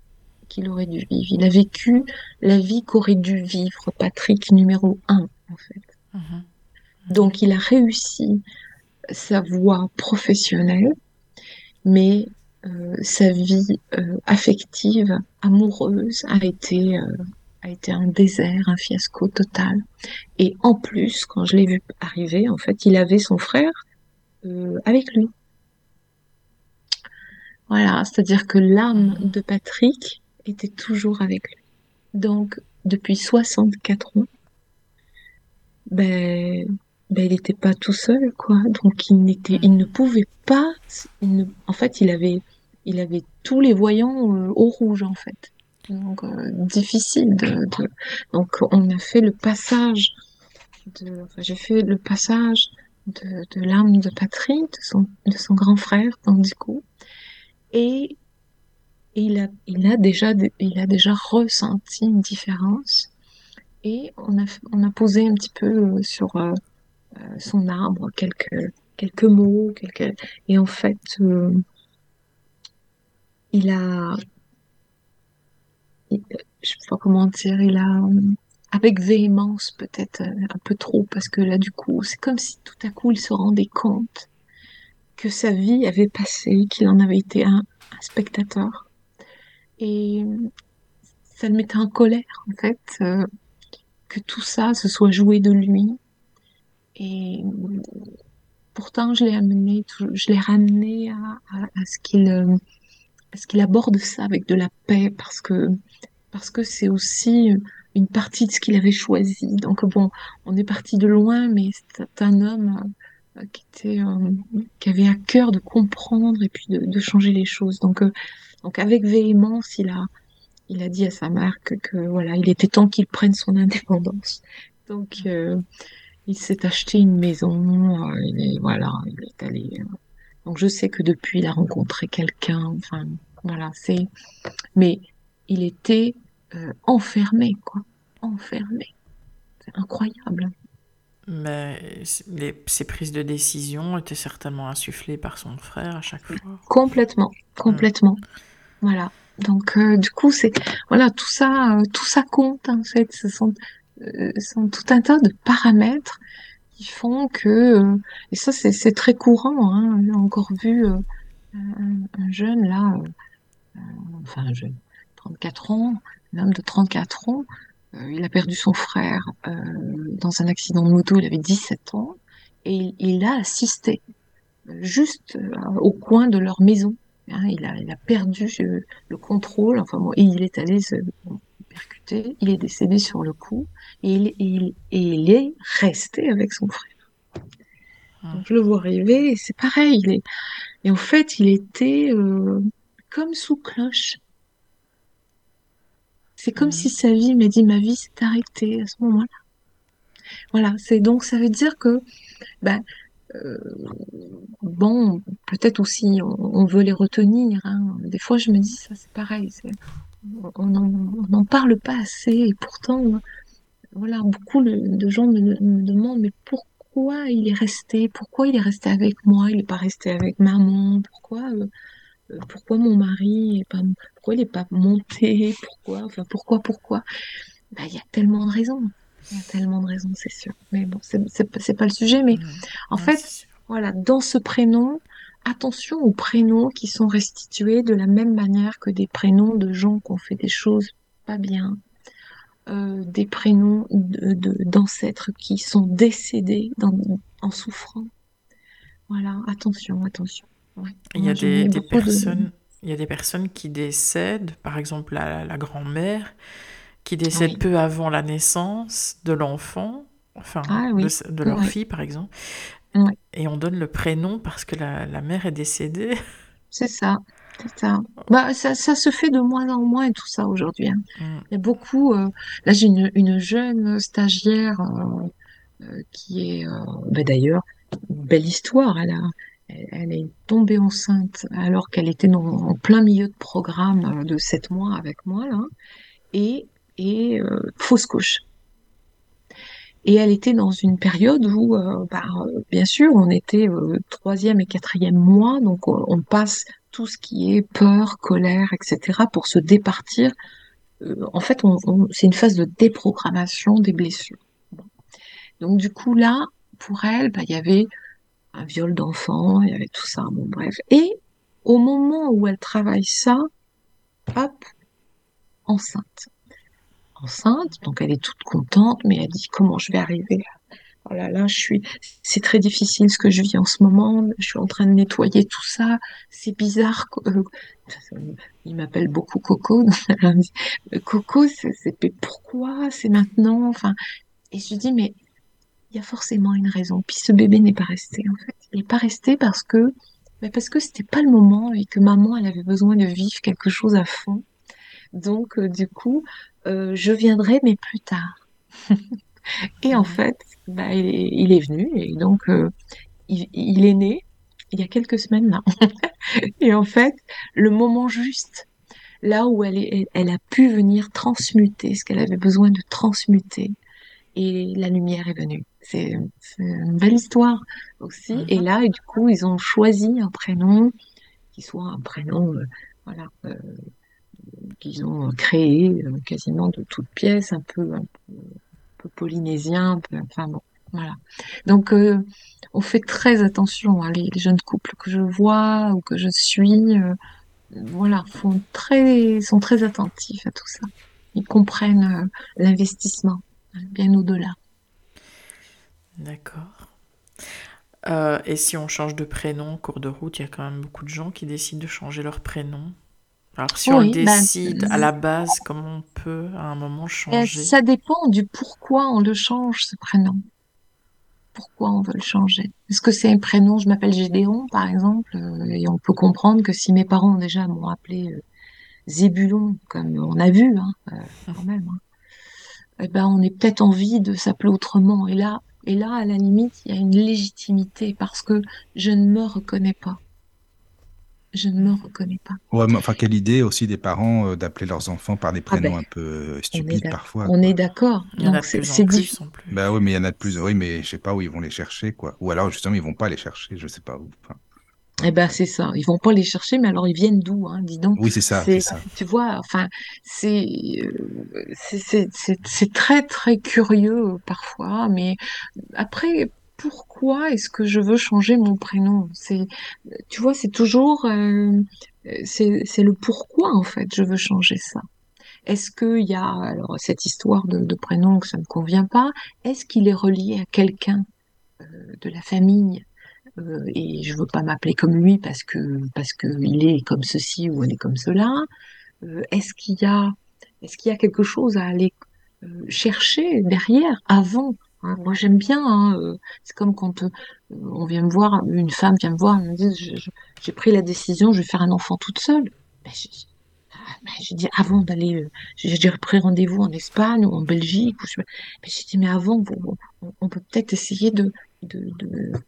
Speaker 3: qu'il aurait dû vivre. Il a vécu la vie qu'aurait dû vivre Patrick numéro 1, en fait.
Speaker 1: Mhm.
Speaker 3: Donc, il a réussi sa voie professionnelle, mais euh, sa vie affective, amoureuse, a été, a été un désert, un fiasco total. Et en plus, quand je l'ai vu arriver, en fait, il avait son frère euh, avec lui. Voilà, c'est-à-dire que l'âme de Patrick était toujours avec lui. Donc, depuis 64 ans, ben, ben, il n'était pas tout seul, quoi. Donc, il n'était, il ne pouvait pas, en fait, il avait, il avait tous les voyants euh, au rouge, en fait. Donc, euh, difficile de, de- donc, on a fait le passage de, enfin, j'ai fait le passage de, de l'âme de Patrick, de son, de son grand frère, coup, et, il a, il a déjà, il a déjà ressenti une différence. Et on a, on a posé un petit peu euh, sur euh, euh, son arbre quelques, quelques mots, quelques... et en fait, euh, il a, je sais pas comment dire, il a, euh, avec véhémence peut-être euh, un peu trop, parce que là, du coup, c'est comme si tout à coup il se rendait compte que sa vie avait passé, qu'il en avait été un, spectateur. Et ça le mettait en colère, en fait, euh, que tout ça se soit joué de lui. Et pourtant, je l'ai amené, je l'ai ramené à, ce qu'il euh, à ce qu'il aborde ça avec de la paix, parce que parce que c'est aussi une partie de ce qu'il avait choisi. Donc bon, on est parti de loin, mais c'est un homme euh, qui était euh, qui avait à cœur de comprendre et puis de, changer les choses. Donc euh, donc avec véhémence, il a il a dit à sa mère que, voilà, il était temps qu'il prenne son indépendance. Donc euh, il s'est acheté une maison, euh, il voilà, il est allé. euh, donc je sais que depuis il a rencontré quelqu'un. Enfin voilà, c'est. Mais il était euh, enfermé quoi, enfermé. C'est incroyable.
Speaker 1: Mais les- ses prises de décision étaient certainement insufflées par son frère à chaque fois.
Speaker 3: Complètement, complètement. Voilà. Donc euh, du coup c'est voilà tout ça, euh, tout ça compte en fait. Ce sont, euh, sont tout un tas de paramètres qui font que et ça c'est c'est très courant. Hein. J'ai encore vu un, un jeune là, enfin un jeune, 34 ans, un homme de 34 ans. euh, il a perdu son frère euh, dans un accident de moto. Il avait 17 ans et il, il a assisté euh, juste au coin de leur maison Hein, il, a, il a perdu le contrôle, enfin bon, et il est allé se percuter, il est décédé sur le coup, et il, il, et il est resté avec son frère.
Speaker 1: Ah.
Speaker 3: Donc je le vois arriver, et c'est pareil, il est, et en fait, il était euh, comme sous cloche. C'est comme si sa vie m'a dit, ma vie s'est arrêtée à ce moment-là. Voilà, c'est donc ça veut dire que, ben, euh, bon, peut-être aussi on, on veut les retenir. hein. Des fois, je me dis ça, c'est pareil. on n'en parle pas assez, et pourtant, voilà, beaucoup de, de gens me, me demandent, mais pourquoi il est resté? Pourquoi il est resté avec moi? Il n'est pas resté avec maman? Pourquoi? euh, pourquoi mon mari est pas, pourquoi il n'est pas monté, pourquoi, enfin pourquoi, pourquoi? Bah, il y a tellement de raisons, il y a tellement de raisons, c'est sûr. Mais bon, c'est pas le sujet, mais en
Speaker 1: Ouais,
Speaker 3: fait, voilà, dans ce prénom, attention aux prénoms qui sont restitués de la même manière que des prénoms de gens qui ont fait des choses pas bien, euh, des prénoms de, de- d'ancêtres qui sont décédés dans- en souffrant. Voilà, attention, attention. Ouais.
Speaker 1: Il y a des,
Speaker 3: de-
Speaker 1: personnes, il y a des personnes qui décèdent, par exemple la, la grand-mère, qui décède
Speaker 3: Oui.
Speaker 1: peu avant la naissance de l'enfant, enfin
Speaker 3: Ah oui.
Speaker 1: de, leur fille par exemple, et on donne le prénom parce que la, la mère est décédée.
Speaker 3: C'est ça, c'est ça. Bah, ça, ça se fait de moins en moins tout ça aujourd'hui. hein.
Speaker 1: Mm.
Speaker 3: Il y a beaucoup. euh, Là, j'ai une, une jeune stagiaire euh, euh, qui est, bah, d'ailleurs, une belle histoire. Elle a, elle, est tombée enceinte alors qu'elle était en plein milieu de programme euh, de sept mois avec moi là, et euh, fausse couche. Et elle était dans une période où, euh, bah, bien sûr, on était troisième et quatrième mois, donc on, passe tout ce qui est peur, colère, etc. pour se départir. En fait, c'est une phase de déprogrammation des blessures. Donc du coup là, pour elle, bah, il y avait un viol d'enfant, il y avait tout ça, bon bref. Et au moment où elle travaille ça, hop, enceinte. Enceinte, donc elle est toute contente, mais elle dit comment je vais arriver là? Oh là là, je suis, c'est très difficile ce que je vis en ce moment. Je suis en train de nettoyer tout ça. C'est bizarre. il m'appelle beaucoup Coco. Coco, c'est, pourquoi? C'est maintenant? Enfin, et je dis, mais il y a forcément une raison. Puis ce bébé n'est pas resté, en fait. Il n'est pas resté parce que, mais parce que c'était pas le moment et que maman, elle avait besoin de vivre quelque chose à fond. Donc, euh, du coup, euh, je viendrai, mais plus tard. Et en fait, bah, il est, il est venu et donc euh, il, il est né il y a quelques semaines là. Et en fait, le moment juste, là où elle, est, elle a pu venir transmuter ce qu'elle avait besoin de transmuter, et la lumière est venue. C'est une belle histoire aussi. Et
Speaker 1: Mhm.
Speaker 3: là, et du coup, ils ont choisi un prénom qui soit un prénom, euh, voilà, euh, qu'ils ont créé euh, quasiment de toutes pièces, un peu, un peu, un peu polynésien, un peu, enfin bon, voilà. Donc, on fait très attention, hein, les, les jeunes couples que je vois ou que je suis, voilà, font très, sont très attentifs à tout ça. Ils comprennent l'investissement, hein, bien au-delà.
Speaker 1: D'accord. Euh, et si on change de prénom en cours de route, il y a quand même beaucoup de gens qui décident de changer leur prénom. Alors si on le
Speaker 3: bah,
Speaker 1: décide à la base, comment on peut à un moment
Speaker 3: Euh,
Speaker 1: changer?
Speaker 3: ça dépend du pourquoi on le change, ce prénom. Pourquoi on veut le changer? Est-ce que c'est un prénom, je m'appelle Gédéon, par exemple, euh, et on peut comprendre que si mes parents déjà m'ont appelé Zébulon, comme on a vu, hein, quand même, hein, eh ben, on est peut-être envie de s'appeler autrement. Et là, et là, à la limite, il y a une légitimité parce que je ne me reconnais pas. Je ne me reconnais pas.
Speaker 2: Ouais, mais enfin, quelle idée aussi des parents euh, d'appeler leurs enfants par des
Speaker 3: Ah ben,
Speaker 2: prénoms un peu
Speaker 3: On
Speaker 2: stupides parfois,
Speaker 3: on
Speaker 2: quoi.
Speaker 3: est d'accord. C'est difficile.
Speaker 2: Bah oui, mais il y en a de plus. Oui, mais je sais pas où ils vont les chercher, quoi. Ou alors, justement, ils vont pas les chercher, je sais pas où. Enfin,
Speaker 3: Eh ben c'est ça. Ils vont pas les chercher, mais alors ils viennent d'où, hein, dis donc.
Speaker 2: oui, c'est ça,
Speaker 3: tu vois, enfin, c'est, euh, c'est, c'est, très très curieux parfois, mais après, pourquoi est-ce que je veux changer mon prénom? C'est, tu vois, c'est toujours, euh, c'est, c'est le pourquoi en fait. Je veux changer ça. Est-ce qu'il y a alors cette histoire de, de prénom que ça ne convient pas? Est-ce qu'il est relié à quelqu'un euh, de la famille? Euh, et je veux pas m'appeler comme lui parce que parce que est comme ceci ou elle est comme cela. Euh, est-ce qu'il y a est-ce qu'il y a quelque chose à aller euh, chercher derrière avant hein? Moi j'aime bien. Hein, c'est comme quand on vient me voir, une femme vient me voir, elle me dit j'ai pris la décision, je vais faire un enfant toute seule. Ben, j'ai dit avant d'aller, j'ai pris rendez-vous en Espagne ou en Belgique. Je, ben, j'ai dit mais avant, on peut peut-être essayer de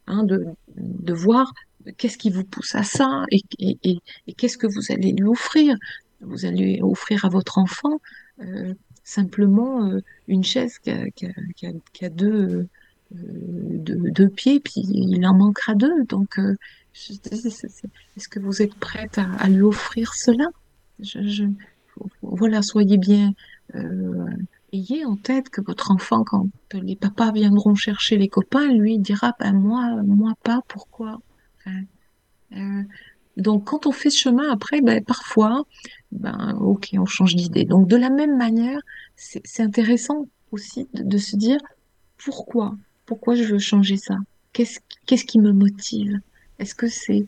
Speaker 3: hein, de, de voir qu'est-ce qui vous pousse à ça et, qu'est-ce que vous allez lui offrir. Vous allez offrir à votre enfant euh, simplement euh, une chaise qui a, euh, deux, pieds, puis il en manquera deux. Donc, est-ce que vous êtes prête à, lui offrir cela? Voilà, soyez bien, ayez en tête que votre enfant, quand les papas viendront chercher les copains, lui dira, ben moi, moi pas, pourquoi? Euh, donc quand on fait ce chemin après, ben parfois, ben ok, on change d'idée. Donc de la même manière, c'est intéressant aussi de, se dire pourquoi, pourquoi je veux changer ça? Qu'est-ce qui me motive? Est-ce que c'est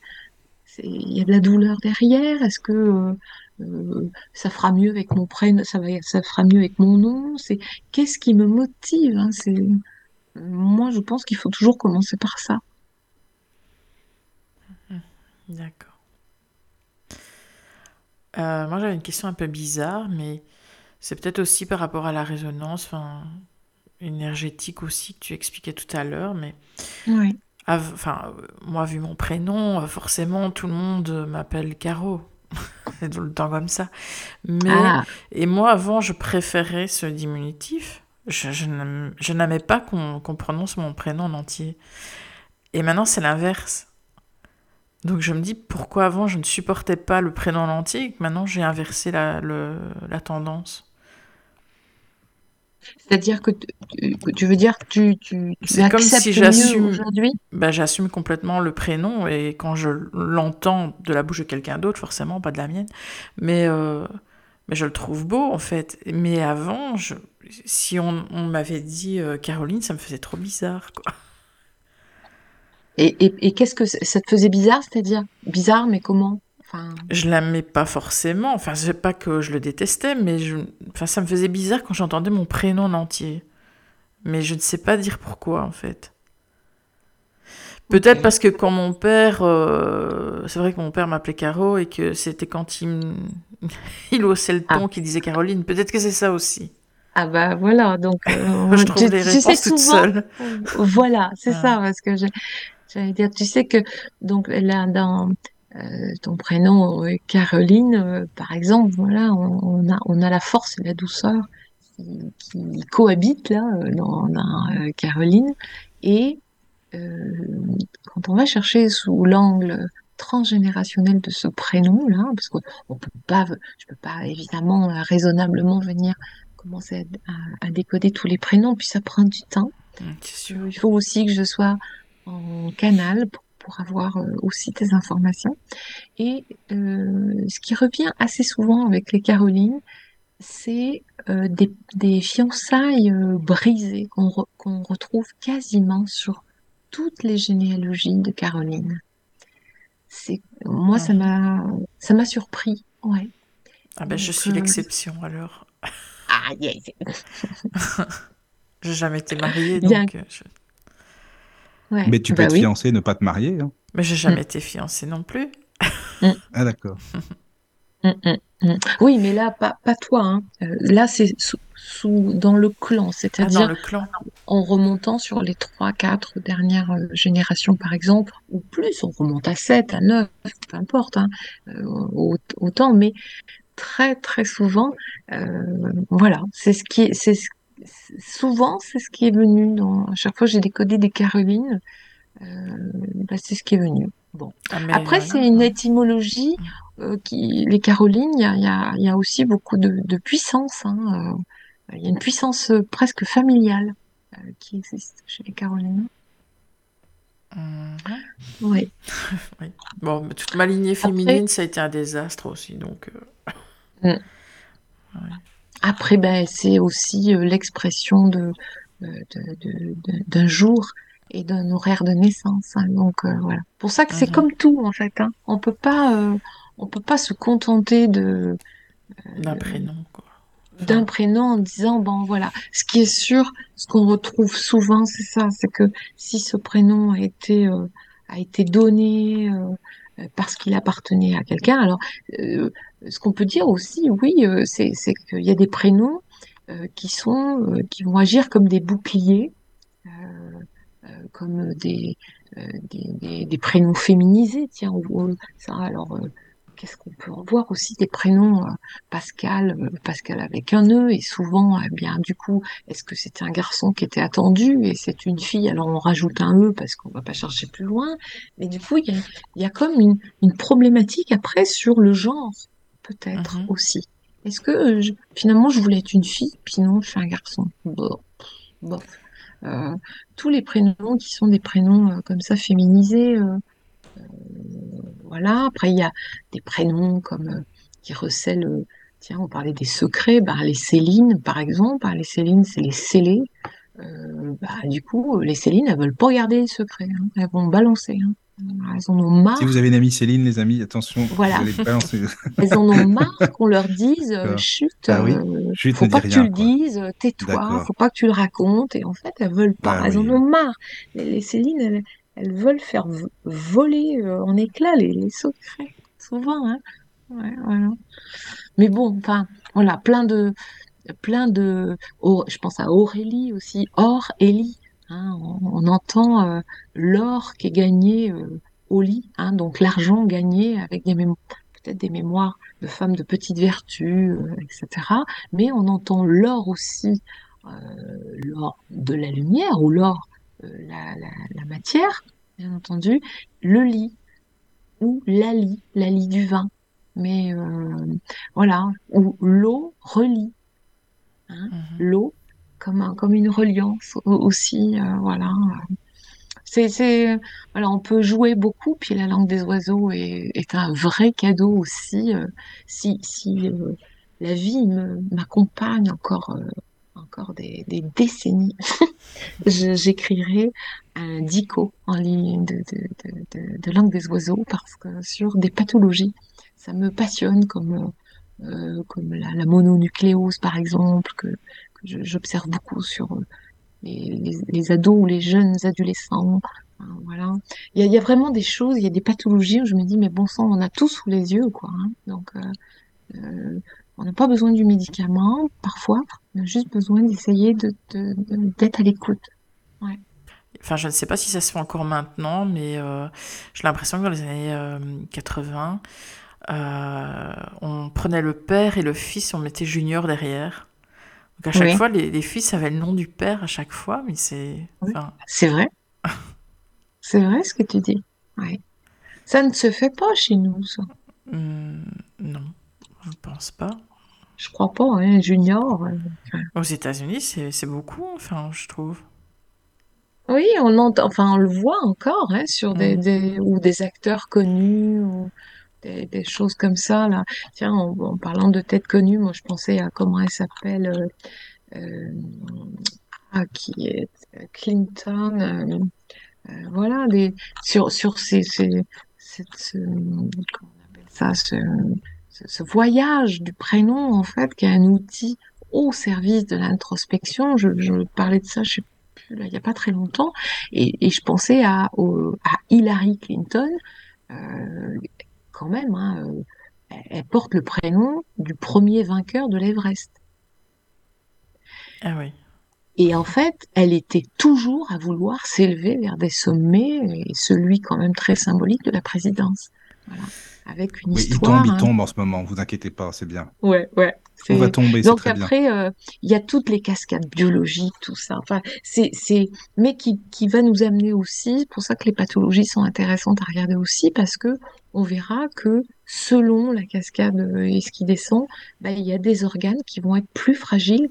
Speaker 3: c'est- il y a de la douleur derrière? Est-ce que euh, euh, ça fera mieux avec mon prénom, ça va, ça fera mieux avec mon nom? C'est qu'est-ce qui me motive, hein? C'est moi, je pense qu'il faut toujours commencer par ça.
Speaker 1: D'accord. Euh, moi, j'avais une question un peu bizarre, mais c'est peut-être aussi par rapport à la résonance, enfin, énergétique aussi que tu expliquais tout à l'heure, mais
Speaker 3: Oui.
Speaker 1: enfin, moi, vu mon prénom, forcément, tout le monde m'appelle Caro. C'est tout le temps comme ça. Mais,
Speaker 3: Ah,
Speaker 1: et moi, avant, je préférais ce diminutif. Je, je n'aimais pas qu'on qu'on prononce mon prénom en entier. Et maintenant, c'est l'inverse. Donc je me dis pourquoi avant je ne supportais pas le prénom en entier et que maintenant j'ai inversé la, le- la tendance?
Speaker 3: C'est-à-dire que tu, veux dire que tu, tu, tu
Speaker 1: C'est comme si
Speaker 3: mieux
Speaker 1: j'assume,
Speaker 3: aujourd'hui?
Speaker 1: bah, j'assume complètement le prénom et quand je l'entends de la bouche de quelqu'un d'autre, forcément pas de la mienne, mais, euh, mais je le trouve beau en fait. Mais avant, je, si on, on m'avait dit euh, Caroline, ça me faisait trop bizarre quoi.
Speaker 3: Et, et, et qu'est-ce que ça te faisait bizarre, c'est-à-dire? Bizarre, mais comment? Enfin,
Speaker 1: Je l'aimais pas forcément, enfin c'est pas que je le détestais, mais je, enfin, ça me faisait bizarre quand j'entendais mon prénom en entier. Mais je ne sais pas dire pourquoi en fait. Peut-être parce que quand mon père, euh, c'est vrai que mon père m'appelait Caro et que c'était quand il, il haussait le
Speaker 3: Ah,
Speaker 1: ton qu'il disait Caroline. Peut-être que c'est ça aussi.
Speaker 3: ah bah voilà, donc euh,
Speaker 1: Je trouve
Speaker 3: tu sais
Speaker 1: réponses toutes
Speaker 3: souvent,
Speaker 1: seules.
Speaker 3: voilà, c'est
Speaker 1: Ah.
Speaker 3: ça, parce que j'allais dire, tu sais que donc là dans euh, ton prénom euh, Caroline, euh, par exemple, voilà, on, on a on a la force et la douceur qui, qui cohabitent là dans, dans, Caroline et quand on va chercher sous l'angle transgénérationnel de ce prénom-là, parce qu'on on peut pas, je peux pas évidemment raisonnablement venir commencer à, à- à décoder tous les prénoms, puis ça prend du temps. Euh, Il faut aussi que je sois en canal pour, pour avoir euh, aussi des informations. Et euh, ce qui revient assez souvent avec les Carolines, c'est euh, des, des fiançailles euh, brisées qu'on re- qu'on retrouve quasiment sur toutes les généalogies de Caroline. C'est moi ça
Speaker 1: Mhm.
Speaker 3: m'a ça m'a surpris. Ouais.
Speaker 1: Ah ben je suis
Speaker 3: euh,
Speaker 1: l'exception alors.
Speaker 3: ah yes.
Speaker 1: J'ai jamais été mariée
Speaker 3: Il y a un-
Speaker 1: donc. je-
Speaker 3: ouais.
Speaker 2: Mais tu peux
Speaker 3: Bah
Speaker 2: être
Speaker 3: oui.
Speaker 2: fiancé, ne pas te marier. hein.
Speaker 1: Mais j'ai jamais été fiancée non plus.
Speaker 2: Ah d'accord.
Speaker 3: Mm, mm, mm. Oui, mais là pas pas toi. Hein. Euh, là c'est sous, sous dans le clan,
Speaker 1: Ah dans
Speaker 3: c'est-à-dire
Speaker 1: le clan.
Speaker 3: en remontant sur les trois, quatre dernières euh, générations, par exemple, ou plus, on remonte à sept, à neuf, peu importe, hein, euh, au- autant, mais très, très souvent, euh, voilà, c'est ce qui est, c'est ce- c'est- souvent, c'est ce qui est venu dans, à chaque fois j'ai décodé des Carolines, euh, bah, c'est ce qui est venu. Bon.
Speaker 1: Ah
Speaker 3: Après,
Speaker 1: voilà.
Speaker 3: c'est une étymologie, euh, qui, les Carolines, il y a, y y aussi beaucoup de, de puissance, hein, euh, il y a une puissance euh, presque familiale qui existe chez les Carolines.
Speaker 1: Mhm.
Speaker 3: Oui.
Speaker 1: Oui. Bon, mais toute ma lignée
Speaker 3: Après,
Speaker 1: féminine, ça a été un désastre aussi, donc.
Speaker 3: mm. Après, ben, c'est aussi euh, l'expression de, euh, de, d'un jour et d'un horaire de naissance. hein. Donc euh, voilà. Pour ça que c'est
Speaker 1: Mhm.
Speaker 3: comme tout en fait. Hein. On peut pas, euh, on peut pas se contenter de
Speaker 1: D'un prénom,
Speaker 3: d'un prénom en disant bon voilà. Ce qui est sûr, ce qu'on retrouve souvent, c'est ça, c'est que si ce prénom a été a été donné parce qu'il appartenait à quelqu'un, alors euh, ce qu'on peut dire aussi, oui, euh, c'est qu'il y a des prénoms euh, qui sont euh, qui vont agir comme des boucliers euh, euh, comme des, euh, des, des, prénoms féminisés, tiens, ça, alors, euh, qu'est-ce qu'on peut en voir aussi des prénoms euh, Pascal, euh, Pascal avec un E, et souvent, eh bien, du coup, est-ce que c'était un garçon qui était attendu et c'est une fille, alors on rajoute un E parce qu'on va pas chercher plus loin, mais du coup, il y a, il y a comme une, une problématique après sur le genre, peut-être
Speaker 1: Mhm.
Speaker 3: aussi. Est-ce que euh, je- finalement je voulais être une fille, puis non, je suis un garçon? Bon, bon. Euh, tous les prénoms qui sont des prénoms euh, comme ça féminisés, euh, voilà. Après, il y a des prénoms comme euh, qui recèlent, euh, tiens, on parlait des secrets, bah, les Céline, par exemple. Bah, les Céline, c'est les scellés. Euh, bah, du coup, les Céline, elles veulent pas garder les secrets. hein. Elles vont balancer. hein. Elles en ont marre.
Speaker 2: Si vous avez une amie Céline, les amis, attention,
Speaker 3: Voilà.
Speaker 2: vous allez balancer.
Speaker 3: Elles en ont marre qu'on leur dise euh,
Speaker 2: D'accord.
Speaker 3: chut,
Speaker 2: Ah oui.
Speaker 3: euh,
Speaker 2: Chut,
Speaker 3: faut
Speaker 2: ne
Speaker 3: pas que tu le dises, tais-toi, faut pas que tu le racontes. Et en fait, elles veulent pas.
Speaker 2: Ah
Speaker 3: elles
Speaker 2: oui.
Speaker 3: en ont marre. Les, les Céline, elles, elles veulent faire vo- voler euh, en éclats les, secrets, souvent. Hein. Mais bon, enfin, voilà, plein de, plein de. je pense à Aurélie aussi, Or, Élie. Hein, on, entend euh, l'or qui est gagné euh, au lit, hein, donc l'argent gagné avec des peut-être des mémoires de femmes de petite vertu, etc. Mais on entend l'or aussi, l'or de la lumière ou l'or, la, la, la matière, bien entendu, le lit ou la lit, la lit du vin. Mais euh, voilà, ou l'eau relie hein,
Speaker 1: Mhm.
Speaker 3: l'eau comme, un- comme une reliance au- aussi, euh, voilà. C'est, c'est, voilà, on peut jouer beaucoup, puis la langue des oiseaux est, est un vrai cadeau aussi. euh, si si euh, la vie me, m'accompagne encore, euh, encore des, décennies, j'écrirai un dico en ligne de, langue des oiseaux parce que sur des pathologies, ça me passionne comme, euh, comme la, mononucléose par exemple, que, j'observe beaucoup sur euh, les, ados ou les jeunes adolescents. Voilà. Il y, a, vraiment des choses, il y a des pathologies où je me dis, mais bon sang, on a tout sous les yeux, quoi. hein. Donc, euh, on n'a pas besoin du médicament, parfois, on a juste besoin d'essayer de, de- de- d'être à l'écoute.
Speaker 1: Enfin, je ne sais pas si ça se fait encore maintenant, mais euh, j'ai l'impression que dans les années euh, 80, euh, on prenait le père et le fils, on mettait junior derrière. Donc à chaque
Speaker 3: Oui.
Speaker 1: fois, les, les fils avaient le nom du père à chaque fois, mais c'est...
Speaker 3: Oui.
Speaker 1: Enfin,
Speaker 3: C'est vrai. C'est vrai ce que tu dis. Ouais. Ça ne se fait pas chez nous, ça.
Speaker 1: hum, non, je ne pense pas.
Speaker 3: Je crois pas, hein, junior. euh,
Speaker 1: Aux États-Unis, c'est beaucoup, enfin, je trouve.
Speaker 3: Oui, on entend, enfin, on le voit encore, hein, sur des, des, ou des acteurs connus, ou des, des choses comme ça, là. Tiens, en, en parlant de têtes connues, moi, je pensais à comment elle s'appelle, euh, euh, ah, qui est Clinton, euh, voilà, des, sur, sur ces, ces, cette, ce- comment on appelle ça, ce, ce, voyage du prénom, en fait, qui est un outil au service de l'introspection. Je, je parlais de ça, je sais plus, là, il n'y a pas très longtemps, et, et je pensais à, au- à Hillary Clinton, euh, quand même, hein, euh, elle, elle porte le prénom du premier vainqueur de l'Everest.
Speaker 1: Ah oui.
Speaker 3: Et en fait, elle était toujours à vouloir s'élever vers des sommets, et celui quand même très symbolique de la présidence. Voilà. Avec une
Speaker 2: Oui, il
Speaker 3: histoire.
Speaker 2: tombe, il
Speaker 3: hein.
Speaker 2: tombe en ce moment, vous inquiétez pas, c'est bien.
Speaker 3: Ouais, ouais.
Speaker 2: On va tomber,
Speaker 3: Donc
Speaker 2: très
Speaker 3: après, euh, il y a toutes les cascades biologiques, tout ça. Enfin, c'est, c'est, mais qui, qui va nous amener aussi. C'est pour ça que les pathologies sont intéressantes à regarder aussi, parce que on verra que selon la cascade euh, et ce qui descend, bah, il y a des organes qui vont être plus fragiles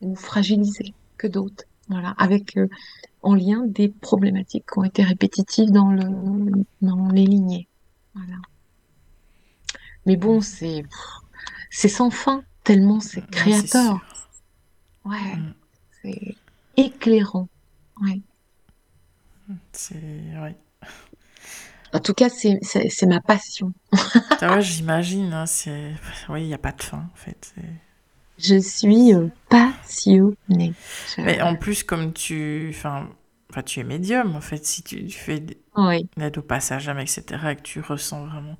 Speaker 3: ou fragilisés que d'autres. Voilà, avec euh, en lien des problématiques qui ont été répétitives dans le, dans les lignées. Voilà. Mais bon, c'est, c'est sans fin, tellement c'est
Speaker 1: c'est
Speaker 3: créateur. Ouais,
Speaker 1: Mm.
Speaker 3: c'est éclairant. Ouais.
Speaker 1: C'est ouais.
Speaker 3: En tout cas, c'est ma passion.
Speaker 1: Ah ouais, j'imagine. hein, c'est oui, il n'y a pas de fin en fait.
Speaker 3: Je suis euh, passionnée.
Speaker 1: Mais en plus, comme tu, enfin, enfin, tu es médium en fait. Si tu, tu fais
Speaker 3: Oui,
Speaker 1: l'aide au passage, etc., et que tu ressens vraiment.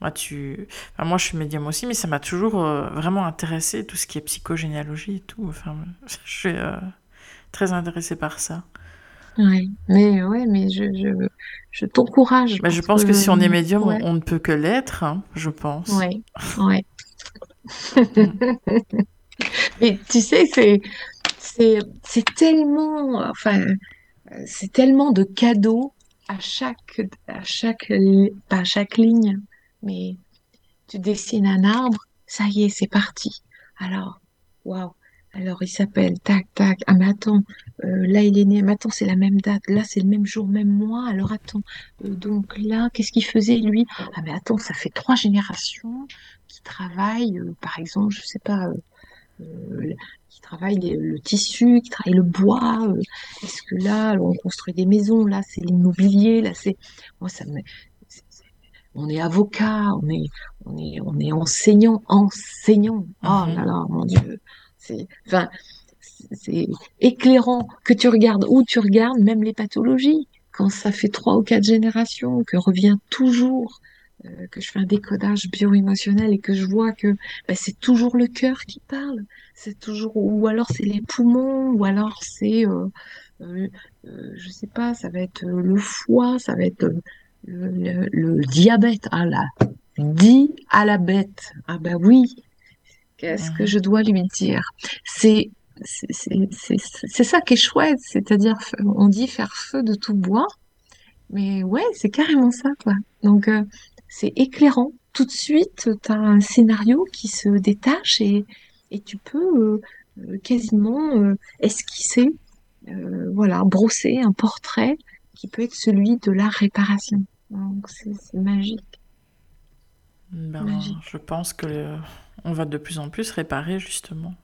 Speaker 1: Moi, tu... enfin, moi, je suis médium aussi, mais ça m'a toujours euh, vraiment intéressé, tout ce qui est psychogénéalogie et tout. Enfin, je suis euh, très intéressée par ça.
Speaker 3: oui. Mais ouais, mais je, je, je t'encourage
Speaker 1: Mais je pense que si on est médium,
Speaker 3: ouais.
Speaker 1: on, on ne peut que l'être, hein, je pense.
Speaker 3: Ouais. Mais tu sais, c'est, tellement, enfin, c'est tellement de cadeaux à chaque, à chaque, pas chaque ligne, mais tu dessines un arbre, ça y est, c'est parti. Alors, waouh. Alors, il s'appelle, tac, tac. Ah, mais attends, euh, là, il est né. Mais attends, c'est la même date. Là, c'est le même jour, même mois. Alors, attends. Euh, donc là, qu'est-ce qu'il faisait, lui? Ah, mais attends, ça fait trois générations qui travaillent, euh, par exemple, je sais pas, qui travaillent les- le tissu, qui travaillent le bois. euh, Est-ce que là, on construit des maisons? Là, c'est l'immobilier. Là, c'est. Moi, ça me. c'est- c'est- On est avocat, on est, on est, on est enseignant, enseignant. Oh là là, mon Dieu. C'est, enfin, c'est c'est éclairant que tu regardes où tu regardes, même les pathologies. Quand ça fait trois ou quatre générations, que revient toujours, euh, que je fais un décodage bio-émotionnel et que je vois que ben, c'est toujours le cœur qui parle, c'est toujours, ou alors c'est les poumons, ou alors c'est, euh, euh, euh, je sais pas, ça va être euh, le foie, ça va être le, le- le diabète. Ah là, dit à la bête. Ah ben oui, qu'est-ce que
Speaker 1: Mhm.
Speaker 3: je dois lui dire? C'est c'est c'est- c'est- c'est ça qui est chouette, c'est-à-dire, on dit faire feu de tout bois, mais ouais, c'est carrément ça, quoi. Donc, euh, c'est éclairant. Tout de suite, tu as un scénario qui se détache et, et tu peux euh, quasiment euh, esquisser, euh, voilà, brosser un portrait qui peut être celui de la réparation. Donc, c'est magique,
Speaker 1: Ben,
Speaker 3: magique.
Speaker 1: je pense que on va de plus en plus réparer justement.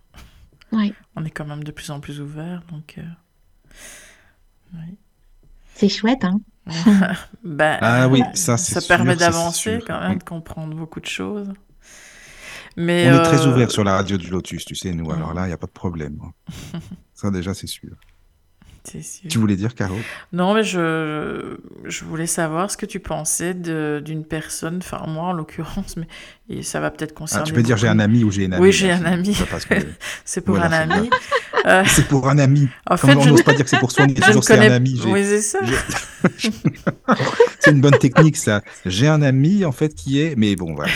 Speaker 3: Ouais,
Speaker 1: On est quand même de plus en plus ouvert, donc. oui.
Speaker 3: c'est chouette, hein?
Speaker 1: Ben,
Speaker 2: Ah oui,
Speaker 1: euh,
Speaker 2: ça,
Speaker 1: ça
Speaker 2: sûr,
Speaker 1: permet d'avancer quand même,
Speaker 2: Oui.
Speaker 1: de comprendre beaucoup de choses. Mais
Speaker 2: On est très
Speaker 1: euh,
Speaker 2: ouvert sur la radio du Lotus, tu sais, nous. Alors là, il n'y a pas de problème. Ça, déjà, c'est sûr. Tu voulais dire, Caro?
Speaker 1: Non, mais je, je voulais savoir ce que tu pensais d'une personne, enfin moi en l'occurrence, mais et ça va peut-être
Speaker 2: Ah,
Speaker 1: concerner.
Speaker 2: Tu peux dire j'ai un ami ou j'ai une amie.
Speaker 1: Oui, j'ai un ami.
Speaker 2: c'est
Speaker 1: pour
Speaker 2: Voilà,
Speaker 1: un ami. Euh,
Speaker 2: C'est pour un ami.
Speaker 1: en fait,
Speaker 2: on
Speaker 1: je,
Speaker 2: n'ose pas dire que c'est pour soi, on dit toujours c'est
Speaker 1: connais
Speaker 2: un ami.
Speaker 1: Oui, c'est ça.
Speaker 2: c'est une bonne technique, ça. J'ai un ami, en fait, qui est. Mais bon, voilà.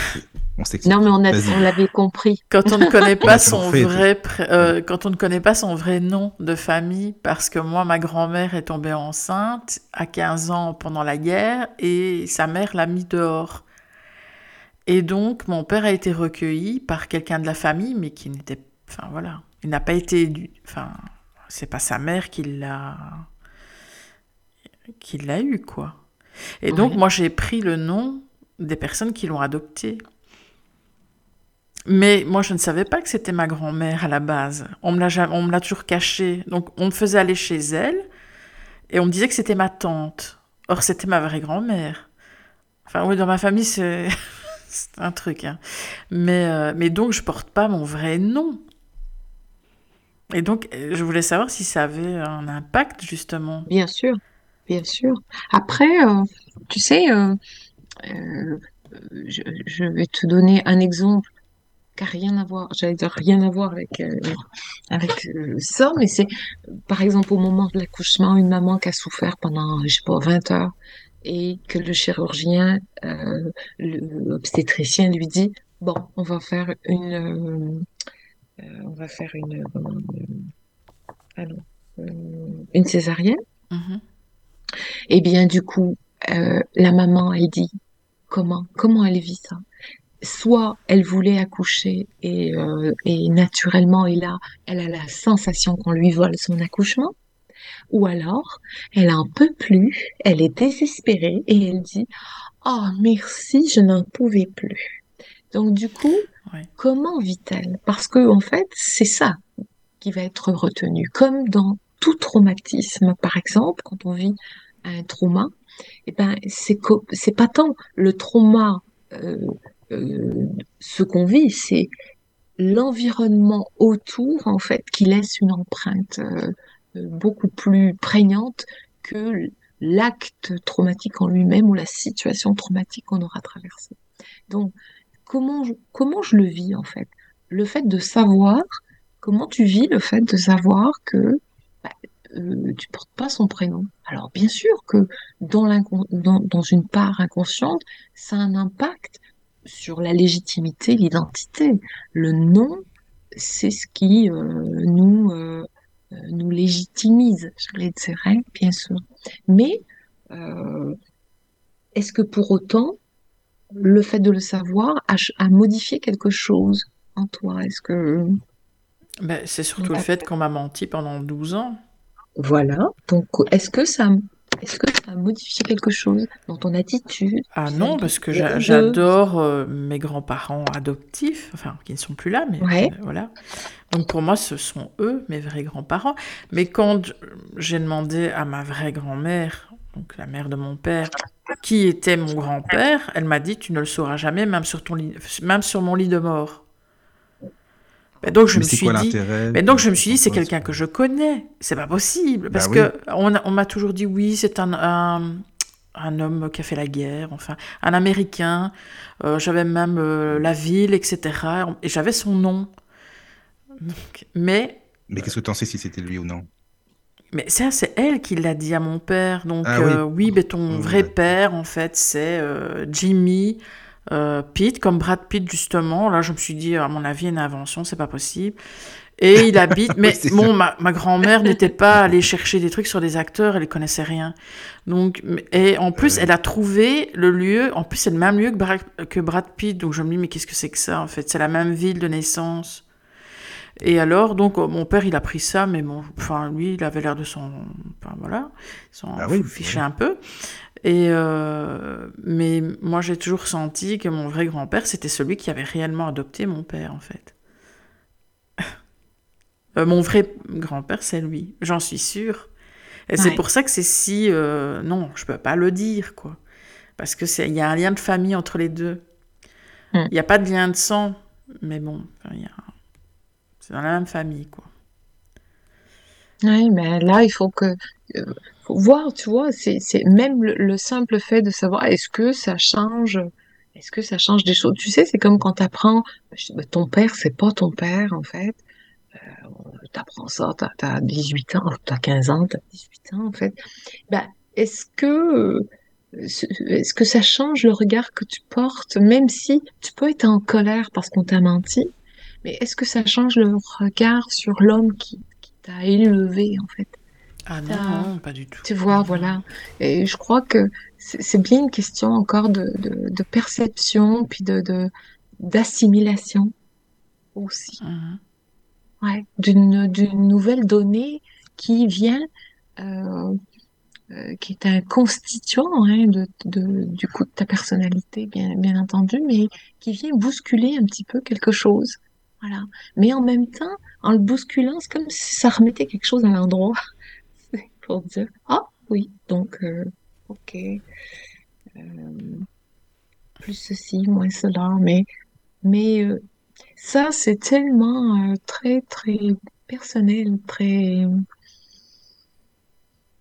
Speaker 2: C'est- On s'explique.
Speaker 3: Non, mais on a, on l'avait compris.
Speaker 1: Quand on ne connaît
Speaker 2: On
Speaker 1: pas son vrai euh, quand on ne connaît pas son vrai nom de famille, parce que moi, ma grand-mère est tombée enceinte à 15 ans pendant la guerre et sa mère l'a mis dehors. Et donc, mon père a été recueilli par quelqu'un de la famille, mais qui n'était, enfin voilà, il n'a pas été, édu- enfin, c'est pas sa mère qui l'a, qui l'a eu quoi. Et donc,
Speaker 3: Ouais.
Speaker 1: moi, j'ai pris le nom des personnes qui l'ont adopté. Mais moi, je ne savais pas que c'était ma grand-mère à la base. On me l'a toujours caché. Donc, on me faisait aller chez elle et on me disait que c'était ma tante. Or, c'était ma vraie grand-mère. Enfin, oui, dans ma famille, c'est un truc. hein. Mais, euh, mais donc, je porte pas mon vrai nom. Et donc, euh, je voulais savoir si ça avait un impact, justement.
Speaker 3: Bien sûr, bien sûr. Après, euh, tu sais, je, je vais te donner un exemple qui n'a rien à voir, j'allais dire rien à voir avec, euh, avec euh, ça, mais c'est par exemple au moment de l'accouchement, une maman qui a souffert pendant, je sais pas, 20 heures et que le chirurgien, euh, l'obstétricien lui dit, bon, on va faire une, on va faire une, une césarienne.
Speaker 1: Mhm.
Speaker 3: Eh bien, du coup, la maman, elle dit comment, comment elle vit ça? Soit elle voulait accoucher et, euh, et naturellement, et là, elle a la sensation qu'on lui vole son accouchement. Ou alors, elle en peut plus, elle est désespérée et elle dit, oh merci, je n'en pouvais plus. Donc, du coup,
Speaker 1: Ouais.
Speaker 3: comment vit-elle? Parce que, en fait, c'est ça qui va être retenu. Comme dans tout traumatisme, par exemple, quand on vit un trauma, et eh ben c'est c'est pas tant le trauma euh, euh, ce qu'on vit, c'est l'environnement autour en fait qui laisse une empreinte euh, beaucoup plus prégnante que l'acte traumatique en lui-même ou la situation traumatique qu'on aura traversée. Donc comment je, comment je le vis en fait? Le fait de savoir comment tu vis le fait de savoir que bah, euh, tu portes pas son prénom? Alors bien sûr que dans une part inconsciente, ça a un impact sur la légitimité, l'identité. Le nom, c'est ce qui euh, nous euh, nous légitimise. Je l'ai dit, bien sûr. Mais est-ce que pour autant le fait de le savoir a, a modifié quelque chose en toi? Est-ce que
Speaker 1: ben, c'est surtout le fait qu'on m'a menti pendant 12 ans.
Speaker 3: Voilà. Donc, est-ce que ça, est-ce que ça a modifié quelque chose dans ton attitude?
Speaker 1: Ah non, parce que j'adore euh, mes grands-parents adoptifs, enfin, qui ne sont plus là, mais voilà. Donc pour moi, ce sont eux, mes vrais grands-parents. Mais quand j'ai demandé à ma vraie grand-mère, donc la mère de mon père, qui était mon grand-père, elle m'a dit, tu ne le sauras jamais, même sur, ton même sur mon lit de mort. Mais donc je me suis dit, mais donc je me suis dit, c'est quelqu'un que je connais. C'est pas possible parce bah que on, m'a toujours dit oui, c'est un, un, homme qui a fait la guerre, enfin un Américain. Euh, j'avais même euh, la ville, etc. Et j'avais son nom. mais
Speaker 2: mais qu'est-ce que tu en sais si c'était lui ou non?
Speaker 1: mais ça, c'est elle qui l'a dit à mon père. Donc, ah oui, euh, mais ton vrai père, en fait, c'est Jimmy euh, Pitt, comme Brad Pitt justement. Là, je me suis dit, à mon avis, une invention, c'est pas possible. Et il habite, mais bon, ma, grand-mère n'était pas allée chercher des trucs sur des acteurs, elle ne connaissait rien. Donc, et en plus, elle a trouvé le lieu, en plus, c'est le même lieu que Brad, que Brad Pitt. Donc, je me dis, mais qu'est-ce que c'est que ça, en fait? C'est la même ville de naissance. Et alors, donc, oh, mon père, il a pris ça, mais bon, enfin, lui, il avait l'air de s'en, enfin, voilà, s'en ah ficher un peu. Et euh, mais moi, j'ai toujours senti que mon vrai grand-père, c'était celui qui avait réellement adopté mon père, en fait. Euh, mon vrai grand-père, c'est lui, j'en suis sûre. Et c'est pour ça que c'est si... Euh, non, je peux pas le dire, quoi. Parce que il y a un lien de famille entre les deux. Hmm. Il n'y a pas de lien de sang, mais bon, c'est dans la même famille, quoi.
Speaker 3: Oui, mais là, il faut que voir, tu vois, c'est même le, simple fait de savoir est-ce que ça change, est-ce que ça change des choses? Tu sais, c'est comme quand tu apprends, bah, ton père, c'est pas ton père, en fait. Euh, tu apprends ça, tu as, 18 ans, tu as 15 ans, tu as 18 ans, en fait. Bah, est-ce que, est-ce que ça change le regard que tu portes, même si tu peux être en colère parce qu'on t'a menti, mais est-ce que ça change le regard sur l'homme qui t'a élevé, en fait?
Speaker 1: Ah non, pas du tout.
Speaker 3: Tu vois, voilà. Et je crois que c'est bien une question encore de, de, perception, puis de d'assimilation aussi. Mhm. Ouais, d'une d'une nouvelle donnée qui vient, euh, euh, qui est un constituant hein, de, de, du coup de ta personnalité, bien, bien entendu, mais qui vient bousculer un petit peu quelque chose. Voilà. Mais en même temps, en le bousculant, c'est comme si ça remettait quelque chose à l'endroit pour dire Ah oui, donc, euh, ok. Euh, plus ceci, moins cela. Mais, mais euh, ça, c'est tellement très, très personnel, très.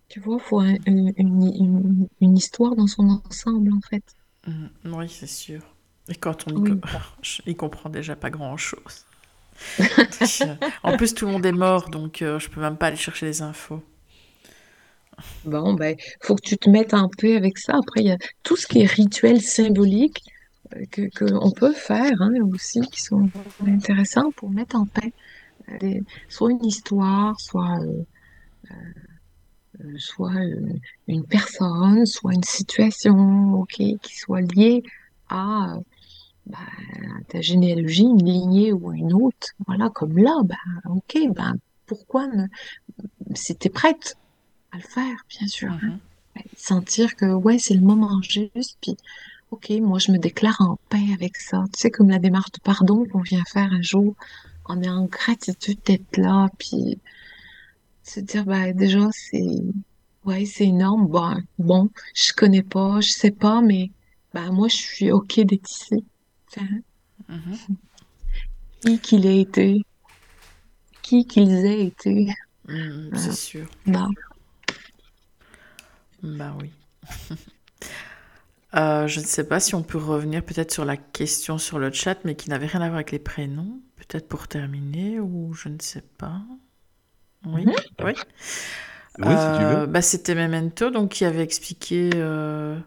Speaker 3: Tu vois, il faut une, une, histoire dans son ensemble, en fait.
Speaker 1: Mmh, oui, c'est sûr. Et quand on y, il comprend déjà pas grand-chose. en plus, tout le monde est mort, donc je peux même pas aller chercher les infos.
Speaker 3: Bon, ben, faut que tu te mettes un peu avec ça. Après, il y a tout ce qui est rituel symbolique euh, que, qu'on peut faire hein, aussi, qui sont intéressants pour mettre en paix euh, soit une histoire, soit, euh, soit une personne, soit une situation, ok, qui soit liée à, bah, ta généalogie, une lignée ou une autre. Voilà, comme là, ben, ok, ben, pourquoi ne... si tu es prête à le faire, bien sûr. Hein. Mm-hmm. Sentir que, ouais, c'est le moment juste, puis, ok, moi, je me déclare en paix avec ça. Tu sais, comme la démarche de pardon qu'on vient faire un jour, on est en gratitude d'être là, puis se dire, bah, déjà, c'est, Ouais, c'est énorme. Bon, bon, je connais pas, je sais pas, mais bah moi je suis ok d'être ici. Enfin,
Speaker 1: Mhm.
Speaker 3: qui qu'il ait été, qui qu'ils aient été.
Speaker 1: Mm, c'est
Speaker 3: Euh,
Speaker 1: sûr.
Speaker 3: bah,
Speaker 1: Bah oui. Euh, je ne sais pas si on peut revenir peut-être sur la question sur le chat, mais qui n'avait rien à voir avec les prénoms. Peut-être pour terminer, ou je ne sais pas. Oui,
Speaker 3: mhm.
Speaker 1: oui.
Speaker 2: Oui, si tu
Speaker 1: Euh,
Speaker 2: veux.
Speaker 1: bah, c'était Memento, donc qui avait expliqué, euh,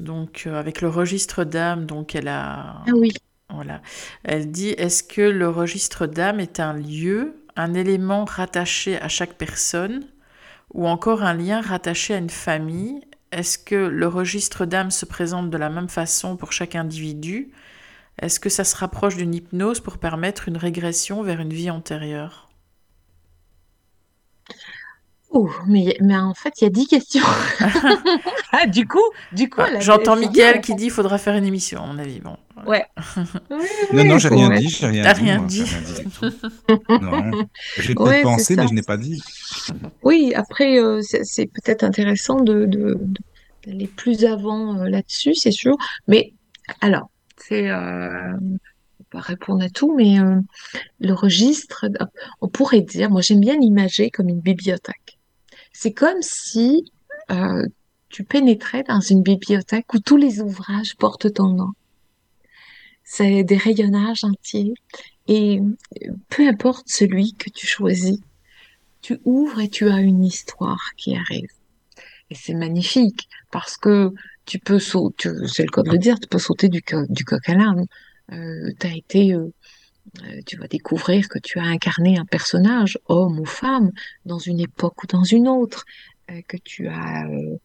Speaker 1: donc euh, avec le registre d'âme, donc elle a,
Speaker 3: Ah oui.
Speaker 1: voilà, elle dit, est-ce que le registre d'âme est un lieu, un élément rattaché à chaque personne, ou encore un lien rattaché à une famille? Est-ce que le registre d'âme se présente de la même façon pour chaque individu? Est-ce que ça se rapproche d'une hypnose pour permettre une régression vers une vie antérieure?
Speaker 3: Oh, mais, mais en fait, il y a dix questions. Ah, du coup, du coup,
Speaker 1: Ah, J'entends
Speaker 3: en
Speaker 1: qui dit qu'il faudra faire une émission, à mon avis. Bon.
Speaker 3: Ouais. Oui,
Speaker 2: Non, non, j'ai rien dit, j'ai rien
Speaker 1: rien dit.
Speaker 2: j'ai dit. Non, peut-être
Speaker 3: Ouais,
Speaker 2: pensé, mais je n'ai pas dit.
Speaker 3: Oui, après, euh, c'est peut-être intéressant de, de- de- d'aller plus avant euh, là-dessus, c'est sûr. Mais alors, c'est euh, répondre à tout, mais euh, le registre, on pourrait dire, moi j'aime bien l'imager comme une bibliothèque. C'est comme si euh, tu pénétrais dans une bibliothèque où tous les ouvrages portent ton nom. C'est des rayonnages entiers et euh, peu importe celui que tu choisis, tu ouvres et tu as une histoire qui arrive. Et c'est magnifique parce que tu peux sauter, c'est le cas de le dire, tu peux sauter du, co- du coq à l'âne. Euh, t'as été, euh, euh, tu vas découvrir que tu as incarné un personnage, homme ou femme, dans une époque ou dans une autre, euh, que tu as, euh,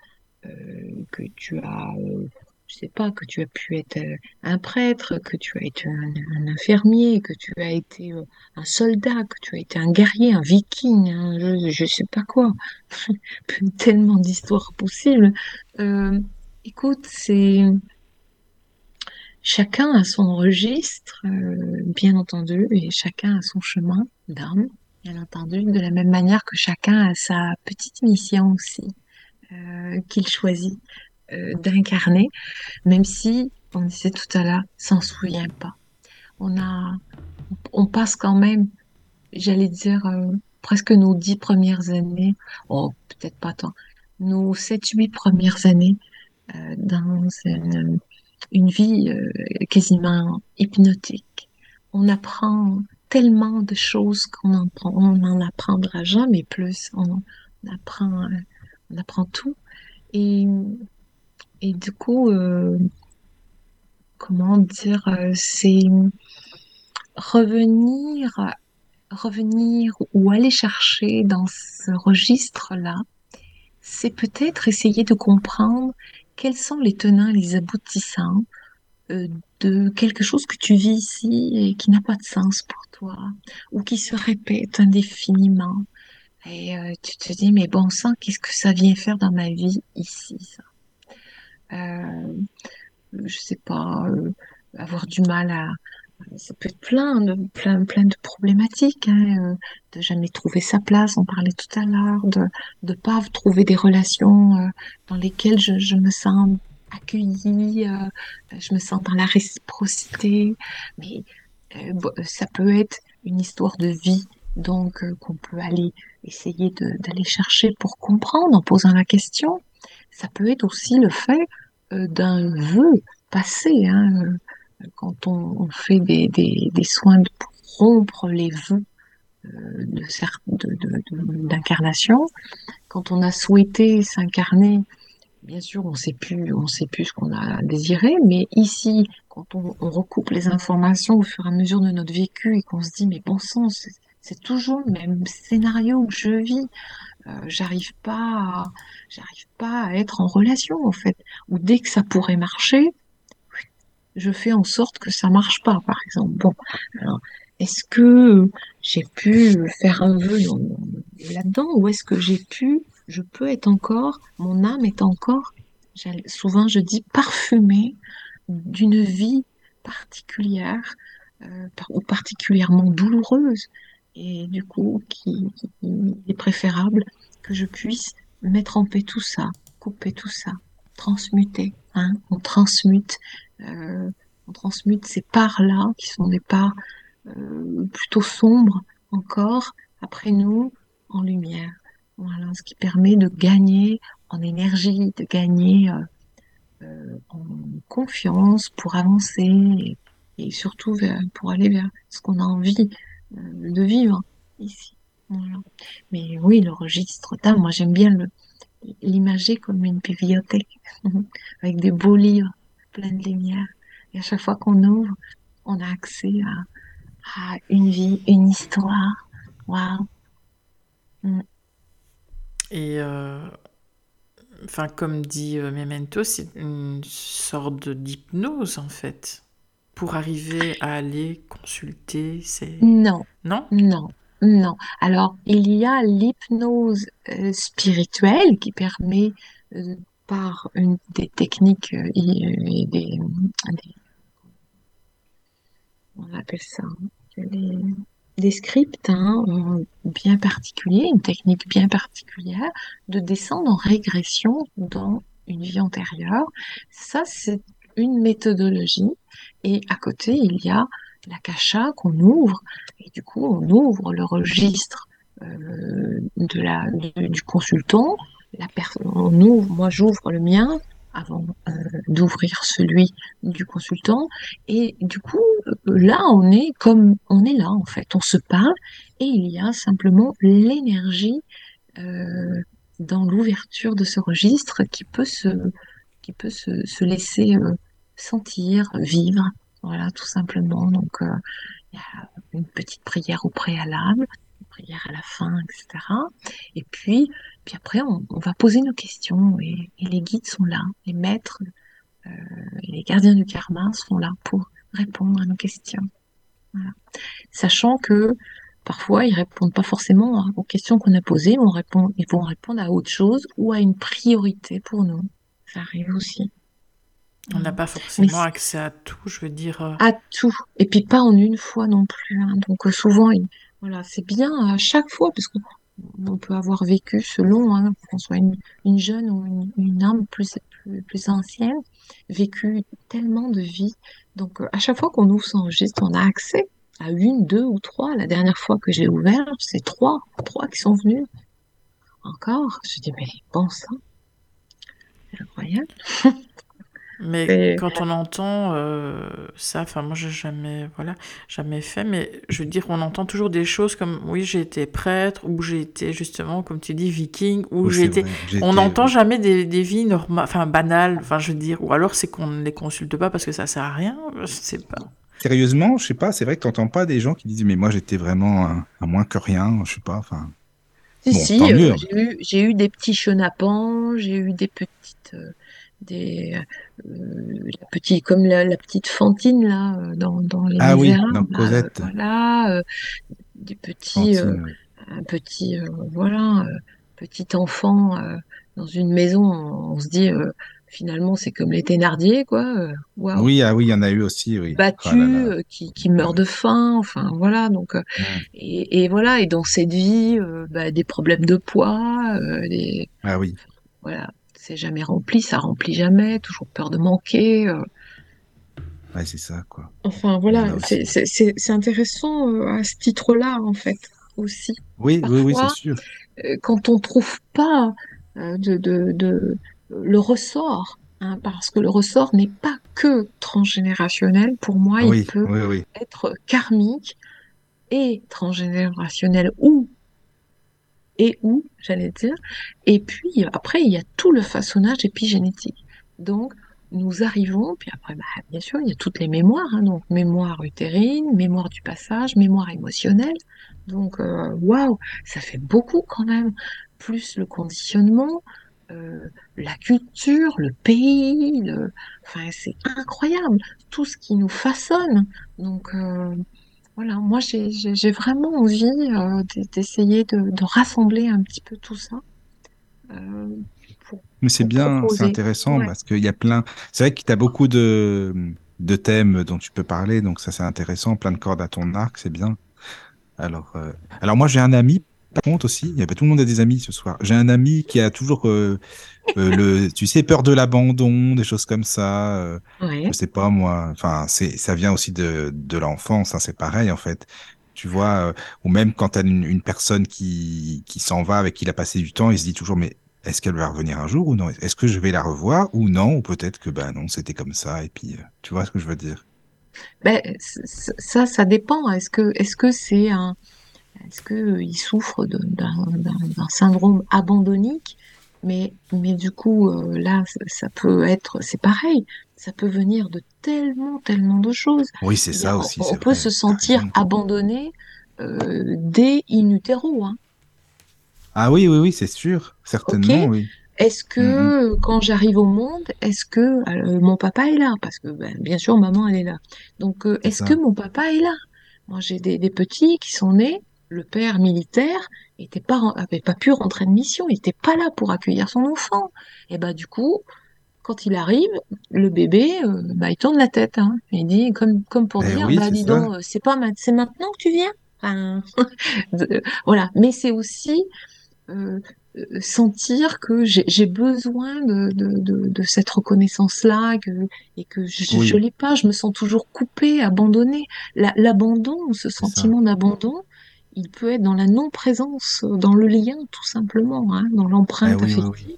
Speaker 3: euh, que tu as, euh, je sais pas, que tu as pu être euh, un prêtre, que tu as été un, infirmier, que tu as été euh, un soldat, que tu as été un guerrier, un viking, je, je sais pas quoi. Tellement d'histoires possibles. Euh, écoute, c'est chacun a son registre, euh, bien entendu, et chacun a son chemin d'âme, bien entendu, de la même manière que chacun a sa petite mission aussi, euh, qu'il choisit euh, d'incarner, même si, on disait tout à l'heure, s'en souvient pas. On a, on passe quand même, j'allais dire, euh, presque nos dix premières années, oh, peut-être pas tant, nos sept, huit premières années euh, dans une, une vie euh, quasiment hypnotique. On apprend tellement de choses qu'on en, prend- on n'en apprendra jamais plus. On apprend, on apprend tout. Et, et du coup, euh, comment dire, euh, c'est revenir, revenir ou aller chercher dans ce registre-là, c'est peut-être essayer de comprendre quels sont les tenants et les aboutissants euh, de quelque chose que tu vis ici et qui n'a pas de sens pour toi, ou qui se répète indéfiniment? Et euh, tu te dis, mais bon sang, qu'est-ce que ça vient faire dans ma vie ici, ça? Euh, je sais pas, euh, avoir du mal à... Ça peut être plein de, plein, plein de problématiques, hein, euh, de jamais trouver sa place, on parlait tout à l'heure, de de pas trouver des relations euh, dans lesquelles je, je me sens accueillie, euh, je me sens dans la réciprocité, mais ça peut être une histoire de vie, donc qu'on peut aller essayer d'aller chercher pour comprendre en posant la question. Ça peut être aussi le fait d'un vœu passé, hein, quand on, fait des, des, soins pour rompre les vœux euh, d'incarnation, quand on a souhaité s'incarner, bien sûr, on sait plus, on sait plus ce qu'on a désiré, mais ici, quand on, recoupe les informations au fur et à mesure de notre vécu et qu'on se dit, mais bon sang, c'est, toujours le même scénario que je vis, euh, j'arrive pas j'arrive pas à être en relation, en fait, ou dès que ça pourrait marcher, je fais en sorte que ça marche pas, par exemple. Bon, alors, est-ce que j'ai pu faire un vœu dans- là-dedans ou est-ce que j'ai pu, je peux être encore, mon âme est encore, souvent je dis parfumée d'une vie particulière euh, ou particulièrement douloureuse et du coup qui, est préférable que je puisse mettre en paix tout ça, couper tout ça, transmuter. Hein, on transmute, on transmute ces parts-là qui sont des parts euh, plutôt sombres encore après nous en lumière. Voilà, ce qui permet de gagner en énergie, de gagner euh, euh, en confiance pour avancer et, surtout pour aller vers ce qu'on a envie euh, de vivre ici. Voilà. Mais oui, le registre moi j'aime bien l'imager comme une bibliothèque avec des beaux livres pleins de lumière. Et à chaque fois qu'on ouvre, on a accès à, à une vie, une histoire. Waouh!
Speaker 1: Et euh, enfin, comme dit euh, Memento, c'est une sorte d'hypnose en fait. Pour arriver à aller consulter, c'est...
Speaker 3: Non,
Speaker 1: Non?
Speaker 3: non, non. Alors, il y a l'hypnose euh, spirituelle qui permet, euh, par une des techniques euh, et des, des- on appelle ça, hein, scripts hein, euh, bien particuliers, une technique bien particulière de descendre en régression dans une vie antérieure. Ça, c'est une méthodologie. Et à côté, il y a la cacha qu'on ouvre. Et du coup, on ouvre le registre euh, de la, du consultant. La on ouvre, moi j'ouvre le mien avant euh, d'ouvrir celui du consultant. Et du coup, euh, là, on est comme on est là en fait. On se parle et il y a simplement l'énergie euh, dans l'ouverture de ce registre qui peut se laisser sentir, vivre. Voilà, tout simplement. Donc, il y a une petite prière au préalable, prière à la fin, etc. Et puis, puis après, on, on va poser nos questions et, et les guides sont là, les maîtres, euh, les gardiens du karma sont là pour répondre à nos questions. Voilà. Sachant que parfois, ils répondent pas forcément aux questions qu'on a posées, mais on répond, ils vont répondre à autre chose ou à une priorité pour nous. Ça arrive aussi.
Speaker 1: On n'a pas forcément accès à tout, je veux dire. euh,
Speaker 3: à tout, et puis pas en une fois non plus. hein. Donc euh, souvent, il- voilà, c'est bien à chaque fois, parce qu'on on peut avoir vécu selon, hein, qu'on soit une, une jeune ou une, une âme plus, plus, plus ancienne, vécu tellement de vies. Donc euh, à chaque fois qu'on ouvre son registre, on a accès à une, deux ou trois. La dernière fois que j'ai ouvert, c'est trois, trois qui sont venus. Encore, je dis mais bon sang, c'est incroyable.
Speaker 1: Mais quand on entend euh, ça, enfin moi j'ai jamais, voilà, jamais fait, mais je veux dire, on entend toujours des choses comme, oui, j'ai été prêtre, ou j'ai été justement, comme tu dis, viking, ou j'ai été... On n'entend
Speaker 2: oui.
Speaker 1: jamais des, des vies normales, enfin banales, enfin je veux dire, ou alors c'est qu'on ne les consulte pas parce que ça sert à rien, je sais pas.
Speaker 2: Sérieusement, je sais pas, c'est vrai que t'entends pas des gens qui disent, mais moi j'étais vraiment un, un moins que rien, je sais pas, enfin.
Speaker 3: Si,
Speaker 2: Bon,
Speaker 3: si, euh,
Speaker 2: mieux.
Speaker 3: j'ai eu, j'ai eu des petits chenapans, j'ai eu des petites, euh, des, euh, la petite, comme la, la petite Fantine, là, euh, dans, dans Les
Speaker 2: Ah oui, dans
Speaker 3: là, euh,
Speaker 2: Cosette,
Speaker 3: voilà, euh, des petits,
Speaker 2: Fantine, oui.
Speaker 3: un petit, voilà, petit enfant dans une maison, on, on se dit, finalement, c'est comme les Thénardier, quoi, waouh,
Speaker 2: Oui, ah oui, il y en a eu aussi, oui. Oh là
Speaker 3: battu,
Speaker 2: là.
Speaker 3: euh, qui, qui meurt de faim, enfin, voilà, donc,
Speaker 2: Mm.
Speaker 3: et, et voilà, et dans cette vie, euh, bah, des problèmes de poids, euh, des,
Speaker 2: Ah oui,
Speaker 3: voilà, c'est jamais rempli, ça remplit jamais, toujours peur de manquer. euh.
Speaker 2: ouais, c'est ça, quoi.
Speaker 3: Enfin,
Speaker 2: Il
Speaker 3: voilà, c'est intéressant euh, à ce titre-là, en fait, aussi.
Speaker 2: Oui, oui, oui, c'est sûr.
Speaker 3: euh, quand on trouve pas euh, de, de, de, le ressort, hein, parce que le ressort n'est pas que transgénérationnel, pour moi, il
Speaker 2: Oui,
Speaker 3: peut
Speaker 2: oui, oui.
Speaker 3: être karmique et transgénérationnel ou et où, j'allais dire. Et puis après, il y a tout le façonnage épigénétique. Donc, nous arrivons, puis après, bah, bien sûr, il y a toutes les mémoires, hein, donc mémoire utérine, mémoire du passage, mémoire émotionnelle. Donc, euh, waouh, ça fait beaucoup quand même. Plus le conditionnement, euh, la culture, le pays, le... enfin, c'est incroyable, tout ce qui nous façonne. Donc, euh, voilà, moi j'ai vraiment envie euh, d'essayer de, de rassembler un petit peu tout ça euh, pour,
Speaker 2: Mais c'est bien, c'est intéressant
Speaker 3: Ouais.
Speaker 2: parce qu'il y a plein. C'est vrai que tu as beaucoup de, de thèmes dont tu peux parler, donc ça c'est intéressant, plein de cordes à ton arc, c'est bien. Alors, euh, alors moi j'ai un ami Par contre aussi, y avait tout le monde a des amis ce soir. J'ai un ami qui a toujours euh, euh, le, tu sais, peur de l'abandon, des choses comme ça. Euh,
Speaker 3: Ouais.
Speaker 2: je sais pas moi. Enfin, c'est, ça vient aussi de de l'enfance. Hein, c'est pareil en fait. Tu vois, euh, ou même quand t'as une, une personne qui qui s'en va avec qui il a passé du temps, il se dit toujours mais est-ce qu'elle va revenir un jour ou non? Est-ce que je vais la revoir ou non? Ou peut-être que ben non, c'était comme ça et puis tu vois ce que je veux dire?
Speaker 3: Ben, ça, ça dépend. Est-ce que, est-ce que c'est un, est-ce que euh, souffre d'un, syndrome abandonnique? Mais, mais du coup, euh, là, ça, peut être, c'est pareil. Ça peut venir de tellement, tellement de choses.
Speaker 2: Oui, c'est ça aussi.
Speaker 3: on, peut
Speaker 2: vrai,
Speaker 3: se sentir abandonné euh, dès in utero, hein.
Speaker 2: Ah oui, oui, oui, c'est sûr, certainement, oui.
Speaker 3: Est-ce
Speaker 2: Mm, mm.
Speaker 3: que quand j'arrive au monde, est-ce que euh, mon papa est là? Parce que ben, bien sûr, maman, elle est là. Donc, euh, est-ce que mon papa est là? Moi, j'ai des, des petits qui sont nés, le père militaire était pas, avait pas pu rentrer de mission, il était pas là pour accueillir son enfant. Et ben du coup, quand il arrive, le bébé, euh, bah, il tourne la tête, hein. Il dit comme comme pour
Speaker 2: Ben
Speaker 3: dire,
Speaker 2: oui,
Speaker 3: bah
Speaker 2: c'est
Speaker 3: dis
Speaker 2: ça.
Speaker 3: donc, c'est pas ma- c'est maintenant que tu viens? Enfin, de- voilà. Mais c'est aussi euh, euh, sentir que j'ai besoin de, de, de, de cette reconnaissance-là que, et que je,
Speaker 2: Oui,
Speaker 3: l'ai pas, je me sens toujours coupée, abandonnée. La- L'abandon, ce sentiment d'abandon, il peut être dans la non-présence, dans le lien, tout simplement, hein, dans l'empreinte
Speaker 2: oui, oui, oui.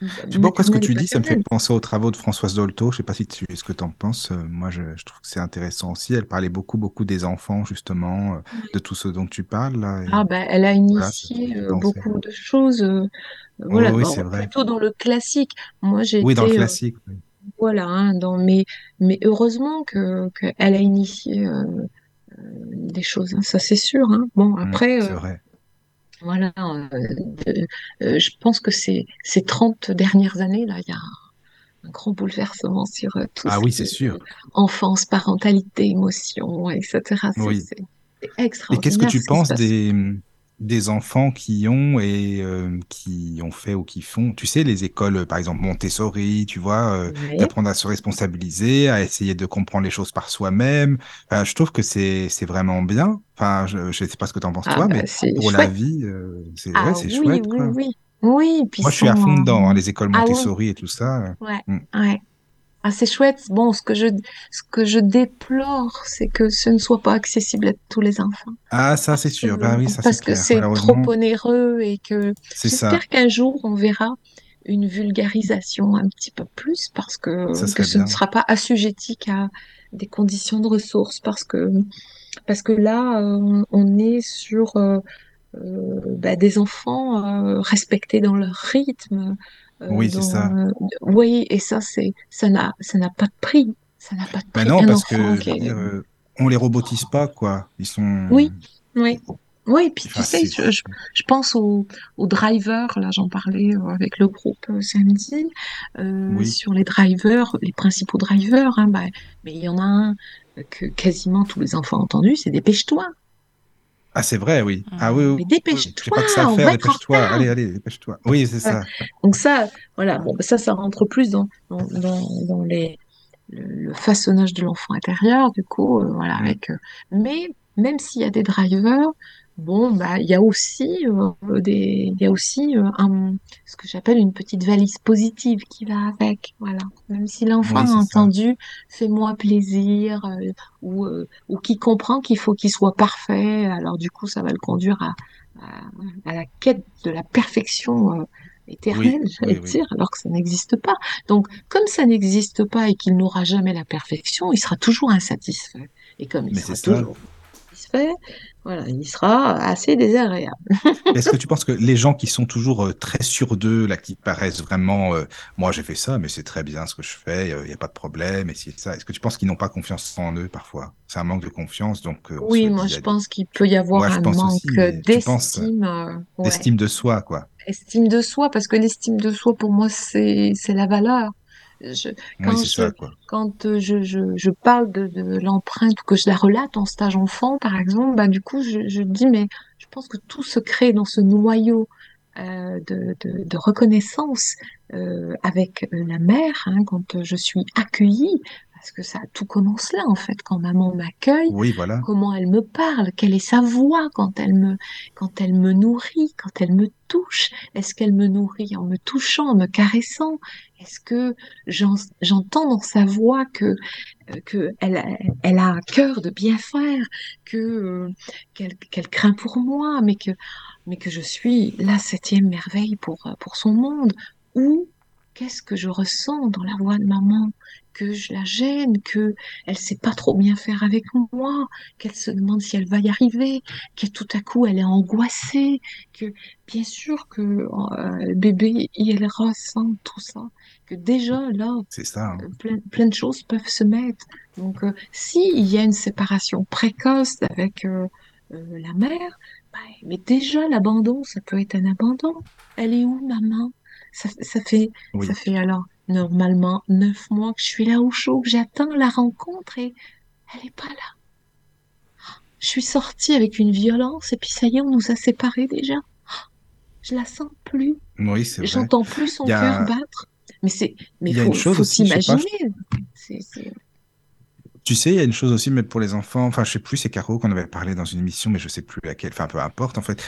Speaker 3: affective,
Speaker 2: Tu vois, ce que tu dis, ça me fait penser aux travaux de Françoise Dolto. Je sais pas si tu, ce que tu en penses. Euh, Moi, je, je trouve que c'est intéressant aussi. Elle parlait beaucoup, beaucoup des enfants, justement, euh, de tout ce dont tu parles, là.
Speaker 3: Ah ben, elle a initié euh, beaucoup de choses. euh,
Speaker 2: Oui,
Speaker 3: voilà, bon,
Speaker 2: c'est vrai.
Speaker 3: plutôt dans le classique. Moi, j'ai
Speaker 2: Oui, dans le
Speaker 3: euh,
Speaker 2: classique. oui.
Speaker 3: voilà, hein, dans, mais, mais heureusement que qu'elle a initié euh, des choses, hein, ça c'est sûr. Hein. Bon,
Speaker 2: Mm,
Speaker 3: après, euh,
Speaker 2: vrai.
Speaker 3: voilà, euh, euh, euh, je pense que ces, ces 30 dernières années, là, il y a un grand bouleversement sur euh, tout
Speaker 2: Ah
Speaker 3: ce
Speaker 2: oui, c'est
Speaker 3: est
Speaker 2: sûr.
Speaker 3: enfance, parentalité, émotion, etc. C'est
Speaker 2: Oui.
Speaker 3: c'est- c'est
Speaker 2: Et qu'est-ce que
Speaker 3: extraordinaire
Speaker 2: tu
Speaker 3: ce
Speaker 2: penses des, des enfants qui ont et euh, qui ont fait ou qui font, tu sais, les écoles, par exemple Montessori, tu vois, euh, d'apprendre à se responsabiliser, à essayer de comprendre les choses par soi-même. Enfin, je trouve que c'est vraiment bien. Enfin, je, je sais pas ce que tu en penses
Speaker 3: Ah
Speaker 2: toi,
Speaker 3: bah,
Speaker 2: mais pour la vie, euh, c'est
Speaker 3: Ah oui,
Speaker 2: chouette,
Speaker 3: oui,
Speaker 2: quoi.
Speaker 3: oui. Oui, puis
Speaker 2: Moi, je suis à fond dedans, hein, les écoles
Speaker 3: Ah
Speaker 2: Montessori et tout ça.
Speaker 3: ouais,
Speaker 2: mm.
Speaker 3: ouais. Ah, c'est chouette. Bon, ce que je, ce que je déplore, c'est que ce ne soit pas accessible à tous les enfants.
Speaker 2: Ah, ça, c'est
Speaker 3: que,
Speaker 2: sûr. Ben oui, ça, c'est
Speaker 3: parce que c'est trop onéreux et que j'espère qu'un jour on verra une vulgarisation un petit peu plus parce que, que ce ne sera pas assujetti qu'à des conditions de ressources parce que, parce que là, euh, on, est sur, euh, euh, bah, des enfants euh, respectés dans leur rythme. Euh,
Speaker 2: Oui, c'est ça.
Speaker 3: oui, et ça, c'est, ça n'a, ça n'a pas de prix. Ça n'a pas de
Speaker 2: Ben
Speaker 3: prix.
Speaker 2: non,
Speaker 3: Un
Speaker 2: parce que,
Speaker 3: qui
Speaker 2: dire, euh, on les robotise pas, quoi. Ils sont...
Speaker 3: Oui, oui. Oui, et puis tu sais, je, je, je pense aux, drivers, là j'en parlais euh, avec le groupe samedi, euh,
Speaker 2: Oui.
Speaker 3: sur les drivers, les principaux drivers, hein, bah, mais il y en a un que quasiment tous les enfants ont entendu, c'est dépêche-toi.
Speaker 2: Ah, c'est vrai, oui. Ah oui,
Speaker 3: Mais dépêche-toi,
Speaker 2: pas que ça à faire, dépêche-toi. Allez, allez, dépêche-toi. Oui, c'est
Speaker 3: Ouais.
Speaker 2: ça.
Speaker 3: Donc ça, voilà, bon, ça, ça rentre plus dans, dans, dans, dans les, le, le façonnage de l'enfant intérieur, du coup, euh, voilà,
Speaker 2: Mm.
Speaker 3: avec, euh, mais même s'il y a des drivers, bon, bah, il y a aussi, euh, des, il y a aussi euh, un, ce que j'appelle une petite valise positive qui va avec, voilà. Même si l'enfant
Speaker 2: Oui,
Speaker 3: a entendu, fais-moi plaisir, euh, ou, euh, ou qui comprend qu'il faut qu'il soit parfait, alors du coup, ça va le conduire à, à, à la quête de la perfection, éternelle,
Speaker 2: Oui,
Speaker 3: j'allais
Speaker 2: oui,
Speaker 3: dire, alors que ça n'existe pas. Donc, comme ça n'existe pas et qu'il n'aura jamais la perfection, il sera toujours insatisfait. Et comme il
Speaker 2: Mais
Speaker 3: sera
Speaker 2: ça.
Speaker 3: toujours insatisfait, voilà, il sera assez désagréable.
Speaker 2: Est-ce que tu penses que les gens qui sont toujours euh, très sûrs d'eux, là, qui paraissent vraiment, euh, moi j'ai fait ça, mais c'est très bien ce que je fais, il n'y a pas de problème, et si ça, est-ce que tu penses qu'ils n'ont pas confiance en eux parfois? C'est un manque de confiance, donc euh,
Speaker 3: Oui, moi
Speaker 2: dit,
Speaker 3: je pense qu'il peut y avoir un manque d'estime, ouais,
Speaker 2: d'estime de soi, quoi.
Speaker 3: estime de soi, parce que l'estime de soi, pour moi, c'est c'est la valeur. Je, quand je,
Speaker 2: ça,
Speaker 3: quand euh, je, je, je parle de, de l'empreinte ou que je la relate en stage enfant, par exemple, bah, du coup, je, je dis, mais je pense que tout se crée dans ce noyau euh, de, de, de, reconnaissance euh, avec la mère hein, quand je suis accueillie, parce que ça tout commence là en fait, quand maman m'accueille,
Speaker 2: oui, voilà.
Speaker 3: comment elle me parle, quelle est sa voix quand elle me quand elle me nourrit, quand elle me touche, est-ce qu'elle me nourrit en me touchant, en me caressant, est-ce que j'entends dans sa voix que que elle, elle a un cœur de bien faire, que qu'elle qu'elle craint pour moi, mais que je suis la septième merveille pour pour son monde? Ou qu'est-ce que je ressens dans la voix de maman? Que je la gêne, que elle sait pas trop bien faire avec moi, qu'elle se demande si elle va y arriver, que tout à coup elle est angoissée, que bien sûr que euh, bébé il ressent tout ça, que déjà là
Speaker 2: ça, hein.
Speaker 3: plein, plein, de choses peuvent se mettre. Donc euh, si il y a une séparation précoce avec euh, euh la mère, bah, mais déjà l'abandon ça peut être un abandon. Elle est où maman? Ça, ça fait
Speaker 2: Oui.
Speaker 3: ça fait alors normalement neuf mois que je suis là au chaud, que j'attends la rencontre et elle est pas là. Je suis sortie avec une violence et puis ça y est, on nous a séparés déjà. Je la sens plus.
Speaker 2: Oui, c'est vrai.
Speaker 3: J'entends plus son
Speaker 2: a-
Speaker 3: cœur battre. Mais c'est, mais
Speaker 2: Il
Speaker 3: faut, faut s'imaginer.
Speaker 2: Tu sais, il y a une chose aussi, mais pour les enfants, enfin, je sais plus, c'est Caro qu'on avait parlé dans une émission, mais je sais plus laquelle, enfin, peu importe, en fait,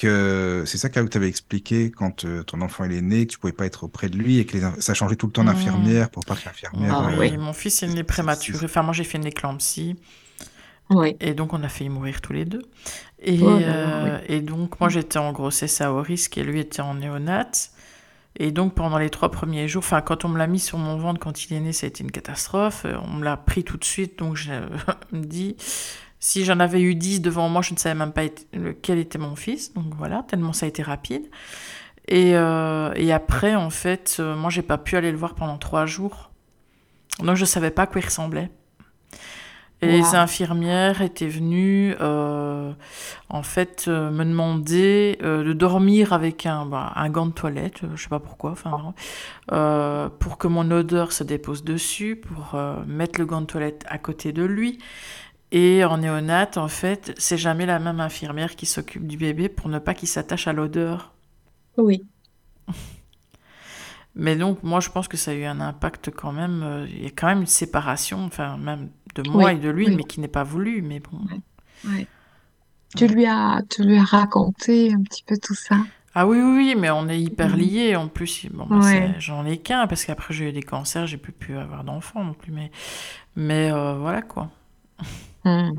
Speaker 2: que c'est ça que tu avais expliqué quand euh, ton enfant il est né, que tu pouvais pas être auprès de lui et que les ça changeait tout le temps
Speaker 1: Mmh.
Speaker 2: d'infirmière pour pas que l'infirmière.
Speaker 3: Ah
Speaker 1: oui,
Speaker 2: euh,
Speaker 3: oui.
Speaker 1: mon fils est né prématuré. Enfin, moi, j'ai fait une éclampsie.
Speaker 3: Ouais.
Speaker 1: Et donc, on a failli mourir tous les deux. Et,
Speaker 3: Oh
Speaker 1: euh, et donc, moi, j'étais en grossesse à haut risque et lui était en néonate. Et donc, pendant les trois premiers jours, enfin, quand on me l'a mis sur mon ventre quand il est né, ça a été une catastrophe. On me l'a pris tout de suite. Donc, je me dis, si j'en avais eu 10 devant moi, je ne savais même pas lequel était mon fils. Donc, voilà, tellement ça a été rapide. Et, euh, et après, en fait, euh, moi, j'ai pas pu aller le voir pendant trois jours. Donc, je savais pas à quoi il ressemblait. Et les infirmières étaient venues, euh, en fait, euh, me demander euh, de dormir avec un, bah, un gant de toilette, je sais pas pourquoi, enfin, pour que mon odeur se dépose dessus, pour mettre le gant de toilette à côté de lui. Et en néonate, en fait, c'est jamais la même infirmière qui s'occupe du bébé pour ne pas qu'il s'attache à l'odeur.
Speaker 3: Oui.
Speaker 1: Mais donc, moi, je pense que ça a eu un impact quand même. euh, Il y a quand même une séparation, enfin, même de moi
Speaker 3: Oui,
Speaker 1: et de lui,
Speaker 3: oui.
Speaker 1: mais qui n'est pas voulu. Mais bon.
Speaker 3: Ouais. Tu lui as, tu lui as raconté un petit peu tout ça?
Speaker 1: Ah oui, oui, oui, mais on est hyper
Speaker 3: Mhm.
Speaker 1: liés. En plus, bon, bah,
Speaker 3: Ouais.
Speaker 1: j'en ai qu'un, parce qu'après, j'ai eu des cancers, j'ai plus pu avoir d'enfants non plus. Mais, mais euh, voilà quoi.
Speaker 3: Hmm.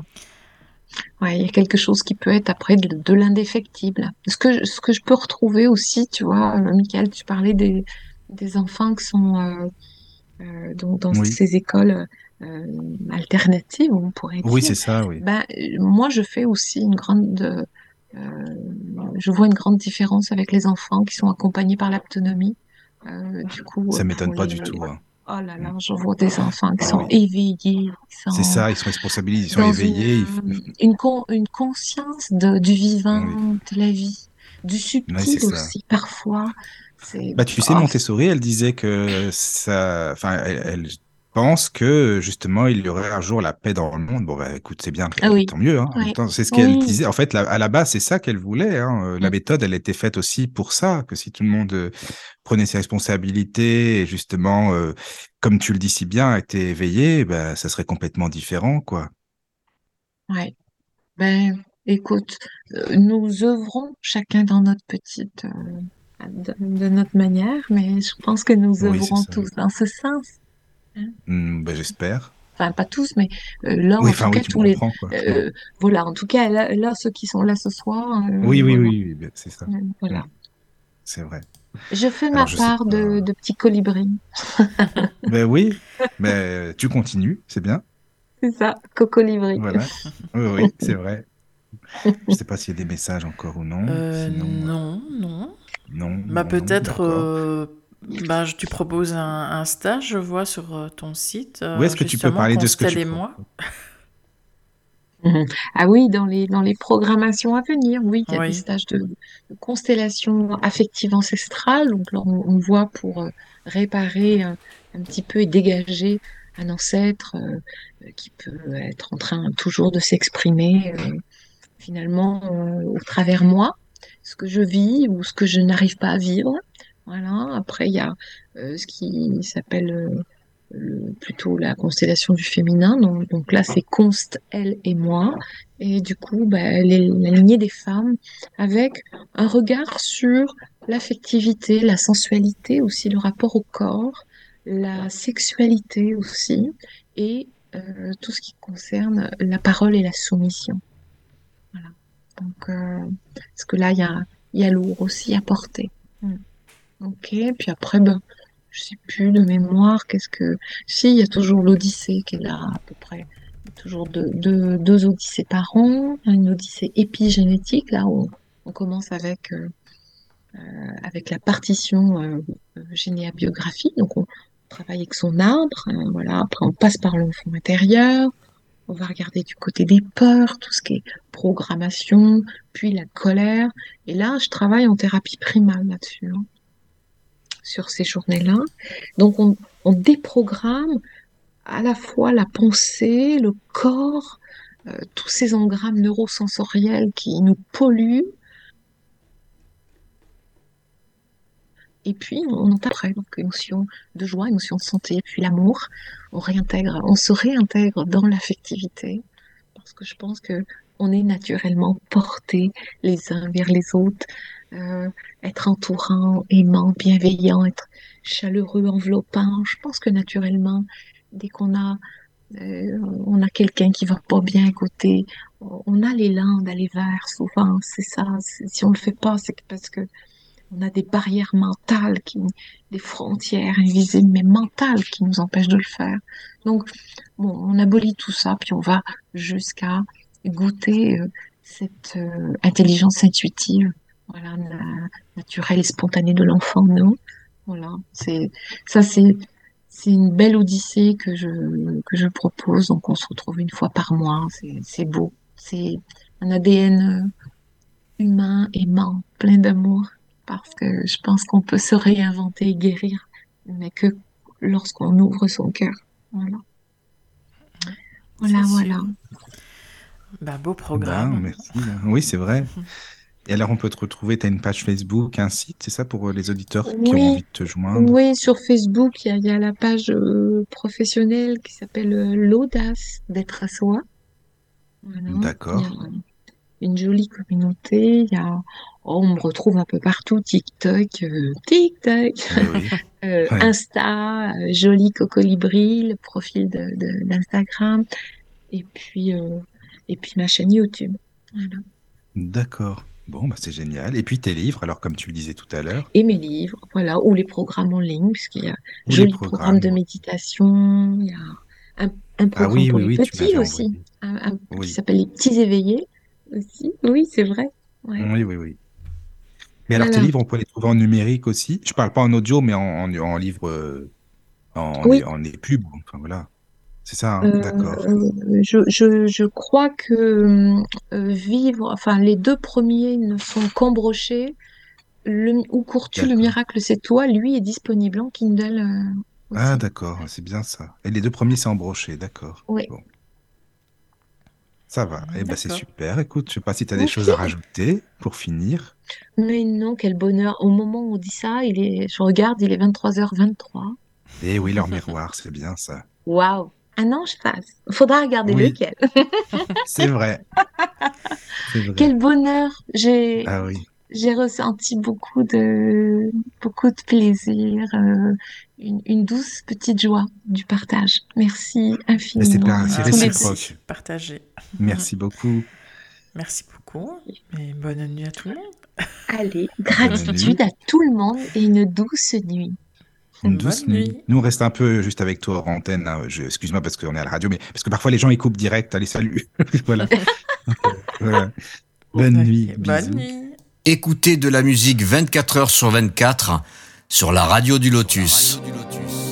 Speaker 3: Ouais, il y a quelque chose qui peut être après de, de l'indéfectible. Ce que, je- ce que je peux retrouver aussi, tu vois, euh, Michael, tu parlais des, des enfants qui sont euh, euh, dans, dans
Speaker 2: Oui.
Speaker 3: ces écoles euh, alternatives, on pourrait
Speaker 2: Oui,
Speaker 3: dire.
Speaker 2: c'est ça, oui.
Speaker 3: Ben, moi, je fais aussi une grande, je vois une grande différence avec les enfants qui sont accompagnés par l'autonomie. Du coup,
Speaker 2: Ça m'étonne pas
Speaker 3: les-
Speaker 2: du tout. hein.
Speaker 3: Oh là là, je vois des enfants qui sont éveillés, sont
Speaker 2: C'est ça, ils se responsabilisent, ils sont
Speaker 3: dans
Speaker 2: éveillés.
Speaker 3: une, con- une conscience de, du vivant, de la vie, du subtil
Speaker 2: ça.
Speaker 3: aussi, parfois.
Speaker 2: Bah, tu sais,
Speaker 3: oh,
Speaker 2: Montessori, elle disait que ça, enfin, elle, elle pense que justement, il y aurait un jour la paix dans le monde. Bon, bah, écoute, c'est bien,
Speaker 3: Ah oui.
Speaker 2: tant mieux. Hein. C'est ce qu'elle
Speaker 3: Oui.
Speaker 2: disait. En fait, la- à la base, c'est ça qu'elle voulait. Hein. Euh, La
Speaker 3: Mm.
Speaker 2: méthode, elle était faite aussi pour ça, que si tout le monde euh, prenait ses responsabilités et justement, euh, comme tu le dis si bien, était éveillé, bah, ça serait complètement différent, quoi.
Speaker 3: ouais. Ben, écoute, euh, nous œuvrons chacun dans notre petite, de, de notre manière, mais je pense que nous œuvrons tous dans ce sens.
Speaker 2: Hmm, bah, j'espère.
Speaker 3: Enfin, pas tous, mais euh, là,
Speaker 2: Oui,
Speaker 3: en tout
Speaker 2: oui,
Speaker 3: cas, tous les, euh, voilà, en tout cas, là, là, ceux qui sont là ce soir, euh,
Speaker 2: Oui, oui,
Speaker 3: voilà.
Speaker 2: oui, oui, bien, c'est ça.
Speaker 3: Euh, Voilà.
Speaker 2: C'est vrai.
Speaker 3: Je fais ma
Speaker 2: je
Speaker 3: part de, petits colibris.
Speaker 2: Ben oui, mais tu continues, c'est bien.
Speaker 3: C'est ça, cocolibri.
Speaker 2: Voilà. Oui, oui, c'est vrai. Je sais pas s'il y a des messages encore ou non.
Speaker 1: Euh,
Speaker 2: Sinon, euh,
Speaker 1: non, non.
Speaker 2: non.
Speaker 1: Bah peut-être, bah, je- tu proposes un, un stage, je vois sur euh, ton site. euh,
Speaker 2: Où est-ce que tu peux parler de ce que tu
Speaker 1: moi.
Speaker 3: Ah oui, dans les, dans les programmations à venir, oui, il y a des stages de, de constellation affective ancestrale. Donc là, on, on voit pour euh, réparer un, un petit peu et dégager un ancêtre euh, qui peut être en train toujours de s'exprimer euh, finalement euh, au travers moi. ce que je vis ou ce que je n'arrive pas à vivre. Voilà. Après, il y a euh, ce qui s'appelle euh, plutôt la constellation du féminin. Donc, là, c'est Const, elle et moi. Et du coup, bah, la lignée des femmes avec un regard sur l'affectivité, la sensualité aussi, le rapport au corps, la sexualité aussi, et euh, tout ce qui concerne la parole et la soumission. Voilà. Donc, parce que là, il y a, il y a lourd aussi à porter. Mm. Ok, puis après, ben, je sais plus de mémoire, qu'est-ce que... Si, il y a toujours l'Odyssée qui est là, à peu près. Toujours deux, deux, deux Odyssées par an, une Odyssée épigénétique, là où on commence avec, euh, euh, avec la partition euh, euh, généabiographie, donc on travaille avec son arbre, voilà, après on passe par l'enfant intérieur, on va regarder du côté des peurs, tout ce qui est programmation, puis la colère, et là, je travaille en thérapie primale là-dessus. hein sur ces journées-là. Donc on, déprogramme à la fois la pensée, le corps, euh, tous ces engrammes neurosensoriels qui nous polluent. Et puis on on après, donc émotion de joie, émotion de santé, puis l'amour. On réintègre, on se réintègre dans l'affectivité parce que je pense que on est naturellement portés les uns vers les autres, euh, être entourant, aimant, bienveillant, être chaleureux, enveloppant. Je pense que naturellement, dès qu'on a euh, on a quelqu'un qui va pas bien à côté, on a l'élan d'aller vers souvent, c'est ça. Si on le fait pas, c'est parce que on a des barrières mentales, qui, des frontières invisibles mais mentales qui nous empêchent de le faire. Donc, bon, on abolit tout ça, puis on va jusqu'à goûter euh, cette intelligence intuitive, voilà, na- naturelle et spontanée de l'enfant, en nous. Voilà, c'est ça, c'est c'est une belle odyssée que je que je propose. Donc, on se retrouve une fois par mois. C'est c'est beau. C'est un ADN euh, humain, aimant, plein d'amour, parce que je pense qu'on peut se réinventer et guérir, mais que lorsqu'on ouvre son cœur. Voilà. Voilà.
Speaker 1: Bah, beau
Speaker 2: Ben,
Speaker 1: programme.
Speaker 2: merci. Oui, c'est vrai. Et alors, on peut te retrouver, tu as une page Facebook, un site, c'est ça pour euh, les auditeurs qui ont envie de te joindre?
Speaker 3: Oui, sur Facebook, il y a, il y a la page euh, professionnelle qui s'appelle euh, L'audace d'être à soi. Voilà.
Speaker 2: D'accord.
Speaker 3: Une jolie communauté. Il y a, oh, on me retrouve un peu partout, TikTok, euh, TikTok,
Speaker 2: Oui, Ouais.
Speaker 3: Insta, joli cocolibri, le profil d'Instagram, et puis et puis ma chaîne YouTube. Voilà.
Speaker 2: D'accord. Bon, bah, c'est génial. Et puis tes livres, alors comme tu le disais tout à l'heure,
Speaker 3: Et mes livres, voilà, ou les programmes en ligne, puisqu'il y a
Speaker 2: les
Speaker 3: joli
Speaker 2: programmes,
Speaker 3: programme de méditation, il y a un, un
Speaker 2: ah
Speaker 3: programme
Speaker 2: oui,
Speaker 3: pour
Speaker 2: oui,
Speaker 3: les
Speaker 2: oui, tu
Speaker 3: petits
Speaker 2: m'avais
Speaker 3: aussi, un, un- qui s'appelle les petits éveillés aussi. Oui, c'est vrai. Ouais.
Speaker 2: Oui, oui, oui. Mais alors, tes livres, on peut les trouver en numérique aussi? Je parle pas en audio, mais en, en, en livre, euh, en,
Speaker 3: Oui.
Speaker 2: en épub. Enfin, voilà. C'est ça, hein
Speaker 3: Euh,
Speaker 2: d'accord.
Speaker 3: euh, je, je, je crois que euh, vivre, enfin les deux premiers ne sont qu'embrochés. Le, où cours-tu le miracle, c'est toi. Lui est disponible en Kindle
Speaker 2: Ah, d'accord, c'est bien ça. Et les deux premiers, c'est embroché, d'accord.
Speaker 3: Oui.
Speaker 2: Bon. Ça va. Eh ben, c'est super. Écoute, je sais pas si tu as des choses à rajouter pour finir.
Speaker 3: Mais non, quel bonheur. Au moment où on dit ça, il est, je regarde, il est 23h23.
Speaker 2: Eh oui, leur miroir, c'est bien ça.
Speaker 3: Waouh! Un ange passe. Faudra regarder
Speaker 2: Oui.
Speaker 3: lequel.
Speaker 2: C'est vrai. C'est vrai.
Speaker 3: Quel bonheur. J'ai,
Speaker 2: Ah oui.
Speaker 3: j'ai ressenti beaucoup de, beaucoup de plaisir, euh, une, une douce petite joie du partage. Merci infiniment.
Speaker 2: c'est pas- c'est réciproque.
Speaker 1: Partagé.
Speaker 2: Merci beaucoup.
Speaker 1: Merci beaucoup. Et bonne nuit à tout le monde.
Speaker 3: Allez,
Speaker 2: nuit.
Speaker 3: gratitude à tout le monde et une douce nuit.
Speaker 2: Une douce nuit.
Speaker 1: nuit.
Speaker 2: Nous, on reste un peu juste avec toi antenne. hein. Je- Excuse-moi parce qu'on est à la radio, mais parce que parfois les gens ils coupent direct. Allez, salut. voilà. Voilà. Bonne
Speaker 1: Ok,
Speaker 2: nuit.
Speaker 1: Bonne
Speaker 2: bisous.
Speaker 1: nuit.
Speaker 4: Écoutez de la musique 24 heures sur 24 sur la radio du Lotus.
Speaker 5: Radio du Lotus.